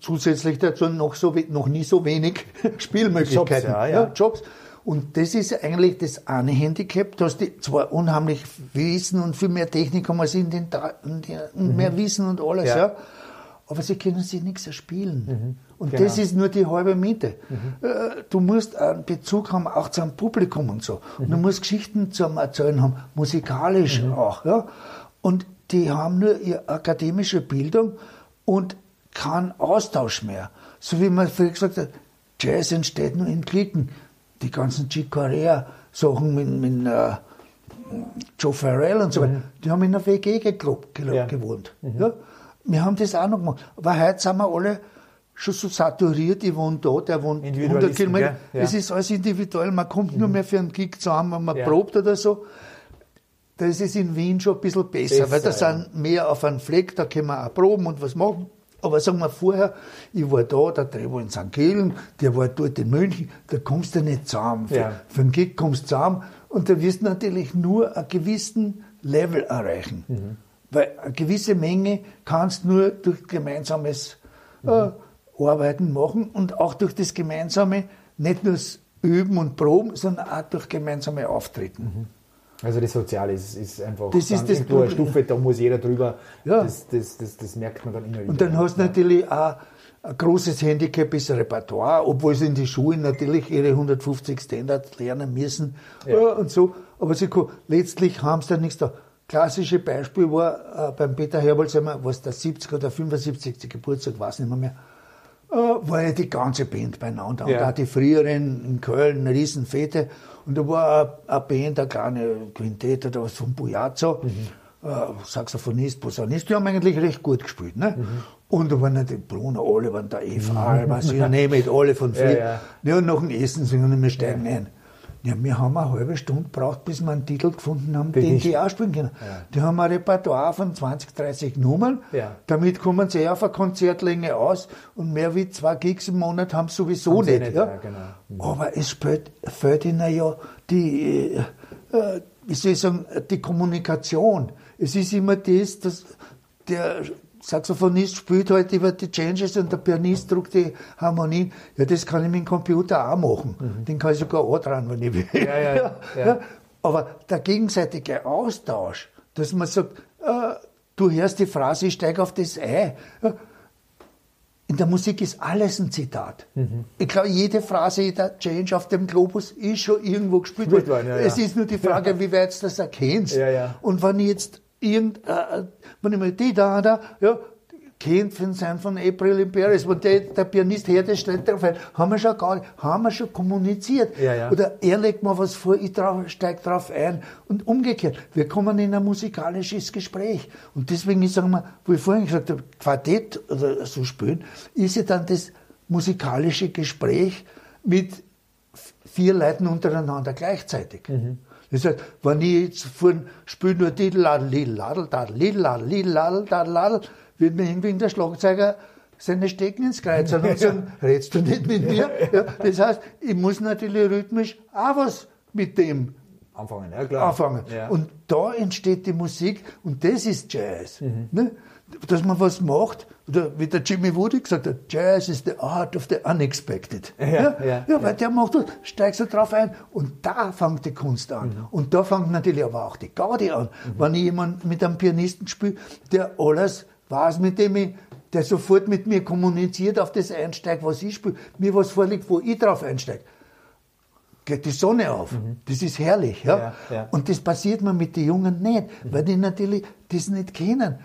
Speaker 3: Zusätzlich dazu noch, so, noch nie so wenig <laughs> Spielmöglichkeiten, Jobs, ja, ja. Jobs. Und das ist eigentlich das eine Handicap, dass die zwar unheimlich Wissen und viel mehr Technik haben als in den und mhm. mehr Wissen und alles, ja. ja. aber sie können sich nichts erspielen. Mhm. Und genau. das ist nur die halbe Miete. Mhm. Äh, du musst einen Bezug haben auch zum Publikum und so. Und du mhm. musst Geschichten zum Erzählen haben, musikalisch mhm. auch. Ja. Und die haben nur ihre akademische Bildung und keinen Austausch mehr. So wie man früher gesagt hat, Jazz entsteht nur in Klicken die ganzen Chick Corea Sachen mit, mit uh, Joe Farrell und so weiter, mhm. die haben in einer WG gekloppt, ja. gewohnt. Mhm. Ja? Wir haben das auch noch gemacht. Aber heute sind wir alle schon so saturiert, ich wohne da, der wohnt 100 Kilometer. Ja. Es ist alles individuell, man kommt mhm. nur mehr für einen Gig zusammen, wenn man probt oder so. Das ist in Wien schon ein bisschen besser, besser weil da sind mehr auf einem Fleck, da können wir auch proben und was machen. Aber sagen wir vorher, ich war da, der Dreh in St. Gillen, der war dort in München, da kommst du nicht zusammen. Ja. Für, für einen Gig kommst du zusammen und da wirst du natürlich nur einen gewissen Level erreichen. Mhm. Weil eine gewisse Menge kannst du nur durch gemeinsames mhm. äh, Arbeiten machen und auch durch das gemeinsame, nicht nur das Üben und Proben, sondern auch durch gemeinsame Auftreten. Mhm.
Speaker 1: Also das Soziale ist, ist einfach
Speaker 3: das ist das eine
Speaker 1: Stufe, da muss jeder drüber, ja. das, das, das, das merkt man dann immer wieder.
Speaker 3: Und dann hast du natürlich auch ein großes Handicap ist Repertoire, obwohl sie in die Schulen natürlich ihre 150 Standards lernen müssen ja. Und so. Aber sie, letztlich haben sie da nichts da. Klassische Beispiel war äh, beim Peter Herbolzheimer, was der 70 oder 75. Geburtstag, weiß nicht mehr, äh, war ja die ganze Band beieinander. Ja. Und auch die früheren in Köln, eine Riesenfete. Und da war eine Band, eine kleine Quintette oder was von Bujazzo, mhm. äh, Saxophonist, Posaunist, die haben eigentlich recht gut gespielt. Ne? Mhm. Und da waren die Bruno, alle waren da Eva, mhm. was ich nehme alle von früher. Ja, ja. ja, und nach dem Essen singen wir steigen ja. ein. Ja, wir haben eine halbe Stunde gebraucht, bis wir einen Titel gefunden haben, den die auch spielen können. Ja. Die haben ein Repertoire von 20, 30 Nummern. Ja. Damit kommen sie auf eine Konzertlänge aus und mehr wie zwei Gigs im Monat haben sie sowieso haben nicht. nicht ja? Genau. Mhm. Aber es fehlt, fehlt ihnen ja die, äh, wie soll ich sagen, die Kommunikation. Es ist immer das, dass der Saxophonist spielt halt über die Changes und der Pianist druckt die Harmonien. Ja, das kann ich mit dem Computer auch machen. Mhm. Den kann ich sogar auch dran, wenn ich will. Ja, ja, <laughs> ja. Aber der gegenseitige Austausch, dass man sagt, äh, du hörst die Phrase, ich steige auf das Ei. In der Musik ist alles ein Zitat. Mhm. Ich glaube, jede Phrase, jeder Change auf dem Globus ist schon irgendwo gespielt worden. Es ist nur die Frage, <laughs> wie weit du das erkennst. Und wenn ich jetzt irgend, äh, wenn ich mal die da, da, ja, kennt von sein von April in Paris, wo der, der Pianist her, der stellt drauf ein, haben wir schon gar, haben wir schon kommuniziert. Ja, ja. Oder er legt mal was vor, ich drauf, steig drauf ein. Und umgekehrt, wir kommen in ein musikalisches Gespräch. Und deswegen, ich sage mal, wo ich vorhin gesagt habe, Quartett oder so spielen, ist ja dann das musikalische Gespräch mit vier Leuten untereinander gleichzeitig. Mhm. Das heißt, wenn ich jetzt vorhin spiele nur Lidl, Lidl, Ladl, Dadl, Lidl, Ladl, Lidl, Ladl, Dadl, Ladl, wird mir irgendwie der Schlagzeuger seine Stecken ins Kreuz und sagen, <laughs> redst du nicht mit mir? <laughs> Ja, das heißt, ich muss natürlich rhythmisch auch was mit dem
Speaker 1: anfangen. Ja, klar.
Speaker 3: anfangen. Ja. Und da entsteht die Musik und das ist Jazz. Mhm. Ne? Dass man was macht, oder wie der Jimmy Woody gesagt hat, Jazz is the art of the unexpected. Ja, ja, ja, ja weil der macht das, steigst du drauf ein und da fängt die Kunst an. Mhm. Und da fängt natürlich aber auch die Gaudi an. Mhm. Wenn ich jemand mit einem Pianisten spiele, der alles weiß, mit dem ich, der sofort mit mir kommuniziert, auf das einsteigt, was ich spiele, mir was vorliegt, wo ich drauf einsteige geht die Sonne auf. Mhm. Das ist herrlich. Ja? ja, ja. Und das passiert mir mit den Jungen nicht, weil die natürlich das nicht kennen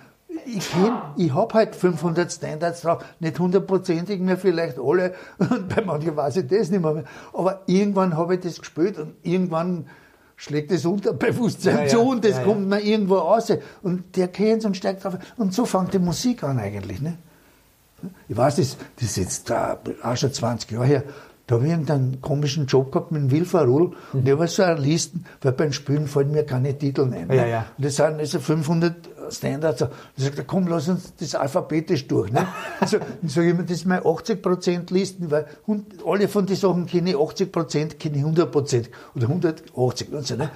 Speaker 3: ich ich habe halt 500 Standards drauf, nicht hundertprozentig mehr, vielleicht alle, und bei manchen weiß ich das nicht mehr. Aber irgendwann habe ich das gespielt und irgendwann schlägt das Unterbewusstsein <laughs> ja, zu und das ja, kommt mir irgendwo raus. Und der kennt und steigt drauf. Und so fängt die Musik an eigentlich. Ne? Ich weiß, das, das ist jetzt auch schon 20 Jahre her. Da habe ich irgendeinen komischen Job gehabt mit dem Wilferul mhm. und der war so eine Listen, weil beim Spielen fallen mir keine Titel ein. Ne? Ja, ja. Und das sind also 500 Standard so. Dann sagt er, komm, lass uns das alphabetisch durch. Ne? <laughs> Also, dann sage ich mir, das ist mal 80% Listen, weil alle von den Sachen kenne ich 80%, kenne ich 100% oder 180 und so. Ne?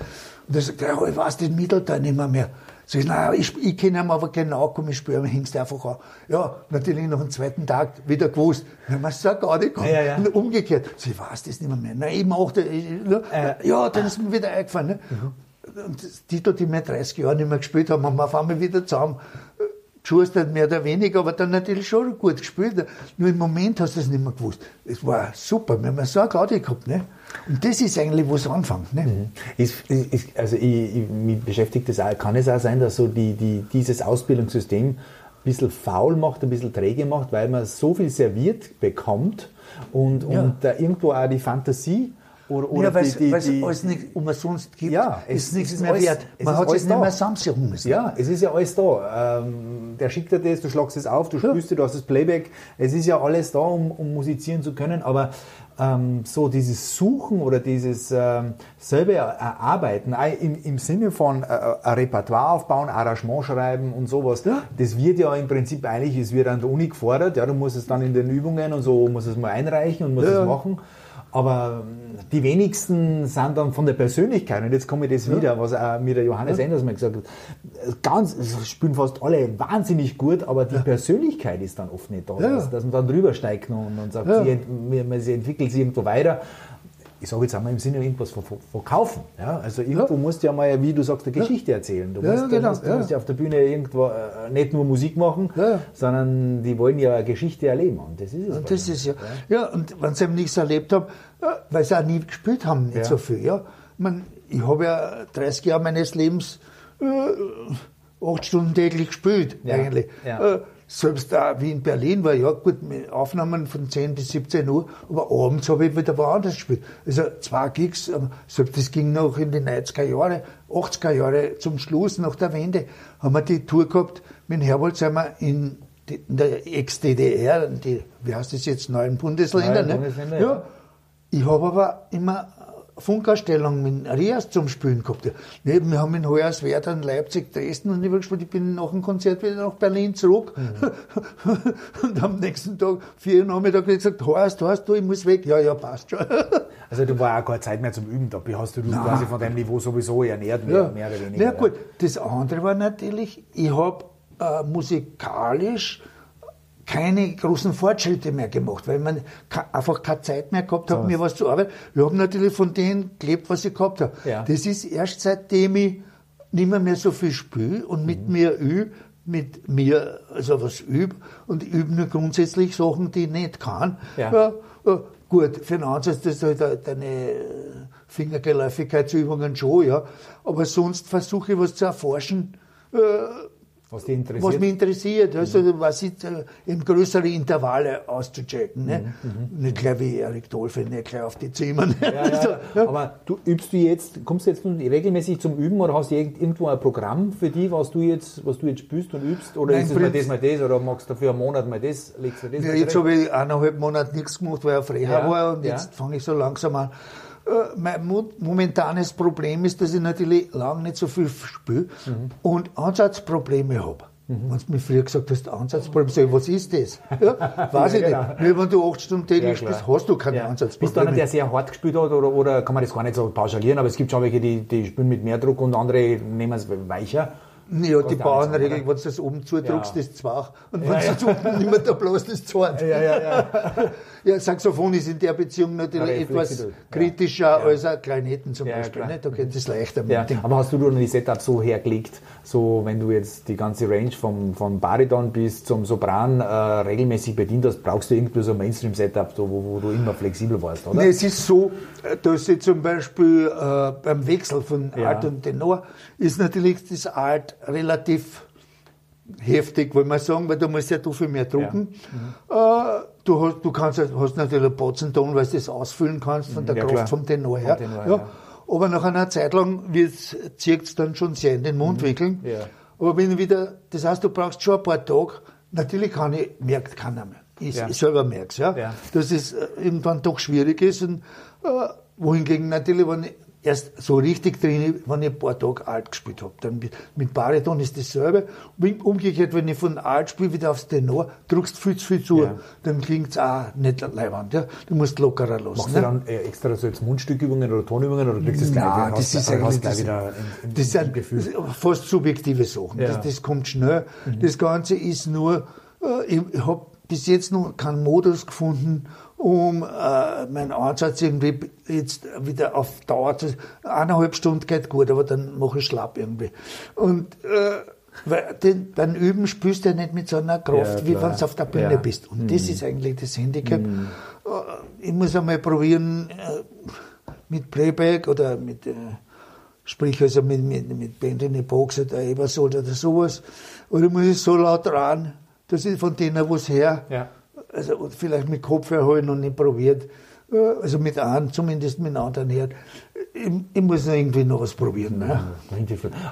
Speaker 3: Und dann sagt er, ja, ich weiß den Mittelteil nicht mehr. mehr. Sag ich, naja, ich, ich kenne ihn aber genau, komm, ich spüre, hängst einfach an. Ja, natürlich noch am zweiten Tag wieder gewusst. Ja, man sagt gar nicht, ja, ja. Und umgekehrt. So, ich weiß das nicht mehr. mehr. Nein, ich mache ne? äh, Ja, dann ist mir wieder eingefallen. Ne? Mhm und das Titel, die wir 30 Jahre nicht mehr gespielt haben, haben wir auf einmal wieder zusammen geschustert, mehr oder weniger, aber dann natürlich schon gut gespielt. Nur im Moment hast du es nicht mehr gewusst. Es war super, wir haben so eine Gaudi gehabt. Ne? Und das ist eigentlich, wo es anfängt. Ne? Mhm.
Speaker 1: Ist, ist, also ich, ich, mich beschäftigt das auch. Kann es auch sein, dass so die, die, dieses Ausbildungssystem ein bisschen faul macht, ein bisschen träge macht, weil man so viel serviert bekommt und, ja. und da irgendwo auch die Fantasie
Speaker 3: oder, oder ja, weil es alles nicht umsonst gibt, ja, es, ist nichts mehr alles, wert. Man hat es nicht mehr sammeln müssen.
Speaker 1: Ja, es ist ja alles da. Ähm, der schickt dir das, du schlagst es auf, du ja. spürst, du hast das Playback. Es ist ja alles da, um, um musizieren zu können, aber ähm, so dieses Suchen oder dieses ähm, selber erarbeiten, im, im Sinne von äh, ein Repertoire aufbauen, Arrangement schreiben und sowas, ja. das wird ja im Prinzip eigentlich, es wird an der Uni gefordert, ja, du musst es dann in den Übungen und so, musst es mal einreichen und musst es machen. Aber ähm, die wenigsten sind dann von der Persönlichkeit, und jetzt komme ich das ja. wieder, was auch mir der Johannes ja. Enders mal gesagt hat, ganz, spielen fast alle wahnsinnig gut, aber die ja. Persönlichkeit ist dann oft nicht da, ja. dass, dass, man dann drüber steigt und, und sagt, sie, man, sie entwickelt sich irgendwo weiter ich sage jetzt einmal im Sinne irgendwas verkaufen. Ja? Also irgendwo ja. musst du ja mal, wie du sagst, eine Geschichte erzählen. Du, musst, ja, genau. du musst ja auf der Bühne irgendwo äh, nicht nur Musik machen, sondern die wollen ja eine Geschichte erleben. Und das ist es.
Speaker 3: Und das ist ja, ja. und wenn sie eben nichts erlebt haben, weil sie auch nie gespielt haben, nicht so viel. Ja? Ich, mein, ich habe ja 30 Jahre meines Lebens äh, acht Stunden täglich gespielt, eigentlich. Äh, selbst da wie in Berlin war, ja gut, Aufnahmen von 10 bis 17 Uhr, aber abends habe ich wieder woanders gespielt. Also zwei Gigs, selbst das ging noch in die 90er Jahre, 80er Jahre zum Schluss, nach der Wende, haben wir die Tour gehabt, mit wir in, in der Ex-DDR, wie heißt das jetzt, neuen Bundesländer, ne? Bundesländer, ja. ja. Ich habe aber immer Funkausstellung mit Rias zum Spielen gehabt. Ja, wir haben in Hoyerswerda, in Leipzig, Dresden und ich gespielt. Ich bin nach dem Konzert wieder nach Berlin zurück. Mhm. <laughs> und am nächsten Tag, vier Uhr Nachmittag, gesagt, Horst, Horst, du, ich muss weg. Ja, ja, passt schon. <laughs>
Speaker 1: also du war auch keine Zeit mehr zum Üben. Da hast du dich quasi von deinem Niveau sowieso ernährt, mehr, ja. mehr oder weniger.
Speaker 3: Ja gut, das andere war natürlich, ich habe äh, musikalisch keine großen Fortschritte mehr gemacht, weil man einfach keine Zeit mehr gehabt hat, so mir was zu arbeiten. Ich habe natürlich von denen gelebt, was ich gehabt habe. Ja. Das ist erst seitdem ich nicht mehr, mehr so viel spiele und mit mhm. mir übe, mit mir also was übe und übe nur grundsätzlich Sachen, die ich nicht kann. Ja. ja gut, für einen Ansatz, das ist halt deine Fingergeläufigkeitsübungen schon, ja. Aber sonst versuche ich was zu erforschen, äh,
Speaker 1: was, die interessiert?
Speaker 3: was mich interessiert, also mhm. was ich, äh, in größere Intervalle auszuchecken. Ne? Mhm. mhm. Nicht gleich wie Erik Dolphin, nicht gleich auf die Zimmern. Ja, ja, <laughs>
Speaker 1: also, ja. Aber du übst du jetzt, kommst du jetzt regelmäßig zum Üben oder hast du irgendwo ein Programm für die, was du jetzt, was du jetzt spielst und übst? Oder Nein, ist es mal das, mal das? Oder magst du dafür einen Monat mal das?
Speaker 3: Legst du das ja, jetzt habe ich eineinhalb Monate nichts gemacht, weil ich auf Reha war und jetzt fange ich so langsam an mein momentanes Problem ist, dass ich natürlich lange nicht so viel spiele mhm. und Ansatzprobleme habe. Mhm. Wenn du mir früher gesagt hast, Ansatzprobleme, sag ich, was ist das? Ja, <laughs> weiß ja, ich genau. nicht. Wenn du acht Stunden täglich ja, spielst, hast du keine ja. Ansatzprobleme.
Speaker 1: Bist du einer, der sehr hart gespielt hat oder, oder kann man das gar nicht so pauschalieren, aber es gibt schon welche, die, die spielen mit mehr Druck und andere nehmen es weicher.
Speaker 3: Ja, die Bauernregel, wenn du das oben zudruckst, ja. ist zwach. Und wenn du ja. unten nicht mehr da bloß, ist <laughs> zart. Ja, ja, ja. <laughs> ja, Saxophon ist in der Beziehung natürlich etwas kritischer als ein Kleinheiten zum Beispiel. Ne? Da geht es leichter
Speaker 1: dem. Aber hast du dann die Setup so hergelegt, so wenn du jetzt die ganze Range vom, vom Bariton bis zum Sopran äh, regelmäßig bedient hast, brauchst du irgendwie so ein Mainstream-Setup, so, wo, wo, du immer flexibel warst, oder?
Speaker 3: Nee, es ist so, dass ich zum Beispiel äh, beim Wechsel von Alt und Tenor ist natürlich das Alt relativ heftig, wollen wir sagen, weil du musst ja du viel mehr drucken. Ja. Mhm. Äh, du, hast, du kannst, hast natürlich einen Botzenton, weil du das ausfüllen kannst von der ja, Kraft klar. vom Tenor her. Tenor, ja. ja. Aber nach einer Zeit lang zieht es dann schon sehr in den Mundwinkeln. Mhm. Ja. Aber wenn wieder, das heißt, du brauchst schon ein paar Tage, natürlich kann ich, merkt keiner mehr. Ich, ja. ich selber merke es, ja, ja, dass es äh, irgendwann doch schwierig ist. Und, äh, wohingegen natürlich, wenn ich erst so richtig drin, wenn ich ein paar Tage alt gespielt habe. Dann mit Bariton ist dasselbe. Umgekehrt, wenn ich von alt spiele, wieder aufs Tenor, drückst viel zu viel zu, ja. dann klingt es auch nicht leibend. Ja? Du musst lockerer lassen.
Speaker 1: Machst ne? du dann äh, extra so jetzt Mundstückübungen oder Tonübungen oder kriegst du das gleich,
Speaker 3: Nein, das ist eigentlich das, wieder im, im, das sind Gefühl? fast subjektive Sachen. Ja. Das, das, kommt schnell. Mhm. Das Ganze ist nur, äh, ich, ich habe bis jetzt noch keinen Modus gefunden, um äh, meinen Ansatz irgendwie jetzt wieder auf Dauer zu. Eineinhalb Stunden geht gut, aber dann mache ich schlapp irgendwie. Und äh, weil den, beim Üben spürst du ja nicht mit so einer Kraft, ja, wie wenn du auf der Bühne ja. bist. Und mhm. das ist eigentlich das Handicap. Mhm. Ich muss einmal probieren, äh, mit Playback oder mit, äh, sprich also mit, mit, mit Band in die Box oder Ebersol oder sowas. Oder muss ich so laut ran, dass ich von denen was her. Ja also vielleicht mit Kopfhörer noch nicht probiert, äh, also mit einem, zumindest mit einem anderen Herd. Ich, ich, muss noch irgendwie noch was probieren. Ne?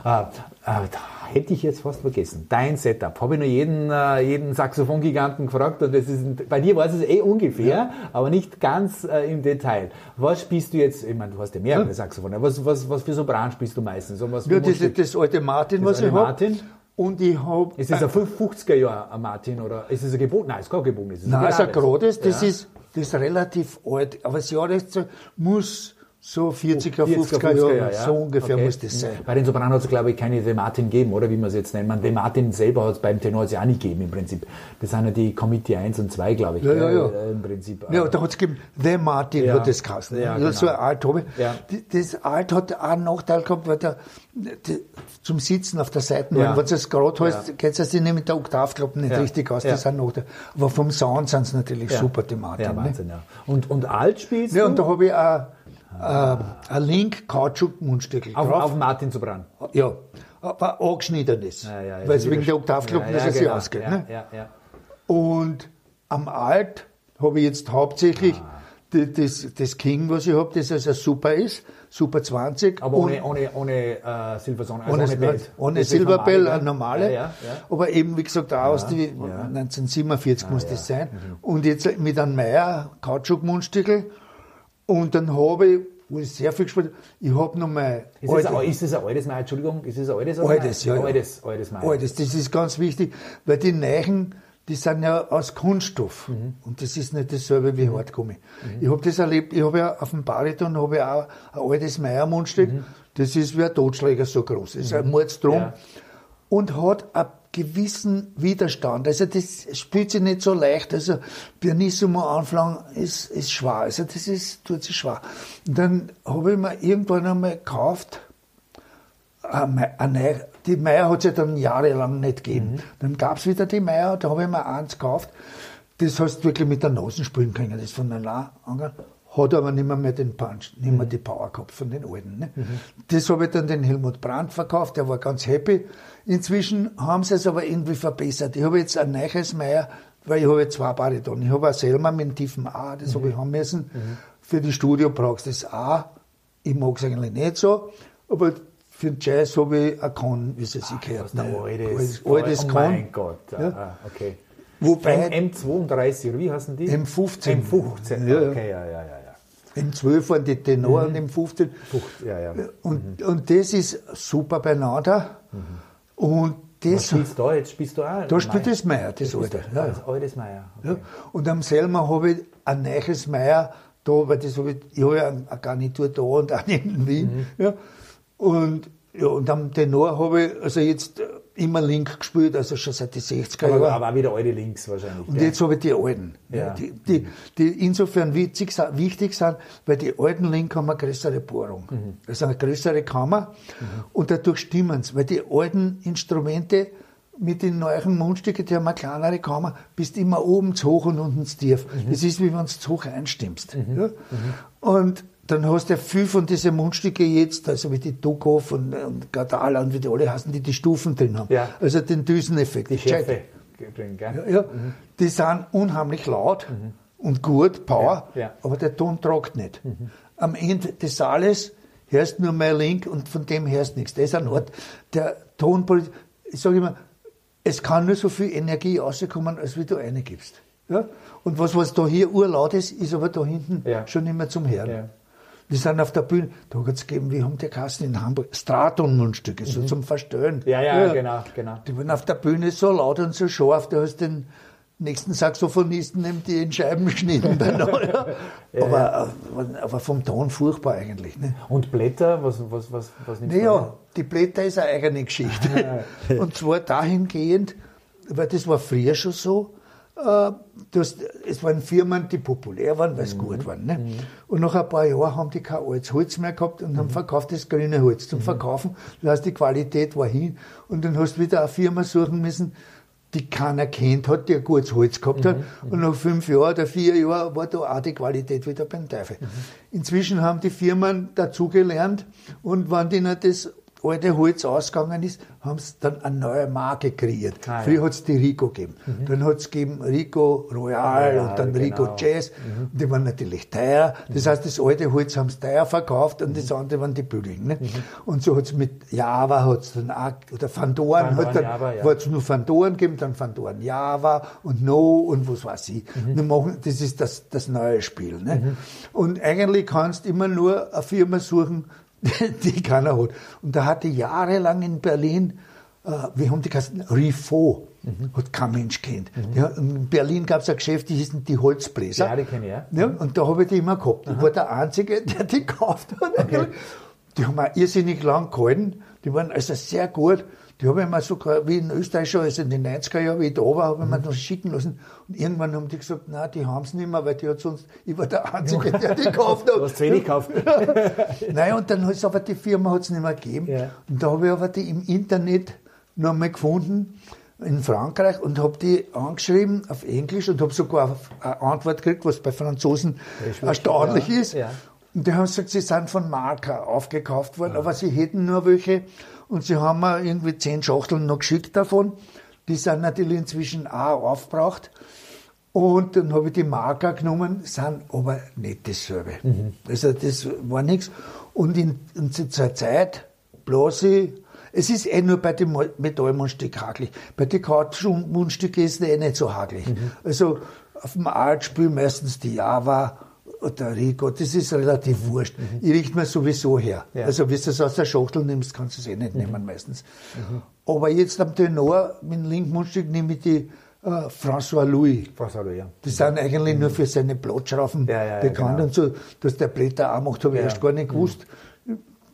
Speaker 1: Ja, äh, äh, hätte ich jetzt fast vergessen. Dein Setup. Habe ich noch jeden, äh, jeden Saxophon-Giganten gefragt und das ist, bei dir weiß es eh ungefähr, ja. aber nicht ganz äh, im Detail. Was spielst du jetzt? Ich meine, du hast ja mehrere ja. Saxophone. Was, was, was für Sopran spielst du meistens?
Speaker 3: Was, ja, das, das, alte Martin, das was alte ich habe. Und ich habe.
Speaker 1: Ist ein 50er Jahr Martin oder ist es ein gebogen? Nein, es ist kein gebogen.
Speaker 3: Nein, es ist ein gerades. Das, ja. ist, das ist relativ alt. Aber das Jahr muss so 40er, 50er, 50er Jahre, ja. so ungefähr okay. muss das sein.
Speaker 1: Bei den Sopranen hat es, glaube ich, keine De Martin gegeben, oder wie man es jetzt nennt. Man, De Martin selber hat es beim Tenor ja auch nicht gegeben, im Prinzip. Das sind ja die Committee 1 und 2, glaube ich.
Speaker 3: Ja, ja, ja. Äh, Im Prinzip. Ja, da hat es gegeben, The Martin ja. hat das geheißen. Ja, genau. So ein Alt habe ja. Das Alt hat auch einen Nachteil gehabt, weil der, der zum Sitzen auf der Seite, ja. wenn du es gerade hast, ja. geht es nicht mit der Oktavklappe nicht richtig aus, das sind Nachteile. Aber vom Sound sind es natürlich super, die Martin.
Speaker 1: Ja, ne? Wahnsinn, ne? ja. Und, und Alt spielst
Speaker 3: Ja, und da habe ich auch äh, ein Link Kautschuk-Mundstückel
Speaker 1: auf, drauf. Auf Martin zu Bran.
Speaker 3: Ja, aber angeschnittenes. Ja, ja, ja, weil es wegen der Oktavglocken, ja, ja, dass es genau. ausgeht. Ja, ja, ja. Und am Alt habe ich jetzt hauptsächlich ah. das, das King, was ich habe, das also super ist, Super 20.
Speaker 1: Aber ohne, ohne, ohne äh, Silversonne,
Speaker 3: also ohne, ohne Bell. Ohne Silverbell, eine normale. Ja, ja, Aber eben, wie gesagt, auch aus die 1947 muss das sein. Mhm. Und jetzt mit einem Meier Kautschuk-Mundstückel und dann habe ich, wo ich sehr viel gespielt habe, ich habe noch mal.
Speaker 1: Ist, alte, das, ist das ein altes Mai? Entschuldigung, ist das ein altes
Speaker 3: Mai? Altes, ja.
Speaker 1: Altes, altes
Speaker 3: Mai. Altes, das ist ganz wichtig, weil die Neichen, die sind ja aus Kunststoff. Mhm. Und das ist nicht dasselbe wie mhm. Hartgummi. Mhm. Ich habe das erlebt, ich habe ja auf dem Bariton habe ich auch ein altes Meiermundstück, mhm. das ist wie ein Totschläger so groß. Das ist ein mhm. Mordsdrum. Ja. Und hat ein gewissen Widerstand. Also das spielt sich nicht so leicht. Also Pianissimo anfangen ist, ist schwer. Also das ist, tut sich schwer. Und dann habe ich mir irgendwann einmal gekauft, eine, die Meier hat es ja dann jahrelang nicht gegeben. Mhm. Dann gab es wieder die Meier, da habe ich mir eins gekauft. Das hast du wirklich mit der Nase spielen können, das von allein angegangen hat aber nicht mehr, mehr den Punch, nicht mehr mhm. die Power gehabt von den alten. Ne? Mhm. Das habe ich dann den Helmut Brandt verkauft, der war ganz happy. Inzwischen haben sie es aber irgendwie verbessert. Ich habe jetzt ein neues Meier, weil ich habe jetzt zwei Bariton. Ich habe auch selber mit dem tiefen A, das mhm. habe ich haben müssen. Mhm. Für die Studio brauchst du das A. Ich mag es eigentlich nicht so, aber für den Jazz habe ich ein Con, wie es sich gehört.
Speaker 1: Ne? Altes, altes oh Con. mein Gott. Ja. Ja. okay. Wobei, M32, wie heißen die?
Speaker 3: M15.
Speaker 1: M15, ja, okay, ja, ja, ja.
Speaker 3: Im 12 waren die Tenor mhm. und im 15.
Speaker 1: ja, ja.
Speaker 3: Und, mhm. und das ist super beieinander. Mhm. Und das,
Speaker 1: Was spielst du da? Jetzt spielst du auch?
Speaker 3: Da spielt das Meier, das alte.
Speaker 1: Ja. Das altes Meier.
Speaker 3: Okay. Ja. Und am Selma habe ich ein neues Meier da, weil das habe ich, ich habe ja eine Garnitur da und auch in Wien. Mhm. Ja. Und, ja, und am Tenor habe ich, also jetzt immer Link gespielt, also schon seit den 60er
Speaker 1: Jahren. Aber auch wieder alte Links wahrscheinlich.
Speaker 3: Und ja. jetzt habe ich die alten, ja. die, die, die insofern wichtig, wichtig sind, weil die alten Link haben eine größere Bohrung. Mhm. Also eine größere Kammer mhm. und dadurch stimmen weil die alten Instrumente mit den neuen Mundstücken, die haben eine kleinere Kammer, bist immer oben zu hoch und unten zu tief. Mhm. Das ist, wie wenn du zu hoch einstimmst. Mhm. Ja? Mhm. Und dann hast du ja viel von diesen Mundstücke jetzt, also wie die Dukov und, und Gardala und wie die alle heißen, die die Stufen drin haben. Ja. Also den Düseneffekt.
Speaker 1: Die Schärfe drin,
Speaker 3: gell? Ja, ja. Mhm. Die sind unheimlich laut mhm. und gut, Power, ja, aber der Ton tragt nicht. Mhm. Am Ende des Saales hörst nur mein Link und von dem hörst nichts. Das ist ein Ort, der Ton, ich sage immer, es kann nur so viel Energie rauskommen, als wie du eine gibst. Ja? Und was, was da hier urlaut ist, ist aber da hinten schon immer zum Hören. Die sind auf der Bühne, da hat es gegeben, wie haben die Kassen in Hamburg, Straton-Mundstücke, mhm. so zum Verstellen.
Speaker 1: Ja, ja, ja, genau, genau.
Speaker 3: Die waren auf der Bühne so laut und so scharf, du hast den nächsten Saxophonisten nimmt die in Scheiben <laughs> geschnitten. ja. aber, äh, aber vom Ton furchtbar eigentlich. Ne?
Speaker 1: Und Blätter, was, was, was, was
Speaker 3: nimmst Naja, die Blätter ist eine eigene Geschichte. <laughs> und zwar dahingehend, weil das war früher schon so, äh, das, es waren Firmen, die populär waren, weil sie mhm. gut waren. Ne? Mhm. Und nach ein paar Jahren haben die kein altes Holz mehr gehabt und haben mhm. verkauft das grüne Holz zum mhm. Verkaufen. Das heißt, die Qualität war hin. Und dann hast du wieder eine Firma suchen müssen, die keiner kennt hat, die ein gutes Holz gehabt hat. Mhm. Und nach fünf Jahren oder vier Jahren war da auch die Qualität wieder beim Teufel. Inzwischen haben die Firmen dazugelernt und wenn denen das alte Holz ausgegangen ist, haben sie dann eine neue Marke kreiert. Ah, Früher ja. hat es die Rico gegeben. Mhm. Dann hat es gegeben Rico Royal ja, und dann genau. Rico Jazz. Mhm. Die waren natürlich teuer. Das mhm. heißt, das alte Holz haben sie teuer verkauft und das mhm. andere waren die Bügeln. Ne? Mhm. Und so hat es mit Java hat's dann auch, oder Fandoren, Fandoren hat dann, Java, ja. es nur Fandoren gegeben, dann Fandoren Java und No und was weiß ich. Mhm. Machen, das ist das, das neue Spiel. Ne? Und eigentlich kannst du immer nur eine Firma suchen, <laughs> die keiner hat. Und da hatte jahrelang in Berlin, äh, wir haben die Kassen, Rifo, mhm. hat kein Mensch kennt. Mhm. Ja, in Berlin gab es ein Geschäft, die hießen die Holzbläser.
Speaker 1: Ja, die kenne ich, ja.
Speaker 3: ja. Und da habe ich die immer gehabt. Aha. Ich war der Einzige, <laughs> der die gekauft hat. Okay. Die haben auch irrsinnig lang gehalten. Die waren also sehr gut. Die habe ich mir sogar, wie in Österreich schon, also in den 90er Jahren, wie ich da war, habe ich mir noch schicken lassen. Und irgendwann haben die gesagt, nein, die haben es nicht mehr, weil die hat sonst, ich war der Einzige, der die gekauft hat.
Speaker 1: Du hast wenig gekauft. <laughs>
Speaker 3: Nein, und dann hat es aber die Firma hat's nicht mehr gegeben. Ja. Und da habe ich aber die im Internet noch mal gefunden, in Frankreich und habe die angeschrieben auf Englisch und habe sogar eine Antwort gekriegt, was bei Franzosen erstaunlich ja. ist. Ja. Und die haben gesagt, sie sind von Marker aufgekauft worden, ja. aber sie hätten nur welche und sie haben mir irgendwie zehn Schachteln noch geschickt davon. Die sind natürlich inzwischen auch aufgebraucht. Und dann habe ich die Marker genommen, sind aber nicht dasselbe. Mhm. Also das war nichts. Und in, in zur Zeit bloß ich, es ist eh nur bei den Metallmundstück hagelig. Bei den Couchmundstücken ist es eh nicht so hagelig. Mhm. Also auf dem Art spiele meistens die Java oder Rico, das ist relativ wurscht. Mhm. Ich richte mir sowieso her. Ja. Also, wenn du es aus der Schachtel nimmst, kannst du es eh nicht mhm. nehmen meistens. Mhm. Aber jetzt am Tenor, mit dem linken Mundstück, nehme ich die äh, François Louis.
Speaker 1: François Louis, ja.
Speaker 3: Die sind eigentlich mhm. nur für seine Blattschrauben ja, ja, bekannt genau. und so. Dass der Blätter auch macht, habe ich erst gar nicht gewusst.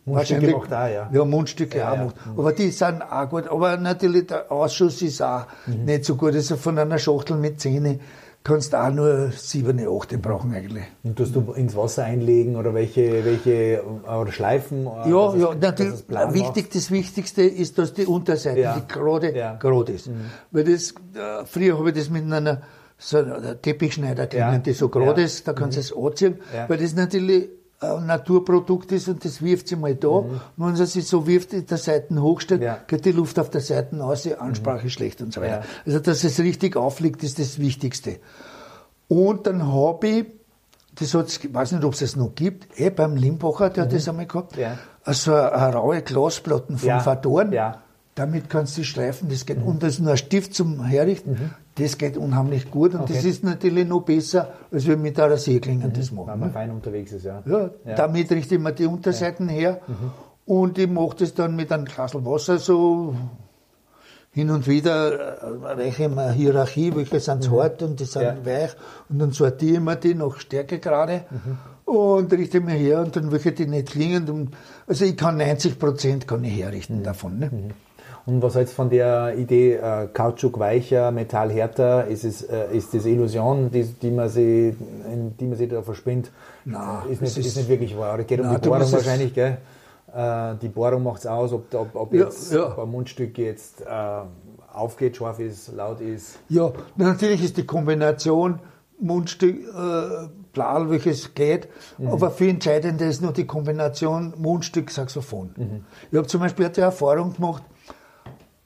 Speaker 3: Mundstücke macht auch, ja. Ja, Mundstücke ja, auch ja. macht. Aber die sind auch gut. Aber natürlich, der Ausschuss ist auch mhm. nicht so gut. Also von einer Schachtel mit Zähne kannst auch nur sieben, acht brauchen eigentlich.
Speaker 4: Und tust du ins Wasser einlegen oder welche, welche oder schleifen?
Speaker 3: Ja, ja, natürlich. Wichtig, das Wichtigste ist, dass die Unterseite, ja. die gerade, ja. gerade ist. Mhm. Weil das, äh, früher habe ich das mit einer, so Teppichschneider kennen, ja. die so gerade ist, da kannst du mhm. es anziehen, weil das natürlich ein Naturprodukt ist und das wirft sie mal da. Mhm. Und wenn sie sich so wirft, in der Seite hochstellt, ja. geht die Luft auf der Seite aus, die Ansprache mhm. schlecht und so weiter. Ja. Also, dass es richtig aufliegt, ist das Wichtigste. Und dann habe ich, das hat ich weiß nicht, ob es das noch gibt, eh beim Limbacher, der mhm. hat das einmal gehabt, ja. also eine, eine raue Glasplatten vom ja. Verdoren. Ja. Damit kannst du streifen, das geht. Mhm. Und das ist nur ein Stift zum Herrichten. Mhm. Das geht unheimlich gut und okay. das ist natürlich noch besser, als wenn wir mit einer Seeklingen mhm. das machen.
Speaker 4: Wenn man ne? fein unterwegs ist, ja.
Speaker 3: ja. ja. Damit richte ich mir die Unterseiten ja. her mhm. und ich mache das dann mit einem Glas Wasser so hin und wieder äh, welche eine Hierarchie, welche sind mhm. hart und die sind ja. weich und dann sortiere ich mir die nach Stärke gerade mhm. und richte mir her und dann welche die nicht klingen. also ich kann 90 Prozent kann ich herrichten mhm. davon. Ne?
Speaker 4: Und was hältst von der Idee, äh, Kautschuk weicher, Metall härter? Ist, es, äh, ist das Illusion, die, die, man sich, die man sich da verspinnt? Nein, ist nicht, ist, ist nicht wirklich wahr. Es geht um die Bohrung wahrscheinlich, gell? Äh, die Bohrung macht es aus, ob, ob, ob, jetzt, ja, ja. ob ein Mundstück jetzt äh, aufgeht, scharf ist, laut ist.
Speaker 3: Ja, natürlich ist die Kombination Mundstück, äh, Blal, welches geht, mhm. aber viel entscheidender ist nur die Kombination Mundstück-Saxophon. Mhm. Ich habe zum Beispiel die Erfahrung gemacht,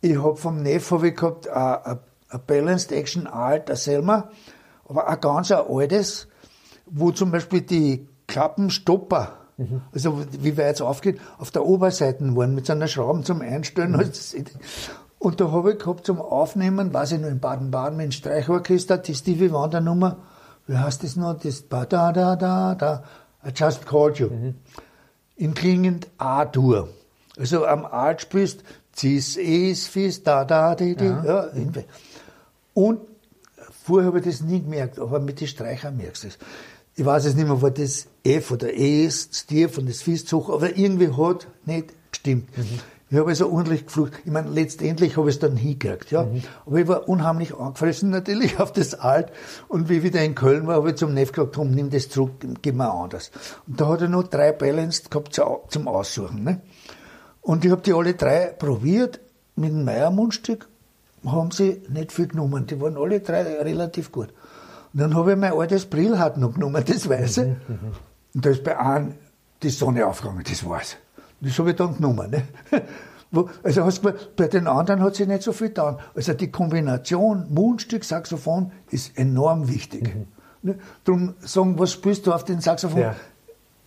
Speaker 3: ich habe vom Neff hab ich gehabt ein Balanced Action Alt, ein Selma, aber ein ganz ein altes, wo zum Beispiel die Klappenstopper, mhm. also wie weit es aufgeht, auf der Oberseite waren mit so einer Schraube zum Einstellen. Mhm. Und da habe ich gehabt zum Aufnehmen, weiß ich noch, in Baden-Baden mit dem Streichorchester, die Stevie Wonder Nummer, wie heißt das noch, das da da da da, da I just called you. Mhm. In klingend A-Dur. Also am Alt spielst Cis, Es, Fis, Da, Da, Di, Di. Ja. ja und vorher habe ich das nie gemerkt, aber mit den Streichern merkst du es. Ich weiß jetzt nicht mehr, war das F oder Es, das Tief und das Fis zu hoch, aber irgendwie hat nicht gestimmt. Mhm. Ich habe also ordentlich geflucht. Ich meine, letztendlich habe ich es dann hingekriegt, ja. Mhm. Aber ich war unheimlich angefressen natürlich auf das Alt. Und wie ich wieder in Köln war, habe ich zum Neff gesagt, komm, nimm das zurück, gib mir anders. Und da hat er noch drei Balanced gehabt zum Aussuchen, ne. Und ich habe die alle drei probiert mit dem Meier-Mundstück, haben sie nicht viel genommen. Die waren alle drei relativ gut. Und dann habe ich mein altes Brillhardt noch genommen, das Weiße. Und da ist bei einem die Sonne aufgegangen, das war's. Das habe ich dann genommen. Ne? <laughs> Also hast bei den anderen hat sich nicht so viel getan. Also die Kombination Mundstück, Saxophon ist enorm wichtig. Mhm. Ne? Darum sagen, was spielst du auf den Saxophon? Ja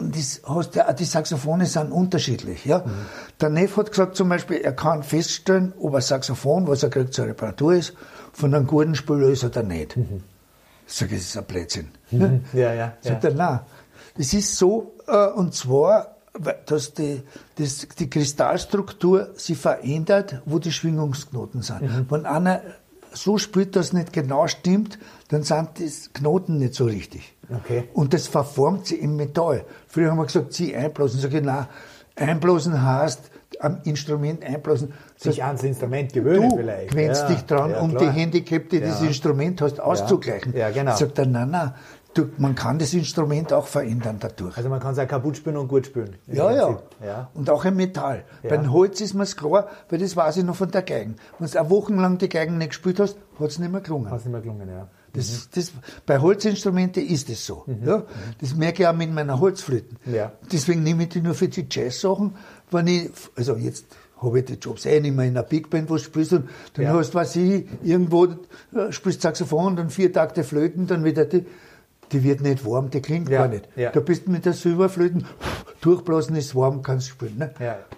Speaker 3: das hast die Saxophone sind unterschiedlich. Ja? Mhm. Der Neff hat gesagt zum Beispiel, er kann feststellen, ob ein Saxophon, was er kriegt zur Reparatur ist, von einem guten Spieler ist oder nicht. Mhm. Ich sage, das ist ein Blödsinn. Mhm. Ja, ja. Sagt ja. er, nein. Das ist so, äh, und zwar, dass die, das, die Kristallstruktur sich verändert, wo die Schwingungsknoten sind. Mhm. Wenn einer so spielt, dass es nicht genau stimmt, dann sind die Knoten nicht so richtig. Okay. Und das verformt sie im Metall. Früher haben wir gesagt, sie einblasen. Sag ich, nein, einblasen heißt, am Instrument einblasen.
Speaker 4: Sich ans Instrument gewöhnen
Speaker 3: du
Speaker 4: vielleicht.
Speaker 3: Du gewöhnst ja, dich dran, ja, um die Handicap, die ja. das Instrument hast, auszugleichen. Ja, genau. Sagt er, nein, nein, du, man kann das Instrument auch verändern dadurch.
Speaker 4: Also man kann es auch kaputt spielen und gut spielen.
Speaker 3: Ja, ja. Und auch im Metall. Beim Holz ist mir klar, weil das weiß ich noch von der Geigen. Wenn du eine Woche lang die Geigen nicht gespielt hast, hat es nicht mehr gelungen.
Speaker 4: Hat es nicht mehr gelungen, ja.
Speaker 3: Das, mhm. das, bei Holzinstrumenten ist es so. Mhm. Ja? Das merke ich auch mit meiner Holzflöten. Ja. Deswegen nehme ich die nur für die Jazz-Sachen, wenn ich, also jetzt habe ich die Jobs eh nicht mehr in einer Big Band, wo du spielst, und dann ja. hast du, was ich, irgendwo äh, spielst Saxophon, dann vier Takte Flöten, dann wieder die, die wird nicht warm, die klingt ja, gar nicht. Ja. Da bist du mit der Silberflöten, durchblasen ist warm, kannst spielen. Ne?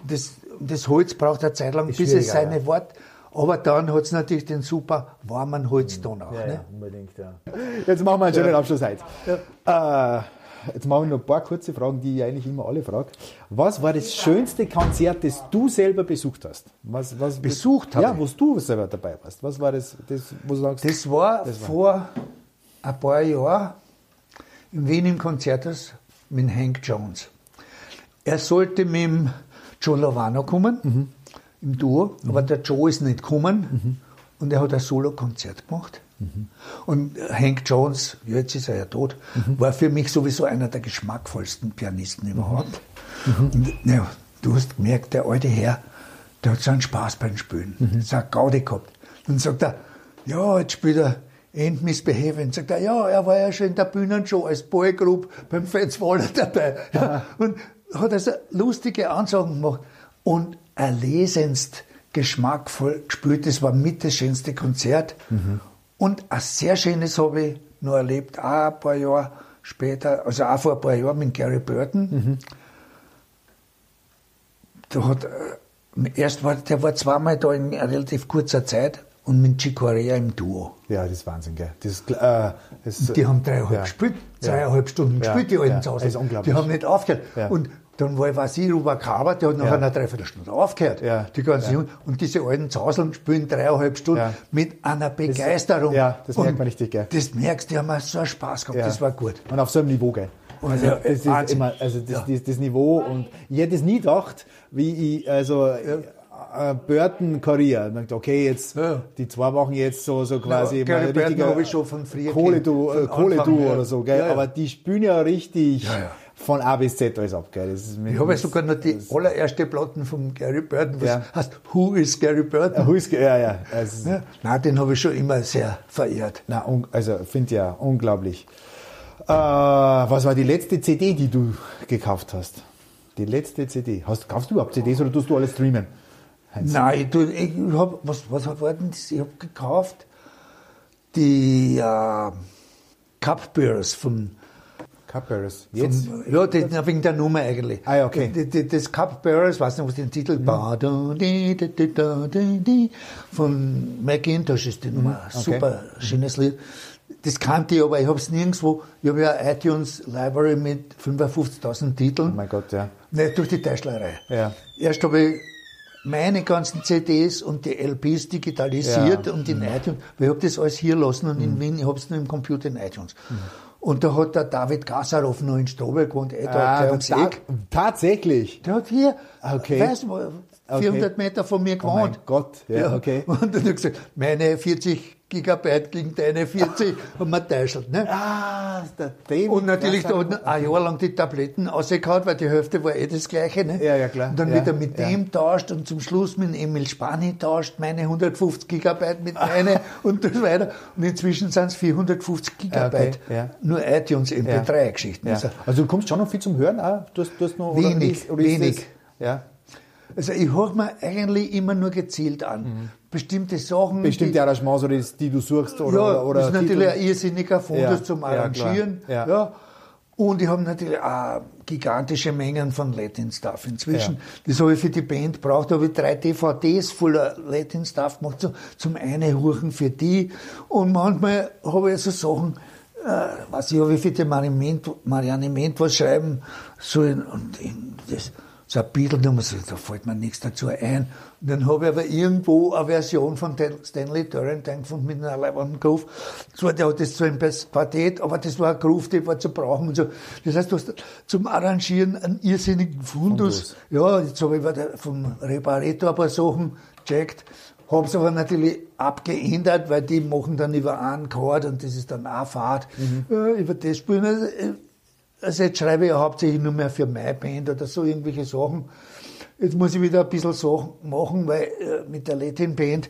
Speaker 3: Das, das Holz braucht eine Zeit lang, ist bis es seine ja. Wort, aber dann hat es natürlich den super warmen Holzton auch. Ja, ne? ja, unbedingt,
Speaker 1: ja. Jetzt machen wir einen schönen Abschluss heute. Äh, jetzt machen wir noch ein paar kurze Fragen, die ich eigentlich immer alle frage. Was war das schönste Konzert, das du selber besucht hast? Was, was
Speaker 3: besucht
Speaker 1: habe? Ja, wo du selber dabei warst. Was war das, das wo du
Speaker 3: sagst? Das war, das war vor ein paar Jahren in Wien im Konzerthaus mit Hank Jones. er sollte mit dem Joe Lovano kommen, mhm. Im Duo, mhm. aber der Joe ist nicht gekommen mhm. und er hat ein Solo-Konzert gemacht. Mhm. Und Hank Jones, jetzt ist er ja tot, mhm. war für mich sowieso einer der geschmackvollsten Pianisten überhaupt. Und, ja, du hast gemerkt, der alte Herr, der hat so einen Spaß beim Spielen. Mhm. Eine Gaudi gehabt. Dann sagt er, ja, jetzt spielt er End Misbehaving. Sagt er, ja, er war ja schon in der Bühnenshow als Boygroup beim Fats <laughs> Waller dabei. Ja. Und hat also lustige Ansagen gemacht und erlesenst geschmackvoll gespielt. Das war mit das schönste Konzert. Mhm. Und ein sehr schönes habe ich noch erlebt, auch ein paar Jahre später, also auch vor ein paar Jahren mit Gary Burton. Mhm. Da hat, äh, erst war, der war zweimal da in relativ kurzer Zeit und mit Chicorea im Duo.
Speaker 1: Ja, das ist Wahnsinn, gell? Das ist, äh,
Speaker 3: das die haben dreieinhalb ja. gespielt, zweieinhalb Stunden ja. gespielt, die alten ja.
Speaker 1: Unglaublich.
Speaker 3: Die haben nicht aufgehört. Ja. Und dann war Vasili Rubakava, der hat nach ja. einer Dreiviertelstunde aufgehört. Ja. Die ganzen ja. Und diese alten Zauseln spielen dreieinhalb Stunden ja. mit einer Begeisterung. Das,
Speaker 1: ja, das merkt man richtig, gell?
Speaker 3: Das merkst du, die haben so einen Spaß gehabt, das war gut.
Speaker 1: Und auf so einem Niveau, gell? Also, das ist immer, also das, das, das, Niveau und ich hätte es nie gedacht, wie ich, also, äh, Burton Korea. Und dachte, okay, jetzt ja. die zwei Wochen jetzt so, so quasi
Speaker 3: ja, mal richtiger ich von
Speaker 1: Kohle-Du äh, Kohle oder so, gell? Ja, Aber die spielen ja richtig von A bis Z alles ab, gell?
Speaker 3: ich habe ja sogar noch die allererste Platten von Gary Burton, was heißt Who is Gary Burton?
Speaker 1: Who is, ja, ja. Also,
Speaker 3: ja. Nein, den habe ich schon immer sehr verehrt.
Speaker 1: Na, also finde ich ja unglaublich. Äh, was war die letzte CD, die du gekauft hast? Die letzte CD. Hast, kaufst du überhaupt CDs oder tust du alles streamen?
Speaker 3: Heinz? Nein, ich, ich habe, was, was war denn das? Ich habe gekauft die äh, Cupbearers von
Speaker 1: Cupbearers.
Speaker 3: Jetzt? Von, ja, die, wegen der Nummer eigentlich.
Speaker 1: Ah, ja, okay.
Speaker 3: Die, das Cupbearers, weiß nicht, was den Titel mhm. von McIntosh ist die Nummer. Mhm. Okay. Super schönes Lied. Das kannte ich, aber ich habe es nirgendwo. Ich habe ja eine iTunes Library mit 55.000 Titeln.
Speaker 1: Oh mein Gott, ja.
Speaker 3: Nicht durch die Täschlerei.
Speaker 1: Ja.
Speaker 3: Erst habe ich meine ganzen CDs und die LPs digitalisiert ja. und in mhm. iTunes, weil ich habe das alles hier lassen und in mhm. Wien, ich habe es nur im Computer in iTunes. Mhm. Und da hat der David Gassarow noch in Strobe gewohnt, eh
Speaker 1: ah, ums Eck. Tatsächlich?
Speaker 3: Der hat hier, okay. weißt, 400 okay. Meter von mir gewohnt. Oh mein
Speaker 1: Gott, ja, ja. okay. <laughs>
Speaker 3: Und dann hat er gesagt, meine 40 Gigabyte gegen deine 40 haben wir teilt. Ne?
Speaker 1: Ah, der David
Speaker 3: Und natürlich da hat ein Jahr lang die Tabletten rausgehauen, weil die Hälfte war eh das Gleiche. Ne?
Speaker 1: Ja, ja, klar.
Speaker 3: Und dann
Speaker 1: ja,
Speaker 3: wieder mit ja. dem tauscht und zum Schluss mit Emil Spani tauscht, meine 150 Gigabyte mit meine <laughs> und das weiter. Und inzwischen sind es 450 Gigabyte. Okay, ja. Nur iTunes MP3-Geschichten.
Speaker 1: Ja. Also du kommst schon noch viel zum Hören auch? Du hast, du hast noch,
Speaker 3: wenig, oder ist, oder wenig.
Speaker 1: Das, ja.
Speaker 3: Also ich höre mir eigentlich immer nur gezielt an. Mhm. Bestimmte Sachen.
Speaker 1: Bestimmte Arrangements, oder die, die du suchst oder Ja, oder
Speaker 3: das ist Titel. natürlich ein irrsinniger Fundus ja. zum Arrangieren. Ja, ja. Und ich habe natürlich auch gigantische Mengen von Latin-Stuff inzwischen. Das habe ich für die Band braucht. Da habe ich drei DVDs voller Latin-Stuff gemacht, so, zum Einhuchen für die. Und manchmal habe ich so Sachen, äh, was ich habe für die Marianne Ment was schreiben sollen. Und das, so ein bisschen, da fällt mir nichts dazu ein. Und dann habe ich aber irgendwo eine Version von Stanley Turrentine gefunden mit einer leibenden Groove. Zwar, der hat das so ein Quartett, aber das war eine Groove, die war zu brauchen und so. Das heißt, du hast zum Arrangieren einen irrsinnigen Fundus. Fundus. Ja, jetzt habe ich vom Repareto ein paar Sachen gecheckt. Habe es aber natürlich abgeändert, weil die machen dann über einen Chord und das ist dann auch Fahrt. Mhm. Ja, über das spielen. Also, jetzt schreibe ich ja hauptsächlich nur mehr für meine Band oder so irgendwelche Sachen. Jetzt muss ich wieder ein bisschen Sachen machen, weil äh, mit der Latin Band,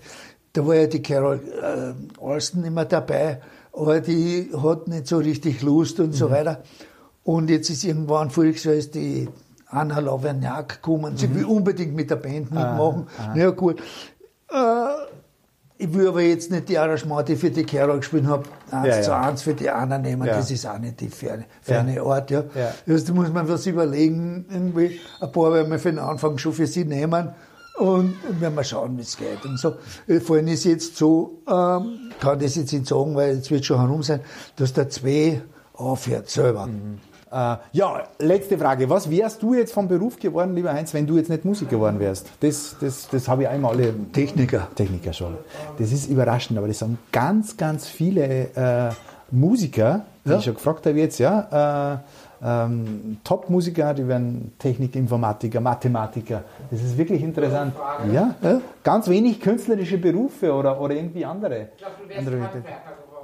Speaker 3: da war ja die Carol äh, Alston immer dabei, aber die hat nicht so richtig Lust und mhm. so weiter. Und jetzt ist irgendwann voriges Jahr ist die Anna Lavernac gekommen. Sie mhm. will unbedingt mit der Band mitmachen. Ah, ah. Ja gut. Äh, ich will aber jetzt nicht die Arrangemente, die für die Carol gespielt habe, eins ja, zu eins für die anderen nehmen. Ja. Das ist auch nicht die ferne, ferne ja. Art. Ja. Ja. Also, da muss man was überlegen, irgendwie ein paar werden wir für den Anfang schon für sie nehmen und werden wir schauen, wie es geht. Und so, äh, vor allem ist jetzt so, ähm, kann das jetzt nicht sagen, weil jetzt wird schon herum sein, dass der zwei aufhört selber. Mhm.
Speaker 1: Äh, ja, letzte Frage. Was wärst du jetzt vom Beruf geworden, lieber Heinz, wenn du jetzt nicht Musiker geworden wärst? Das, das, das habe ich einmal alle.
Speaker 3: Techniker.
Speaker 1: Techniker schon. Das ist überraschend, aber das sagen ganz, ganz viele äh, Musiker, die ja. ich schon gefragt habe jetzt, ja. Äh, ähm, Top-Musiker, die werden Technikinformatiker, Mathematiker. Das ist wirklich interessant. Ja, ja, ganz wenig künstlerische Berufe oder, oder irgendwie andere. Ich glaube, du andere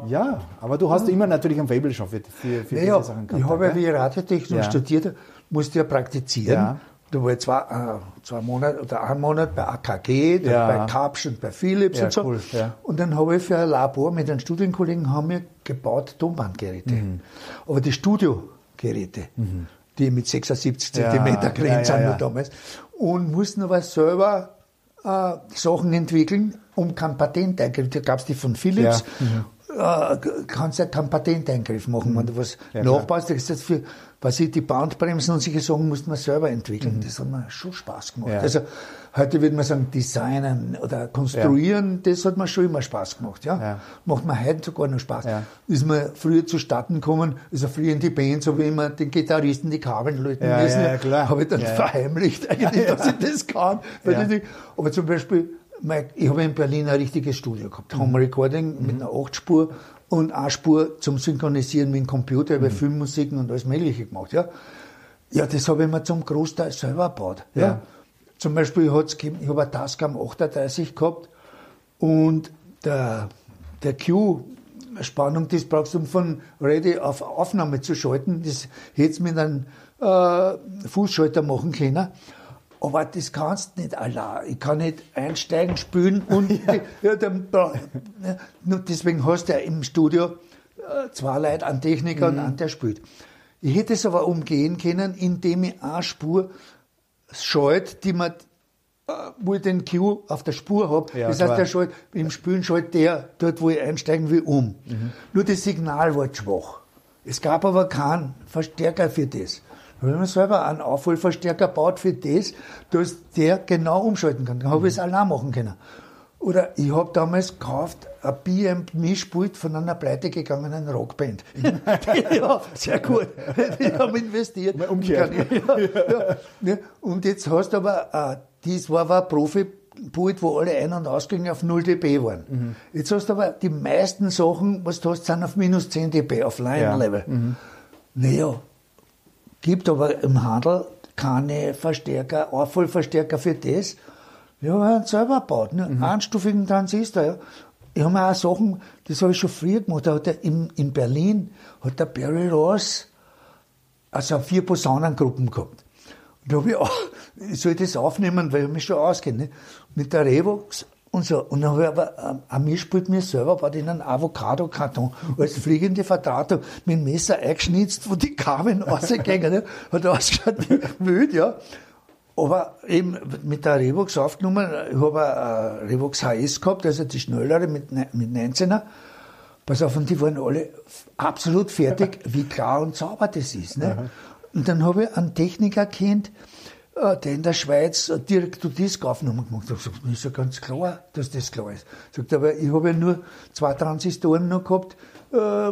Speaker 1: ja, aber du hast immer natürlich ein Fable schon für, für,
Speaker 3: für naja, diese Sachen gehabt. Ich habe ja, wie Radiotechnik ja. studiert, musste ja praktizieren. Ja. Da war ich zwei, äh, zwei Monate oder einen Monat bei AKG, ja. bei Kapsch und bei Philips ja, und so. Cool, ja. Und dann habe ich für ein Labor mit einem Studienkollegen haben wir gebaut Tonbandgeräte. Mhm. Aber die Studiogeräte, mhm. die mit 76 ja, Zentimeter Grenze ja, ja, damals. Und mussten aber selber äh, Sachen entwickeln, um kein Patent. Da gab es die von Philips. Mhm kannst ja keinen Patenteingriff machen. Wenn du was ja, nachbaust, das ist jetzt für, was ich, die Bandbremsen und solche Sachen mussten wir selber entwickeln. Mhm. Das hat mir schon Spaß gemacht. Ja. Also, heute würde man sagen, designen oder konstruieren, ja. das hat mir schon immer Spaß gemacht, ja. ja. Macht mir heute sogar noch Spaß. Ja. Ist mir früher zustatten gekommen, also früher in die Band, so wie immer den Gitarristen die Kabeln löten ja, müssen, ja, klar. habe ich dann verheimlicht eigentlich, dass ich das kann. Ich, aber zum Beispiel, ich habe in Berlin ein richtiges Studio gehabt, mhm. Home Recording mhm. mit einer 8-Spur und eine Spur zum Synchronisieren mit dem Computer, über mhm. Filmmusiken und alles Mögliche gemacht. Ja, ja das habe ich mir zum Großteil selber gebaut. Ja. ja. Zum Beispiel gegeben, ich habe eine Tascam 38 gehabt und der, der Q, Spannung, das brauchst du, um von Ready auf Aufnahme zu schalten, das hättest du mit einem äh, Fußschalter machen können aber das kannst du nicht allein. Ich kann nicht einsteigen, spülen und <laughs> <laughs> ja. dann, deswegen hast du ja im Studio äh, zwei Leute, einen Techniker mhm. und einen, der spielt. Ich hätte es aber umgehen können, indem ich eine Spur schalt, die man äh, wo ich den Cue auf der Spur habe. Ja, das heißt, der schalt, im Spülen schaltet der dort, wo ich einsteigen will, um. Mhm. Nur das Signal war schwach. Es gab aber keinen Verstärker für das. Wenn man selber einen Aufholverstärker baut für das, dass der genau umschalten kann. Dann habe ich es allein machen können. Oder ich habe damals gekauft ein BM-Mischpult von einer pleite gegangenen Rockband. <laughs> ja, sehr gut. Die haben investiert. Mal umgekehrt. Ja, ja, ja. Und jetzt hast du aber, äh, das war ein Profi-Pult, wo alle Ein- und Ausgänge auf 0 dB waren. Mhm. Jetzt hast du aber die meisten Sachen, was du hast, sind auf minus 10 dB, auf Line-Level. Ja. Mhm. Naja, gibt aber im Handel keine Verstärker, Aufholverstärker für das. Wir haben einen selber gebaut, ne? Mhm. einstufigen Transistor. Ja. Ich habe auch Sachen, das habe ich schon früher gemacht, da hat er in, in Berlin hat der Barry Ross also vier Posaunengruppen gehabt. Und da habe ich auch, <laughs> ich soll das aufnehmen, weil ich mich schon auskenne. Ne? Mit der Revox und so. Und dann habe ich aber ähm, ein Mischpult mir selber baut in einen Avocado-Karton als fliegende Verdrahtung mit dem Messer eingeschnitzt, wo die Kamen <laughs> rausgegangen ne? Hat ausgeschaut wie wild, ja. Aber eben mit der Revox aufgenommen, ich habe eine Revox HS gehabt, also die schnellere mit, ne, mit 19er. Pass auf, und die waren alle absolut fertig, wie klar und sauber das ist. Ne? Und dann habe ich einen Techniker kennt, äh, der in der Schweiz direkt zu Disk aufgenommen gemacht hat. Ich ist ja ganz klar, dass das klar ist. Sagt, aber ich habe ja nur zwei Transistoren noch gehabt, äh,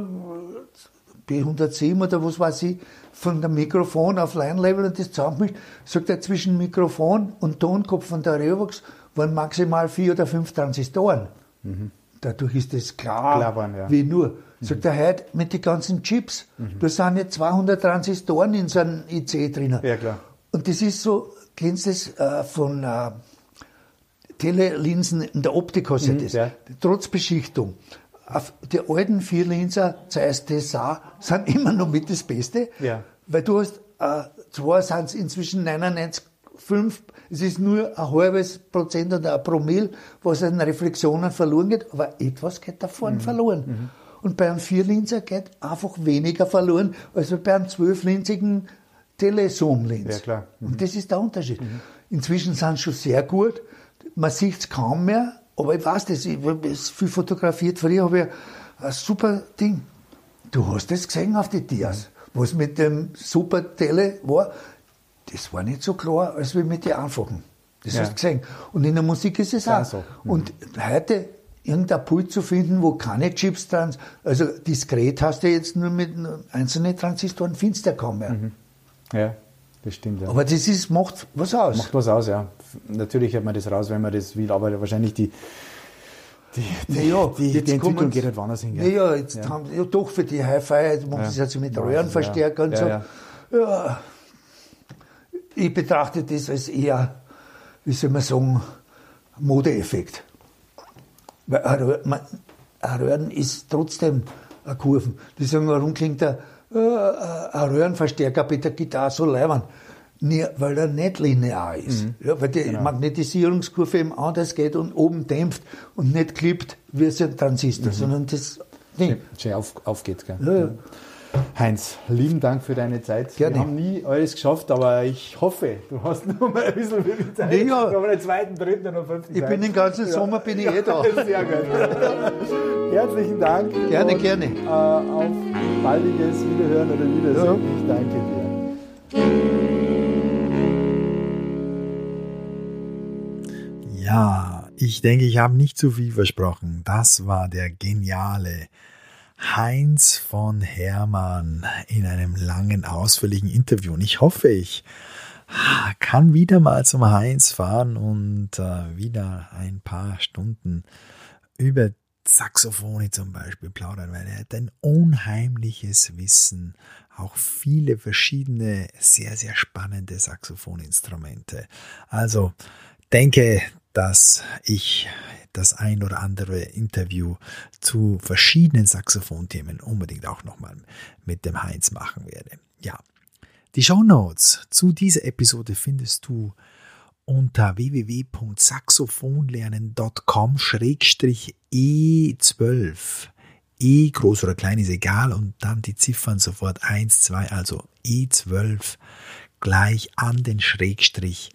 Speaker 3: B107 oder was weiß ich, von der Mikrofon auf Line-Level und das zusammengemischt. Sagt er, zwischen Mikrofon und Tonkopf von der Revox waren maximal vier oder fünf Transistoren. Mhm. Dadurch ist das klar, waren, ja. wie nur. Sagt mhm. er heute mit den ganzen Chips, mhm. da sind jetzt 200 Transistoren in so einem IC drin. Ja, klar. Und das ist so, kennst du es äh, von äh, Telelinsen in der Optik hast du mhm, das, ja. trotz Beschichtung. Auf die alten Vierlinser, Zeiss Tessar, sind <laughs> immer noch mit das Beste, ja. weil du hast, äh, zwar sind es inzwischen 99,5, es ist nur ein halbes Prozent oder ein Promille, was an Reflexionen verloren geht, aber etwas geht davon mhm. verloren. Mhm. Und bei einem Vierlinser geht einfach weniger verloren, als bei einem zwölflinsigen Telezoom-Lens. Ja, klar. Mhm. Und das ist der Unterschied. Mhm. Inzwischen sind sie schon sehr gut. Man sieht es kaum mehr, aber ich weiß das, ich habe viel fotografiert. Früher habe ich ein super Ding. Du hast das gesehen auf die Dias, mhm. was mit dem super Tele war. Das war nicht so klar, als wie mit den einfachen. Das ja. hast du gesehen. Und in der Musik ist es auch. So. Mhm. Und heute irgendein Pult zu finden, wo keine Chips dran sind. Also diskret hast du jetzt nur mit einzelnen Transistoren, findest du ja kaum mehr. Mhm.
Speaker 1: Ja, das stimmt. Ja.
Speaker 3: Aber das ist, macht was aus.
Speaker 1: Macht was aus, ja. Natürlich hat man das raus, wenn man das will, aber wahrscheinlich die, die, die, naja, die, die Entwicklung geht halt woanders hin.
Speaker 3: Naja, jetzt ja. haben ja doch für die Hi-Fi, man ja. das jetzt mit Röhrenverstärker und so. ja, ich betrachte das als eher, wie soll man sagen, Modeeffekt. Weil ein Röhren ist trotzdem eine Kurven. Die sagen, warum klingt der, äh, ein Röhrenverstärker bei der Gitarre so leibend? Nee, weil er nicht linear ist. Mhm. Ja, weil die genau. Magnetisierungskurve eben anders geht und oben dämpft und nicht klippt wie es ein Transistor, mhm. sondern das
Speaker 5: Ding. Schön auf, aufgeht. Gell? Ja, ja. Heinz, lieben Dank für deine Zeit. Gerne. Wir haben nie alles geschafft, aber ich hoffe, du hast <laughs> noch mal ein bisschen mehr Zeit. Nee, ja. Wir haben den zweiten, dritten und fünften
Speaker 3: Ich Zeit. bin den ganzen Sommer bin ich eh da. Sehr
Speaker 5: gut. <laughs> Herzlichen Dank.
Speaker 3: Gerne, und, gerne.
Speaker 5: Äh, auf baldiges Wiederhören oder Wiedersehen. Ja. Ich danke
Speaker 1: dir. Ja, ich denke, ich habe nicht zu viel versprochen. Das war der geniale Heinz von Hermann in einem langen, ausführlichen Interview. Und ich hoffe, ich kann wieder mal zum Heinz fahren und äh, wieder ein paar Stunden über Saxophone zum Beispiel plaudern, weil er hat ein unheimliches Wissen, auch viele verschiedene, sehr, sehr spannende Saxophoninstrumente. Also denke, dass ich das ein oder andere Interview zu verschiedenen Saxophonthemen unbedingt auch nochmal mit dem Heinz machen werde. Ja, die Show Notes zu dieser Episode findest du unter www.saxophonlernen.com-e12. E groß oder klein ist egal und dann die Ziffern sofort 1, 2, also E12 gleich an den Schrägstrich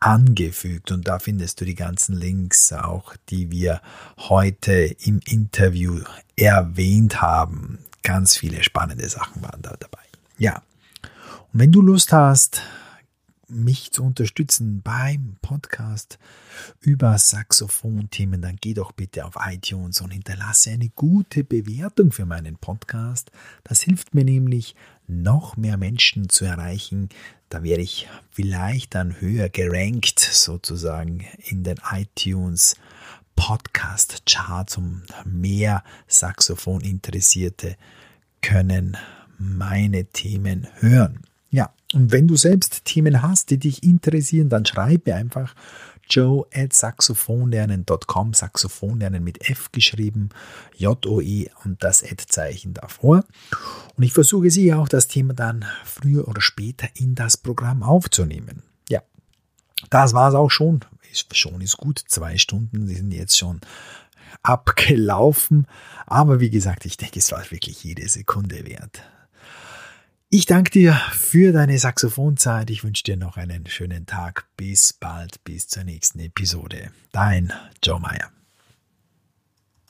Speaker 1: angefügt und da findest du die ganzen Links auch, die wir heute im Interview erwähnt haben. Ganz viele spannende Sachen waren da dabei. Ja. Und wenn du Lust hast, mich zu unterstützen beim Podcast über Saxophon-Themen, dann geh doch bitte auf iTunes und hinterlasse eine gute Bewertung für meinen Podcast. Das hilft mir nämlich, noch mehr Menschen zu erreichen. Da werde ich vielleicht dann höher gerankt, sozusagen in den iTunes Podcast Charts, um mehr Saxophon-Interessierte können meine Themen hören. Und wenn du selbst Themen hast, die dich interessieren, dann schreib mir einfach joe at saxophonlernen.com, Saxophonlernen mit F geschrieben, J-O-E und das Ad-Zeichen davor. Und ich versuche sie auch, das Thema dann früher oder später in das Programm aufzunehmen. Ja, das war es auch schon. Ist, schon ist gut, zwei Stunden, die sind jetzt schon abgelaufen. Aber wie gesagt, ich denke, es war wirklich jede Sekunde wert. Ich danke dir für deine Saxophonzeit. Ich wünsche dir noch einen schönen Tag. Bis bald, bis zur nächsten Episode. Dein Joe Meyer.